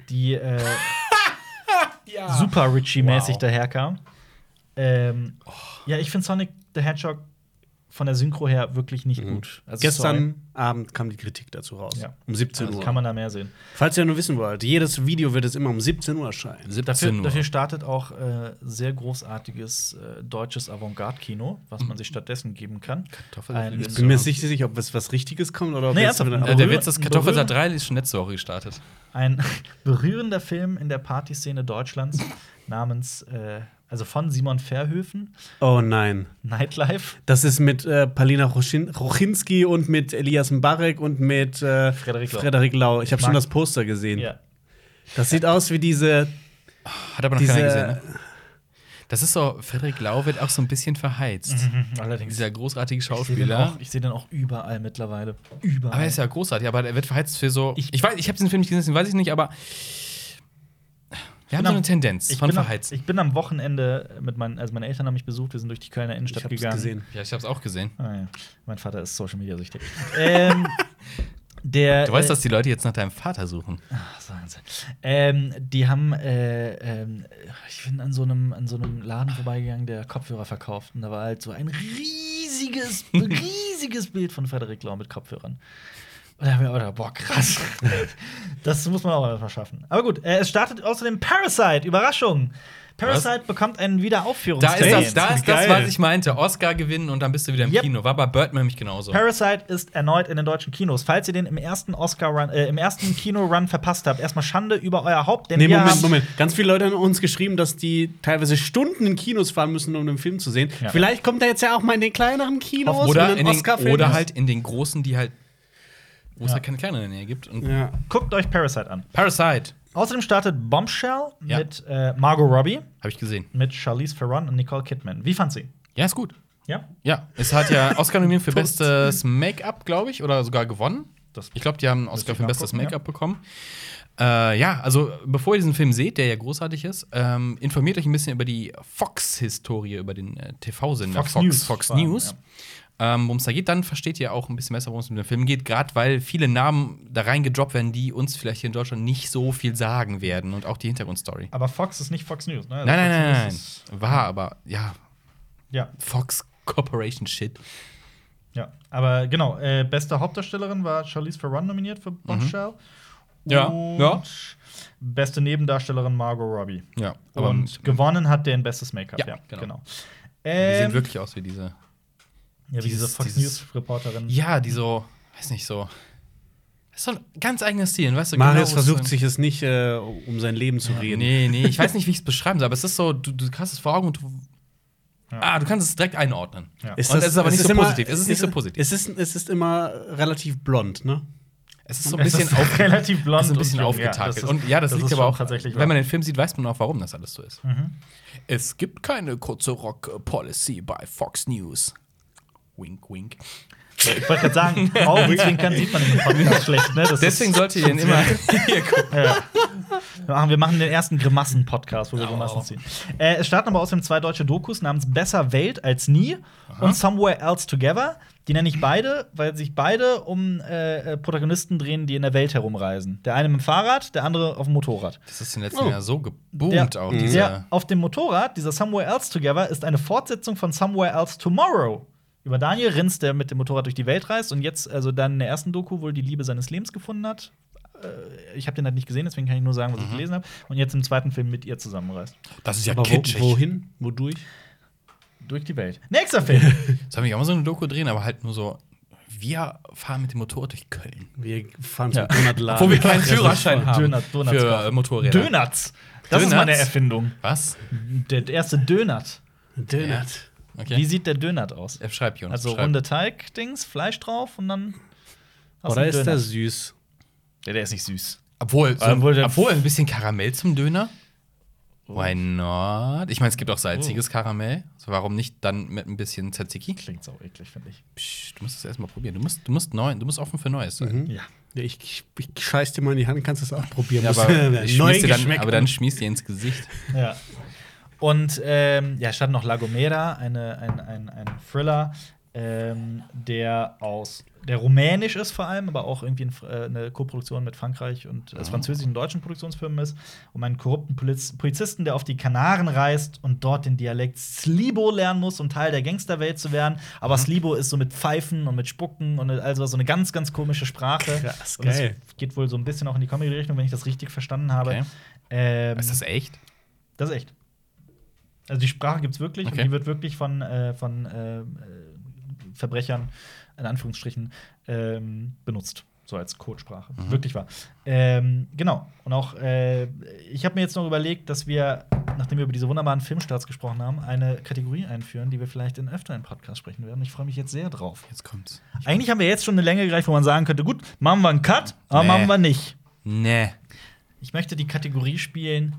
die äh, super Richie-mäßig Wow. daherkam. Ähm, Ja, ich finde Sonic the Hedgehog von der Synchro her wirklich nicht gut. Also, sorry. Gestern Abend kam die Kritik dazu raus. Ja. Um 17 Also Uhr. kann man da mehr sehen. Falls ihr nur wissen wollt, jedes Video wird es immer um 17 Uhr erscheinen. 17 Dafür, Uhr. dafür startet auch äh, sehr großartiges äh, deutsches Avantgarde-Kino, was man sich stattdessen geben kann. Kartoffel- Ein- Ich bin mir nicht sicher, ob es was Richtiges kommt oder ob Nee, jetzt Äh, der Witz, das Kartoffelsalat berühren- 3 ist schon letzte Woche gestartet. Ein berührender Film in der Partyszene Deutschlands namens, äh, also von Simon Verhöfen, Oh nein. Nightlife. Das ist mit äh, Palina Rochin Rochinski und mit Elias Mbarek und mit äh, Frederik Lau. Frederik Lau. Ich habe schon das Poster gesehen. Ja. Das sieht aus wie diese. Hat aber noch Diese- keiner gesehen. Ne? Das ist so, Frederik Lau wird auch so ein bisschen verheizt. Allerdings. Dieser großartige Ich sehe den, Schauspieler. seh den auch überall mittlerweile. Überall. Aber er ist ja großartig, aber er wird verheizt für so. Ich, Ich- weiß, ich habe diesen Film nicht gesehen, weiß ich nicht, aber wir haben so eine Tendenz ich von bin, am, verheizt. ich bin am Wochenende mit meinen, also meine Eltern haben mich besucht, wir sind durch die Kölner Ich Innenstadt habe es gegangen. gesehen. ja, ich habe es auch gesehen. Ah, ja. Mein Vater ist Social Media süchtig. ähm, der, Du weißt, äh, dass die Leute jetzt nach deinem Vater suchen. Ach, sagen Sie. Ähm, die haben, äh, ähm, ich bin an so einem an so einem Laden vorbeigegangen, der Kopfhörer verkauft. Und da war halt so ein riesiges, riesiges Bild von Frederik Lau mit Kopfhörern. Und da haben wir auch gedacht, boah, krass. das muss man auch mal schaffen. Aber gut, äh, es startet außerdem Parasite. Überraschung. Parasite bekommt einen Da Wiederaufführungstermin. ist, das, da ist das, was ich meinte. Oscar gewinnen und dann bist du wieder im Yep. Kino. War bei Birdman nämlich genauso. Parasite ist erneut in den deutschen Kinos. Falls ihr den im ersten Oscar-Run, äh, im ersten Kino-Run verpasst habt, erstmal Schande über euer Haupt, denn Nee, Moment, Moment. Ganz viele Leute haben uns geschrieben, dass die teilweise Stunden in Kinos fahren müssen, um den Film zu sehen. Ja. Vielleicht kommt er jetzt ja auch mal in den kleineren Kinos. oder, in den, Oscar-Film oder halt in den großen, die halt. Wo es Ja. halt keine kleinen in der Nähe gibt. Und Ja. guckt euch Parasite an. Parasite. Außerdem startet Bombshell Ja. mit äh, Margot Robbie, Habe ich gesehen. mit Charlize Theron und Nicole Kidman. Wie fand sie? Ja, ist gut. Ja? Ja, es hat ja Oscar nominiert für bestes Make-up, glaube ich, oder sogar gewonnen. Das Ich glaube, die haben einen Oscar für bestes Make-up bekommen. Äh, ja, also bevor ihr diesen Film seht, der ja großartig ist, ähm, informiert euch ein bisschen über die Fox-Historie, über den äh, TV-Sender Fox Fox, News Fox News. Ähm, worum es da geht, dann versteht ihr auch ein bisschen besser, worum es mit dem Film geht, gerade weil viele Namen da reingedroppt werden, die uns vielleicht hier in Deutschland nicht so viel sagen werden und auch die Hintergrundstory. Aber Fox ist nicht Fox News, ne? Also Nein, nein, nein, nein. War aber, ja, Ja, Fox Corporation Shit. ja. Aber genau, äh, beste Hauptdarstellerin war Charlize Theron nominiert für Bombshell. Mhm. Ja, Und ja. Beste Nebendarstellerin Margot Robbie. Ja, aber Und gewonnen hat der in bestes Make-up. Ja, Ja, genau. genau. die Ähm, sehen wirklich aus wie diese ja, wie diese dieses- Fox dieses- News-Reporterin. Ja, die so, weiß nicht, so. Das ist so ein ganz eigener Stil, weißt du? Marius genau, versucht sich es nicht, äh, um sein Leben zu Ja, reden. Nee, nee, ich weiß nicht, wie ich es beschreiben soll, aber es ist so, du, du hast es vor Augen und du. Ja. Ah, du kannst es direkt einordnen. Ja. Und es ist aber nicht so positiv. Es ist nicht so positiv. Es ist, es ist immer relativ blond, ne? Es ist so ein bisschen, ist auf, relativ blond es ist ein bisschen und aufgetakelt. Ja, das ist- und ja, das, das liegt ist aber auch, tatsächlich wenn man den Film sieht, weiß man auch, warum das alles so ist. Mhm. Es gibt keine kurze Rock-Policy bei Fox News. Wink, wink. Ich wollte gerade sagen, Augenzwinkern sieht man dem Podcast schlecht, ne? Deswegen ist, solltet ihr den immer hier gucken. ja. wir, machen, wir machen den ersten Grimassen-Podcast, wo wir Oh. Grimassen ziehen. Äh, es starten aber außerdem zwei deutsche Dokus namens Besser Welt als nie und Somewhere Else Together. Die nenne ich beide, weil sich beide um äh, Protagonisten drehen, die in der Welt herumreisen. Der eine mit dem Fahrrad, der andere auf dem Motorrad. Das ist in den letzten Oh. Jahren so geboomt, Der, auch der diese. auf dem Motorrad, dieser Somewhere Else Together, ist eine Fortsetzung von Somewhere Else Tomorrow. Über Daniel Rins, der mit dem Motorrad durch die Welt reist und jetzt, also dann in der ersten Doku, wohl die Liebe seines Lebens gefunden hat. Äh, Ich habe den halt nicht gesehen, deswegen kann ich nur sagen, was ich gelesen habe. Und jetzt im zweiten Film mit ihr zusammenreist. Das ist ja Aber wo, kitschig. wohin? Wodurch? Durch die Welt. Nächster Film. Soll ich auch mal so eine Doku drehen, aber halt nur so. Wir fahren mit dem Motorrad durch Köln. Wir fahren Ja. zum Donutladen. Obwohl wir keinen Führerschein haben Döner- Donuts für äh, Motorräder. Dönatz. Das ist Dönatz? meine Erfindung. Was? Der erste Dönat. Donut. Okay. Wie sieht der Dönat aus? Er schreibt Jonas. Also schreib. runde Teig-Dings, Fleisch drauf und dann. Oder einen ist Döner. der süß? Der, der ist nicht süß. Obwohl, so, Obwohl obwohl ein bisschen Karamell zum Döner. Why not? Ich meine, es gibt auch salziges Karamell. Also warum nicht dann mit ein bisschen Tzatziki? Klingt sau eklig, finde ich. Psch, du musst es erstmal probieren. Du musst, du musst neu, du musst offen für Neues sein. Mhm. Ja. Ja, ich, ich, ich scheiß dir mal in die Hand, kannst du es auch probieren. Ja, aber, dann, aber dann schmierst du dir ins Gesicht. Ja. Und ähm, ja, stand noch La Gomera, eine, ein, ein, ein Thriller, ähm, der aus der rumänisch ist vor allem, aber auch irgendwie äh, eine Koproduktion mit Frankreich und äh, französischen und deutschen Produktionsfirmen ist, um einen korrupten Poliz Polizisten, der auf die Kanaren reist und dort den Dialekt Slibo lernen muss, um Teil der Gangsterwelt zu werden. Aber Mhm. Slibo ist so mit Pfeifen und mit Spucken und also so eine ganz, ganz komische Sprache. Krass, Und es geil. geht wohl so ein bisschen auch in die Comedy-Richtung, wenn ich das richtig verstanden habe. Okay. Ähm, Ist das echt? das ist echt. Also die Sprache gibt es wirklich Okay. und die wird wirklich von, äh, von äh, äh, Verbrechern, in Anführungsstrichen, ähm, benutzt. So als Codesprache. Mhm. Wirklich wahr. Ähm, genau. Und auch, äh, ich habe mir jetzt noch überlegt, dass wir, nachdem wir über diese wunderbaren Filmstarts gesprochen haben, eine Kategorie einführen, die wir vielleicht in öfteren Podcasts sprechen werden. Ich freue mich jetzt sehr drauf. Jetzt kommt's. Eigentlich haben wir jetzt schon eine Länge gereicht, wo man sagen könnte: gut, machen wir einen Cut, aber Nee. machen wir nicht. Nee. Ich möchte die Kategorie spielen: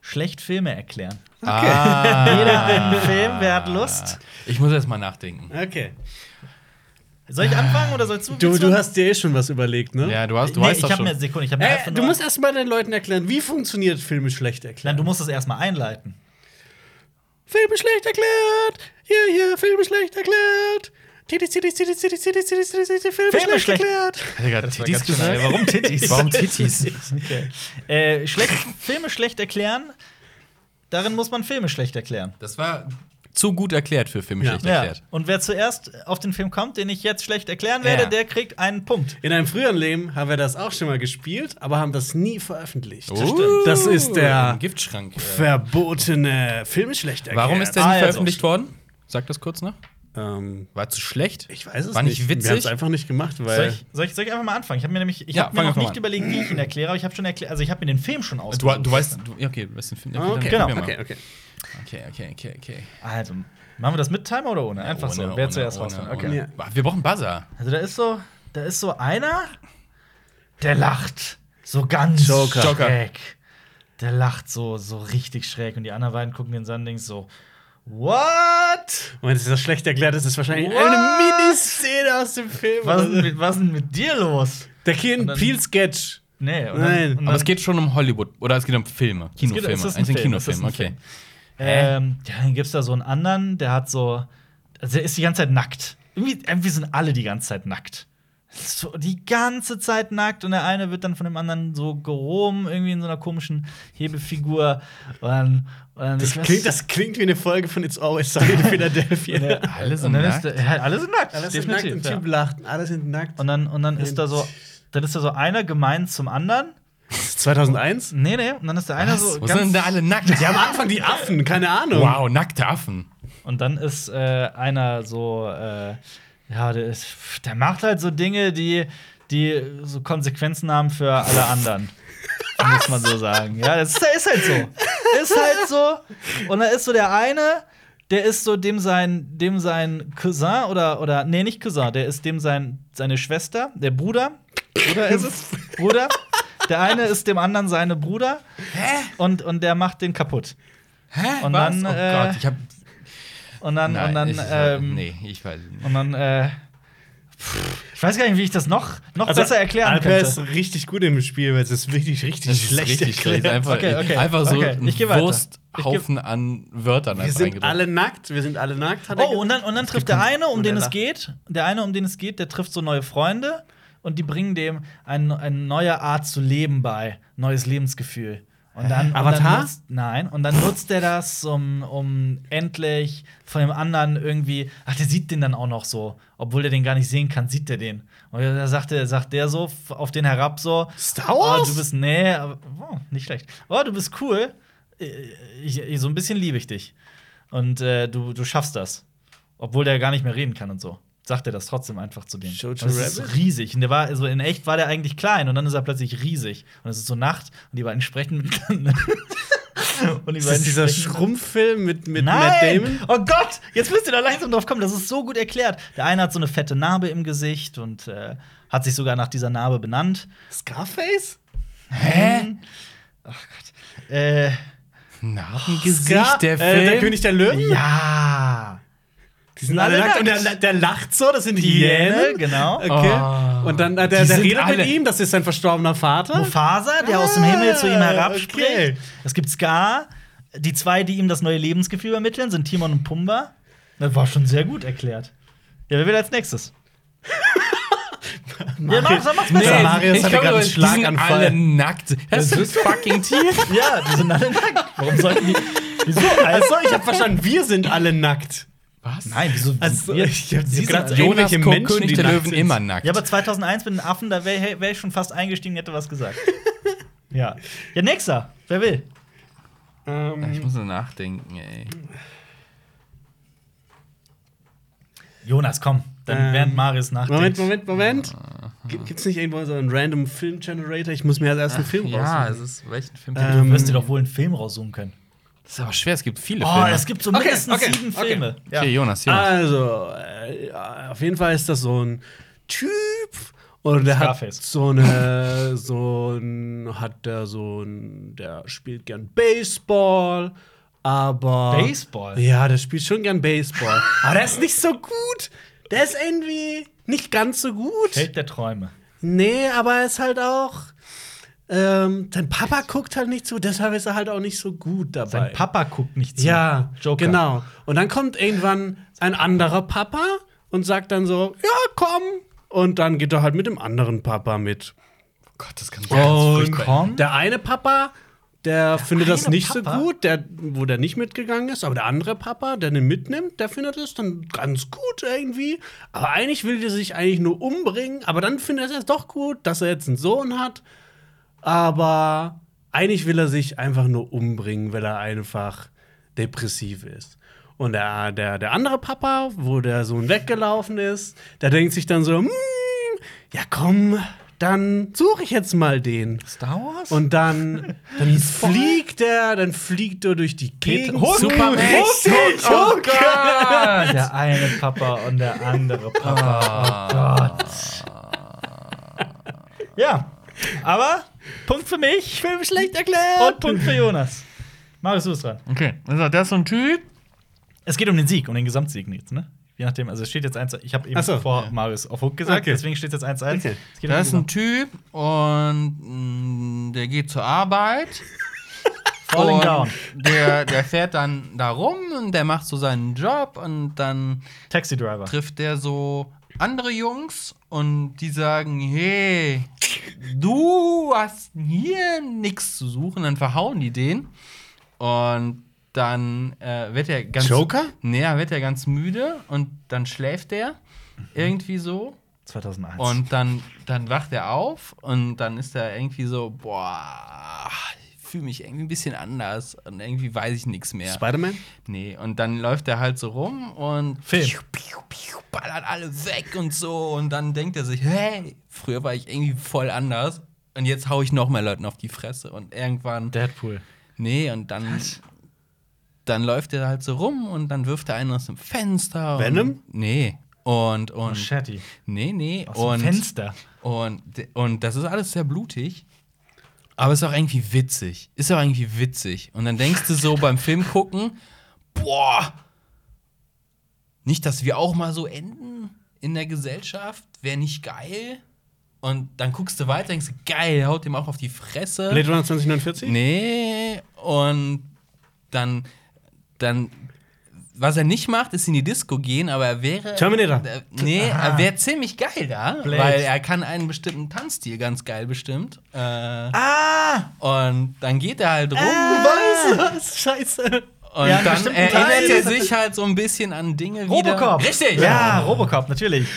schlecht Filme erklären. Ah. Jeder einen Film, wer hat Lust? Ich muss erst mal nachdenken. Okay. Soll ich anfangen oder sollst du? Du, du hast dir eh schon was überlegt, ne? Ja, du hast, du nee, weißt ich doch habe schon. mir Sekunde, ich habe mir Äh, du musst erst mal den Leuten erklären, wie funktioniert Filme schlecht erklären. Nein, du musst es erstmal einleiten. Filme schlecht erklärt! Hier, hier, Filme schlecht erklärt! Tittis, tittis, tittis, tittis, tittis, tittis, tittis, tittis, Filme, Filme schlecht, schlecht- erklärt! Hat er gerade Das war Tittis ganz schön, gesagt? Warum Tittis? Warum Tittis? Okay. Äh, schlecht, Filme schlecht erklären. Darin muss man Filme schlecht erklären. Das war zu gut erklärt für Filme Ja. schlecht Ja. erklärt. Und wer zuerst auf den Film kommt, den ich jetzt schlecht erklären werde, Ja. der kriegt einen Punkt. In einem früheren Leben haben wir das auch schon mal gespielt, aber haben das nie veröffentlicht. Uh, Das ist der Giftschrank. Äh. verbotene Filme schlecht erklärt. Warum ist der nicht Also. veröffentlicht worden? Sag das kurz noch. Ähm, War zu schlecht? ich weiß es War nicht nicht. Wir haben witzig? es einfach nicht gemacht, Soll weil. ich, soll, ich, soll ich einfach mal anfangen? Ich habe mir nämlich, ich Ja, habe mir noch nicht an. überlegt, wie ich ihn erkläre, aber ich habe schon erklärt, also ich habe mir den Film schon Du, ausgesucht. du weißt, du, ja, okay, du weißt den Film. Ah, okay, Genau. okay, okay. okay, okay, okay, okay. Also, machen wir das mit Timer oder ohne? Einfach so. Ohne, Wer ohne, zuerst ohne. Okay. Ja. Wir brauchen Buzzer. Also da ist so, da ist so einer, der lacht so ganz Joker. schräg. Der lacht so, so richtig schräg und die anderen beiden gucken den denken so, What? Und das ist das schlecht erklärt, das ist wahrscheinlich What? eine Miniszene aus dem Film. Was, ist mit, was ist denn mit dir los? Der Keen dann- Peel Sketch. Nee, und Nein. und Aber es geht schon um Hollywood. Oder es geht um Filme. es geht- Kinofilme. es ein Film, es ein okay. Film. Ähm, ja, dann gibt's da so einen anderen, der hat so, also der ist die ganze Zeit nackt. Irgendwie, irgendwie sind alle die ganze Zeit nackt. So, die ganze Zeit nackt und der eine wird dann von dem anderen so gehoben, irgendwie in so einer komischen Hebefigur. Und dann, und dann Das klingt, das klingt wie eine Folge von It's Always Sunny in Philadelphia. Ja, Alle sind nackt? Ist der, ja, alle sind nackt. Alles sind nackt ja. Typ lacht. Alle sind nackt. Und dann, und dann ist da so, dann ist da so einer gemein zum anderen. 2001? Nee, nee, und dann ist der eine Was? so Wo sind denn da alle nackt? Die am Anfang die Affen, keine Ahnung. Wow, nackte Affen. Und dann ist äh, einer so, äh, ja, der, ist, der macht halt so Dinge, die, die so Konsequenzen haben für alle anderen. muss man so sagen. Ja, das ist, ist halt so. Ist halt so. Und da ist so der eine, der ist so dem sein, dem sein Cousin oder, oder, nee, nicht Cousin, der ist dem sein, seine Schwester, der Bruder. Bruder ist es? Bruder. Der eine ist dem anderen seine Bruder. Hä? Und, und der macht den kaputt. Hä? Und Was? dann, oh äh, Gott, ich hab. Und dann, Nein, und dann, ich, ähm, nee, ich weiß nicht. Und dann, äh, ich weiß gar nicht, wie ich das noch, noch Also, besser erklären Alper ist könnte. richtig gut im Spiel, weil es ist wirklich richtig Das ist schlecht richtig schlecht. erklärt. Einfach, Okay, okay, einfach so okay, ein Wursthaufen an Wörtern Wir sind alle nackt, wir sind alle nackt. Hat er Oh, und dann, und dann trifft der eine, um den es geht, der eine, um den es geht, der trifft so neue Freunde und die bringen dem ein, eine neue Art zu leben bei, neues Lebensgefühl. Und dann, und dann Avatar? nutzt, nein, und dann nutzt er das, um, um endlich von dem anderen irgendwie, ach, der sieht den dann auch noch so, obwohl der den gar nicht sehen kann, sieht er den. Und da sagt, der, sagt der so auf den herab so, Star Oh, Wars? du bist, nee, aber, oh, nicht schlecht. Oh, du bist cool. Äh, Ich, ich, so ein bisschen liebe ich dich. Und äh, du, du schaffst das. Obwohl der gar nicht mehr reden kann und so. Sagt er das trotzdem einfach zu dem. Jojo das ist Rabbit? riesig. Und der war, also in echt war der eigentlich klein und dann ist er plötzlich riesig. Und es ist so Nacht und die beiden sprechen miteinander. und die Ist das dieser Schrumpffilm mit, mit Matt Nein! Damon? Oh Gott! Jetzt müsst ihr da langsam drauf kommen. Das ist so gut erklärt. Der eine hat so eine fette Narbe im Gesicht und äh, hat sich sogar nach dieser Narbe benannt. Scarface? Hä? Ach Gott. Äh, Narbengesicht, Scar- der äh, Film. der König der Löwen? ja. Die sind alle nackt. Und der, der lacht so, das sind Hyänen. genau. Okay. Oh. Und dann äh, der, Die der sind redet alle- mit ihm, das ist sein verstorbener Vater. Mufasa, der aus dem Himmel zu ihm Ah, herabspricht. okay. Es gibt Scar. Die zwei, die ihm das neue Lebensgefühl übermitteln, sind Timon und Pumba. Das war schon sehr gut erklärt. Ja, wer will als nächstes? ja, mach, sag, mach's besser. Nee. Marius hatte gerade einen die sind Schlaganfall. alle nackt. Das ist fucking Tier. Ja, die sind alle nackt. Warum sollten die. Wieso? Also, ich habe verstanden, wir sind alle nackt. Was? Nein, wieso? Also, wir- ich hab- ich sind- grad- Jonas Menschen, König die der Löwen sind. immer nackt. Ja, aber 2001 mit den Affen, da wäre wär ich schon fast eingestiegen, hätte was gesagt. ja. Ja, nächster. Wer will? ich Ähm, muss nur nachdenken, ey. Jonas, komm. Dann Ähm, während Marius nachdenkt. Moment, Moment, Moment. G- Gibt's nicht irgendwo so einen random Film-Generator? Ich muss mir als erst einen Film Ja, raussuchen. es ist welchen Film? Ähm, Du wirst dir doch wohl einen Film raussuchen können. Das ist aber schwer, es gibt viele Oh, Filme. es gibt so Okay, mindestens okay, sieben okay. Filme. Ja. Okay, Jonas, Jonas. Also, äh, auf jeden Fall ist das so ein Typ und der Scarface. hat so eine, so ein, hat der so ein, der spielt gern Baseball, aber Baseball? Ja, der spielt schon gern Baseball, aber der ist nicht so gut. Der ist irgendwie nicht ganz so gut. Held der Träume. Nee, aber er ist halt auch. Ähm, sein Papa guckt halt nicht so, deshalb ist er halt auch nicht so gut dabei. Sein Papa guckt nicht zu. Ja, Joker. genau. Und dann kommt irgendwann ein anderer Papa und sagt dann so, ja, komm. Und dann geht er halt mit dem anderen Papa mit. Gott, das kann Und furchtbar. der eine Papa, der findet das nicht Papa? so gut, der, wo der nicht mitgegangen ist. Aber der andere Papa, der den mitnimmt, der findet es dann ganz gut irgendwie. Aber eigentlich will der sich eigentlich nur umbringen. Aber dann findet er es doch gut, dass er jetzt einen Sohn hat. Aber eigentlich will er sich einfach nur umbringen, weil er einfach depressiv ist. Und der, der, der andere Papa, wo der Sohn weggelaufen ist, der denkt sich dann so, hm, ja komm, dann suche ich jetzt mal den. Star Wars? Und dann, dann fliegt er, dann fliegt er durch die Gegend. Hund. Superman. Richtig. Oh Gott. Der eine Papa und der andere Papa. Oh Gott. Ja, aber Punkt für mich. Film schlecht erklärt. Und Punkt für Jonas. Marius, du bist dran. Okay, also das ist so ein Typ. Es geht um den Sieg, um den Gesamtsieg jetzt, ne? Je nachdem, also es steht jetzt 1 Ich habe eben so, vor ja. Marius auf Hook gesagt, Okay. deswegen steht jetzt 1-1. Okay. Es geht um Da den ist ein Typ und mh, der geht zur Arbeit. Falling Down. Der, der fährt dann da rum und der macht so seinen Job und dann Taxi Driver. trifft der so andere Jungs und die sagen, hey, du hast hier nichts zu suchen, dann verhauen die den und dann äh, wird er ganz Joker? Nee, wird er ganz müde und dann schläft er irgendwie so 2001. und dann, dann wacht er auf und dann ist er irgendwie so, boah, fühle mich irgendwie ein bisschen anders und irgendwie weiß ich nichts mehr. Spider-Man? Nee, und dann läuft er halt so rum und Film. piu, piu, piu, ballert alle weg und so. Und dann denkt er sich, hey, früher war ich irgendwie voll anders. Und jetzt hau ich noch mehr Leuten auf die Fresse. Und irgendwann, Deadpool. nee, und dann, dann läuft er halt so rum und dann wirft er einen aus dem Fenster. Venom? Und, nee. Und, und, Und Shetty. nee, nee. Aus und, dem Fenster. und, und das ist alles sehr blutig. Aber ist auch irgendwie witzig. Ist auch irgendwie witzig. Und dann denkst du so beim Film gucken, boah, nicht, dass wir auch mal so enden in der Gesellschaft, wäre nicht geil. Und dann guckst du weiter, denkst du, geil, haut dem auch auf die Fresse. Blade Runner 2049? Nee, und dann, dann, was er nicht macht, ist in die Disco gehen, aber er wäre. Terminator. Äh, nee, Aha. er wäre ziemlich geil da, Blade. weil er kann einen bestimmten Tanzstil ganz geil bestimmt. Äh, Ah! und dann geht er halt rum. Was? Scheiße. Und Ja, dann erinnert Teil. er sich halt so ein bisschen an Dinge wieder. Robocop. Richtig. Ja, Robocop, natürlich.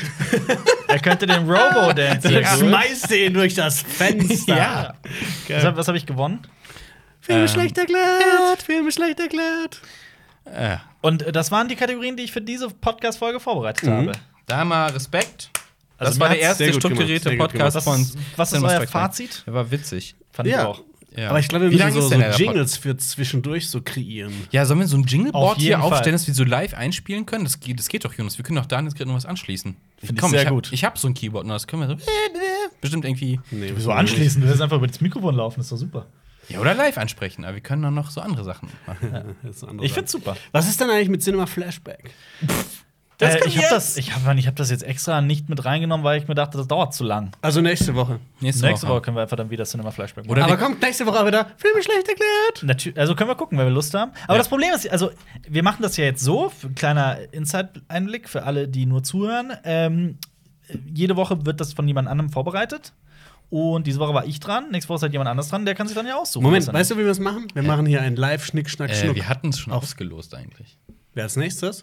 er könnte den Robo-Dance. Schmeißt den durch das Fenster. Ja. Was habe hab ich gewonnen? Film Ähm. schlecht erklärt. Film schlecht erklärt. Äh, Und äh, das waren die Kategorien, die ich für diese Podcast-Folge vorbereitet Mhm. habe. da mal Respekt. Also das war der erste strukturierte Podcast Was, von ist- was ist euer. Fazit? Der war witzig. Fand ich Ja. auch. Ja. Aber ich glaube, wir Wie müssen lange so, ist so denn der Pod- Jingles für zwischendurch so kreieren. Ja, sollen wir so ein Jingleboard hier Fall. aufstellen, dass wir so live einspielen können? Das geht, das geht doch, Jonas. Wir können doch da jetzt gerade noch was anschließen. Find ich Komm, sehr ich hab, gut. Ich habe so ein Keyboard, und das können wir so bestimmt irgendwie Nee, Wieso anschließen? Du wirst einfach über das Mikrofon laufen, ist doch super. Ja, oder live ansprechen. Aber wir können dann noch so andere Sachen machen. Das ist eine andere Ich Sache. find's super. Was ist denn eigentlich mit Cinema Flashback? Das kommt ich habe jetzt. das, ich hab, ich hab das jetzt extra nicht mit reingenommen, weil ich mir dachte, das dauert zu lang. Also nächste Woche. Nächste, Nächste Woche können wir einfach dann wieder Cinema Flashback machen. Oder Aber kommt nächste Woche wieder. Film schlecht erklärt. Also können wir gucken, wenn wir Lust haben. Aber Ja. das Problem ist, also wir machen das ja jetzt so, kleiner Inside-Einblick für alle, die nur zuhören. Ähm, jede Woche wird das von jemand anderem vorbereitet. Und diese Woche war ich dran, nächste Woche ist halt jemand anders dran, der kann sich dann ja aussuchen. Moment, weißt du, wie wir es machen? Wir machen hier ein Live-Schnick-Schnack-Schnuck. äh, wir hatten es schon ausgelost eigentlich. Wer als nächstes?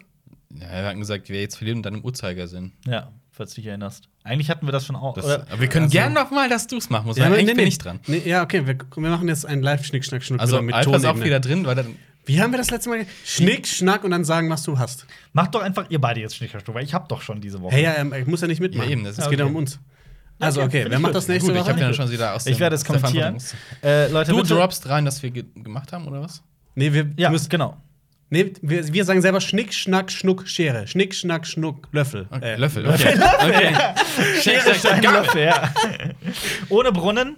Ja, wir hatten gesagt, wer jetzt verliert und dann im Uhrzeigersinn. Ja, falls du dich erinnerst. Eigentlich hatten wir das schon auch. Das, aber wir können also- gern noch mal, dass du es machen musst. aber eigentlich nee, bin nee. ich dran. Nee, ja, okay, wir, wir machen jetzt ein Live-Schnick-Schnack-Schnuck Also, mit Alpha ist auch Tonebene. wieder drin, weil dann. Wie haben wir das letzte Mal? Schnick, Schnack und dann sagen, was du hast. Macht doch einfach ihr beide jetzt Schnickerstuhl, weil ich hab doch schon diese Woche. Hey, ja, ähm, ich muss ja nicht mitmachen. Ja, eben, das es ist geht ja okay. um uns. Also, Okay, wer macht das nächste Gut, ich Woche? habe ja schon wieder aus Ich werde es kommentieren. Äh, Leute, Du droppst rein, dass wir ge gemacht haben, oder was? Nee, wir Ja, müssen. genau. Nee, wir, wir sagen selber Schnick, Schnack, Schnuck, Schere. Schnick, Schnack, Schnuck, Löffel. Okay, Äh, Löffel, okay. okay. Schere, Stein, Löffel, ja. Ohne Brunnen,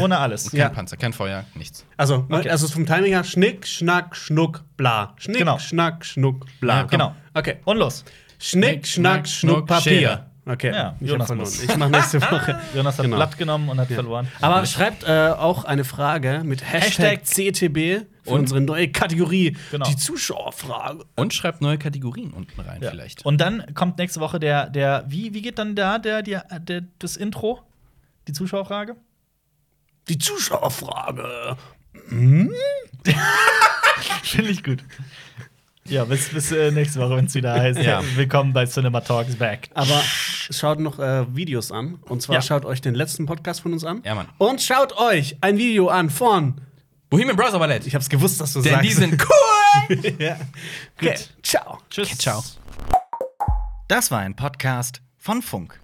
ohne alles. Kein Ja. Panzer, kein Feuer, nichts. Also, Okay. also vom Timing her, Schnick, Schnack, Schnuck, bla. Schnick, Genau. Schnack, Schnuck, bla. Ja, genau. Okay. Und los. Schnick, Schnack, Schnuck, Papier. Schere. Okay, Ja, ich Jonas verloren. muss. Ich mach nächste Woche. Jonas hat Genau. Blatt genommen und hat verloren. Aber schreibt äh, auch eine Frage mit Hashtag, Hashtag CTB für Und? unsere neue Kategorie, Genau. die Zuschauerfrage. Und schreibt neue Kategorien unten rein, Ja. vielleicht. Und dann kommt nächste Woche der, der wie, wie geht dann da der, der, der, das Intro? Die Zuschauerfrage? Die Zuschauerfrage. Finde ich gut. Ja, bis, bis äh, nächste Woche, wenn es wieder heißt. Ja. Willkommen bei Cinema Talks Back. Aber schaut noch äh, Videos an. Und zwar Ja. schaut euch den letzten Podcast von uns an. Ja, Mann. Und schaut euch ein Video an von. Bohemian Bros. Ballett. Ich hab's gewusst, dass du Denn sagst. die sind cool! ja. Gut. Ciao. Tschüss. Ciao. Das war ein Podcast von Funk.